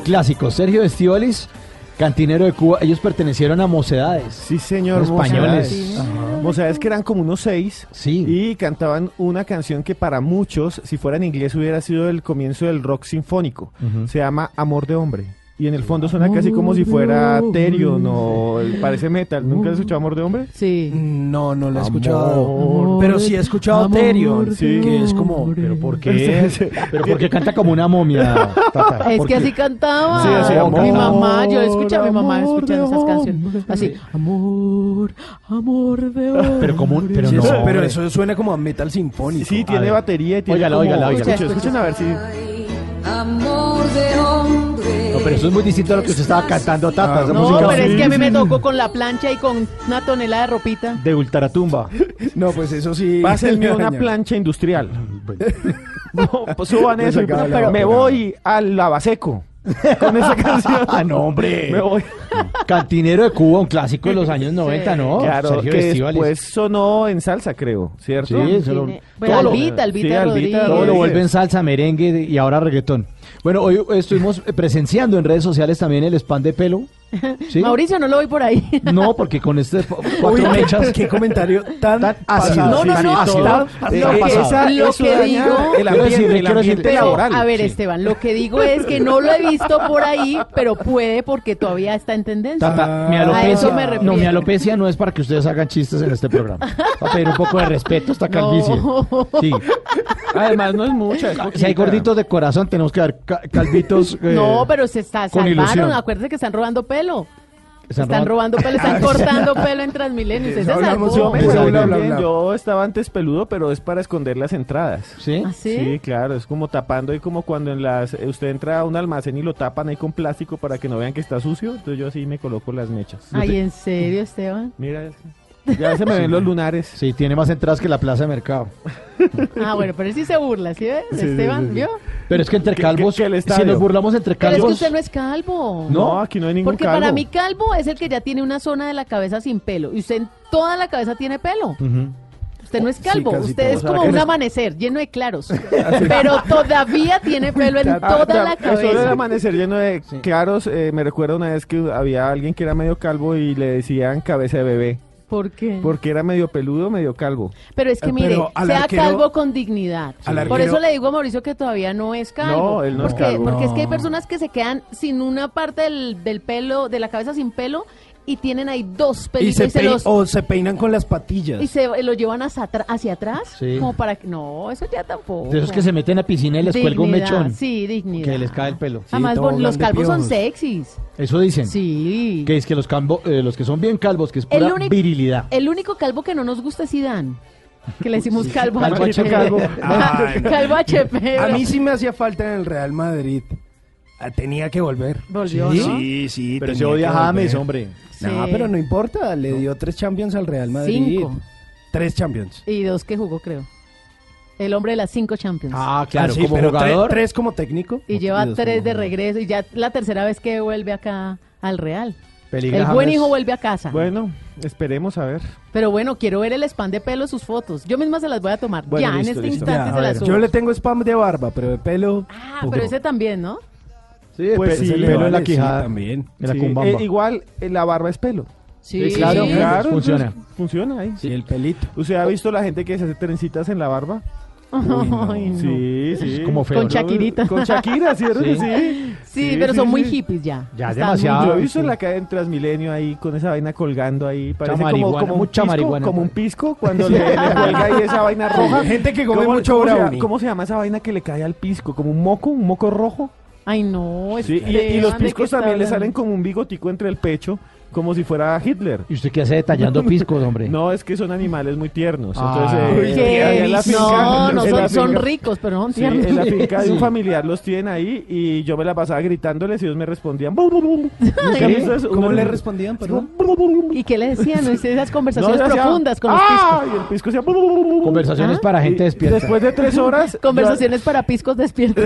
Clásicos. Sergio Estíbaliz, cantinero de Cuba. Ellos pertenecieron a Mocedades. Sí, señor. Españoles. Mocedades. Que eran como unos seis. Y cantaban una canción que para muchos, si fuera en inglés, hubiera sido el comienzo del rock sinfónico. Se llama Amor de Hombre. Y en el fondo suena casi como si fuera Therion o parece metal. ¿Nunca has escuchado Amor de Hombre? Sí. No, no lo he Amor, escuchado. pero sí he escuchado amor Therion, de que es como... ¿Pero por qué? ¿Pero por qué canta como una momia, Tata? Es ¿Por que así cantaba. Sí, así, amor, mi mamá, yo escuché a mi mamá escuchando esas canciones. Así, amor, amor de hombre. Pero como, pero Sí, no. eso- pero eso suena como a metal sinfónico. Sí, tiene batería y tiene Óigala, escuchen a ver si... Amor de hombre. No, pero eso es muy distinto a lo que usted estaba cantando, Tata. esa No, música pero es que a mí me tocó con la plancha y con una tonelada de ropita. De ultratumba. No, pues eso sí. Pásenme una Daña. plancha industrial. No, pues suban Me eso. y- la me voy al lavaseco. Con esa canción. Ah, no, hombre. Me voy. Cantinero de Cuba, un clásico de los años 90, ¿no? Claro, Sergio que Estíbaliz. después sonó en salsa, creo, ¿cierto? Sí, eso lo- Bueno, todo lo- Albita, Albita sí, Albita Rodríguez. Todo lo vuelve en salsa, merengue y ahora reggaetón. Bueno, hoy estuvimos presenciando en redes sociales también el spam de pelo. ¿Sí? Mauricio, no lo voy por ahí. No, porque con este Uy, cuatro mechas. qué comentario tan, Tan ácido. No, no, no, ácido. Lo lo que daña digo- el ambiente, el quiero ambiente laboral. A ver, Sí. Esteban, lo que digo es que no lo he visto por ahí, pero puede porque todavía está en tendencia. Tata, mi a eso alopecia, me refiero. no, mi alopecia no es para que ustedes hagan chistes en este programa. Va a pedir un poco de respeto a esta calvicie. No. Sí. Además, no es mucha. es Si hay gorditos de corazón, tenemos que dar ca- calvitos. eh, No, pero se está salvaron. ilusión. Acuérdate que están robando pelo. Están Están, robando- pelo, están cortando pelo en Transmilenio. Usted se hablamos salvó. de Pues, Bla, bla, también, bla, bla. Yo estaba antes peludo, pero es para esconder las entradas. ¿Sí? ¿Ah, sí? claro, es como tapando y como cuando en las eh, usted entra a un almacén y lo tapan ahí con plástico para que no vean que está sucio, entonces yo así me coloco las mechas. Ay, ¿en serio, Esteban? Mira, ya se me ven los lunares. Sí, tiene más entradas que la plaza de mercado. Ah, bueno, pero él sí se burla, ¿sí ves? Sí, Esteban, sí, sí. ¿vio? Pero es que entre ¿Qué- calvos, qué- qué si nos burlamos entre Pero es que calvos, usted no es calvo. No, aquí no hay ningún Porque calvo. para mí calvo es el que ya tiene una zona de la cabeza sin pelo. Y usted en toda la cabeza tiene pelo. Usted no es calvo, usted todo. es como un eres- amanecer lleno de claros. Pero todavía tiene pelo en toda la Eso del cabeza. amanecer lleno de claros, eh, me recuerda una vez que había alguien que era medio calvo y le decían cabeza de bebé. ¿Por qué? Porque era medio peludo, medio calvo. Pero es que Eh, mire, pero al sea arquero- calvo con dignidad. al Por eso le digo a Mauricio que todavía no es calvo. No, él no es porque, calvo. Porque es que hay No. personas que se quedan sin una parte del, del pelo, de la cabeza sin pelo, y tienen ahí dos Y pelitos se, y se, pei- los o se peinan con las patillas. y se lo llevan hacia, atrás Sí. como para que no eso ya tampoco de esos que se meten a piscina y les cuelga un mechón. sí dignidad Que les cae el pelo. además los calvos son sexys Eso dicen. sí Que es que los, calvo- eh, los que son bien calvos, que es El pura único- virilidad. el único calvo que no nos gusta es Zidane que le decimos calvo Calvo HP calvo. Ay, no. calvo HP A mí sí me hacía falta en el Real Madrid. Ah, Tenía que volver. volvió ¿Sí? ¿no? Sí, sí. Pero se odia a James, hombre. Sí. No, pero no importa. Le dio tres Champions al Real Madrid. Cinco. Tres Champions. y dos que jugó creo el hombre de las cinco Champions Ah, claro, Ah, sí, como pero tre- jugador. tres como técnico. y lleva dos tres como de jugador. regreso y ya la tercera vez que vuelve acá al Real Peligra el buen James. hijo vuelve a casa Bueno, esperemos a ver. Pero bueno, quiero ver el spam de pelo, sus fotos. Yo misma se las voy a tomar. Bueno, ya, en este listo. instante Ya, se las subo. yo le tengo spam de barba, pero de pelo. Ah, pero ese también, ¿no? Sí, Pues pe- sí, pelo en la vale, sí, quijada. también. En la Sí, cumbamba. eh, igual, eh, la barba es pelo. Sí, claro, sí. claro. funciona. entonces, Funciona ahí. Sí, el pelito. ¿Usted ha visto la gente que se hace trencitas en la barba? Ay, no. Sí, sí. Es como feo. Con Shakirita. Con Shakira, ¿cierto? Sí. Sí. Sí, Sí, pero sí, son muy sí. hippies ya. Ya, Están demasiado. Yo he visto en la calle en Transmilenio ahí con esa vaina colgando ahí. Parece como, como un mucha pisco, marihuana. como un pisco cuando le, le cuelga ahí esa vaina roja. Gente que come ¿Cómo- mucho brownie. ¿Cómo se llama esa vaina que le cae al pisco? ¿Como un moco? ¿Un moco rojo? Ay, no. Sí, y, y los ¿de qué piscos también le salen como un bigotico entre el pecho, como si fuera Hitler. ¿Y usted qué hace detallando piscos, hombre? No, es que son animales muy tiernos. Ah. Entonces, eh, ¿Qué? ahí en la finca- no, no en son, la son ricos, pero no son Sí, en tiernos. la finca de un Sí. familiar los tienen ahí y yo me la pasaba gritándoles y ellos me respondían. "Bu, bu, bu". ¿Nunca han visto eso? ¿Cómo Uno le respondían, perdón? ¿Y qué le decían? ¿No? Esas conversaciones profundas con los ¡Ah! piscos. Y el pisco decía. Conversaciones ¿Ah? para gente despierta. Después de tres horas. Conversaciones para piscos despiertos.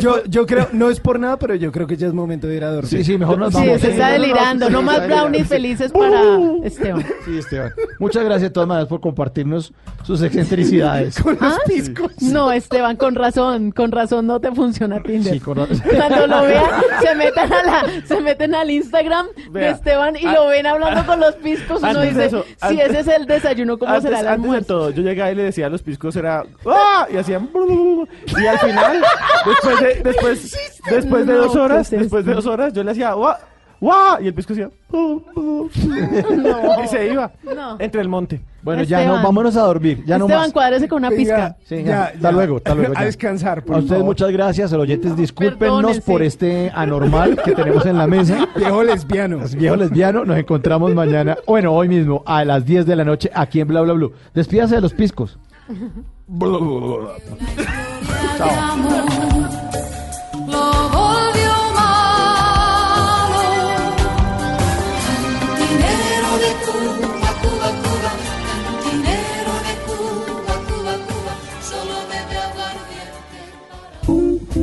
Yo, yo creo, no es por nada, pero yo creo que ya es momento de ir a dormir. Sí, sí, mejor nos Sí, vamos. se está delirando. No más bla brownies felices para Esteban. Sí, Esteban. Muchas gracias de todas maneras por compartirnos sus excentricidades. ¿Ah? No, Esteban, con razón, con razón no te funciona Tinder. Sí, con razón. Cuando lo vean, se meten, a la, se meten al Instagram de Esteban y a- lo ven hablando con los piscos. Uno dice, eso, si antes- ese es el desayuno, ¿cómo antes, será el antes de almuerzo? todo, yo llegaba y le decía a los piscos era ¡Ah! y hacían y al final después de después después de No, dos horas ¿qué es después de dos horas yo le hacía ¡Guau! ¡Guau! y el pisco "Oh, oh". y se iba No. entre el monte Bueno, ya Esteban. no, vámonos a dormir. Ya no Esteban, más. cuádrese con una Venga, pizca. Sí, ya, Ya, hasta ya. luego, hasta luego. A ya. descansar, por A ustedes favor. muchas gracias. A los oyentes, discúlpenos Perdónense. por este anormal que tenemos en la mesa. Viejo lesbiano. Es viejo lesbiano, nos encontramos mañana, bueno, hoy mismo, a las 10 de la noche, aquí en Bla Bla Blue. Despídase de los piscos. Chao.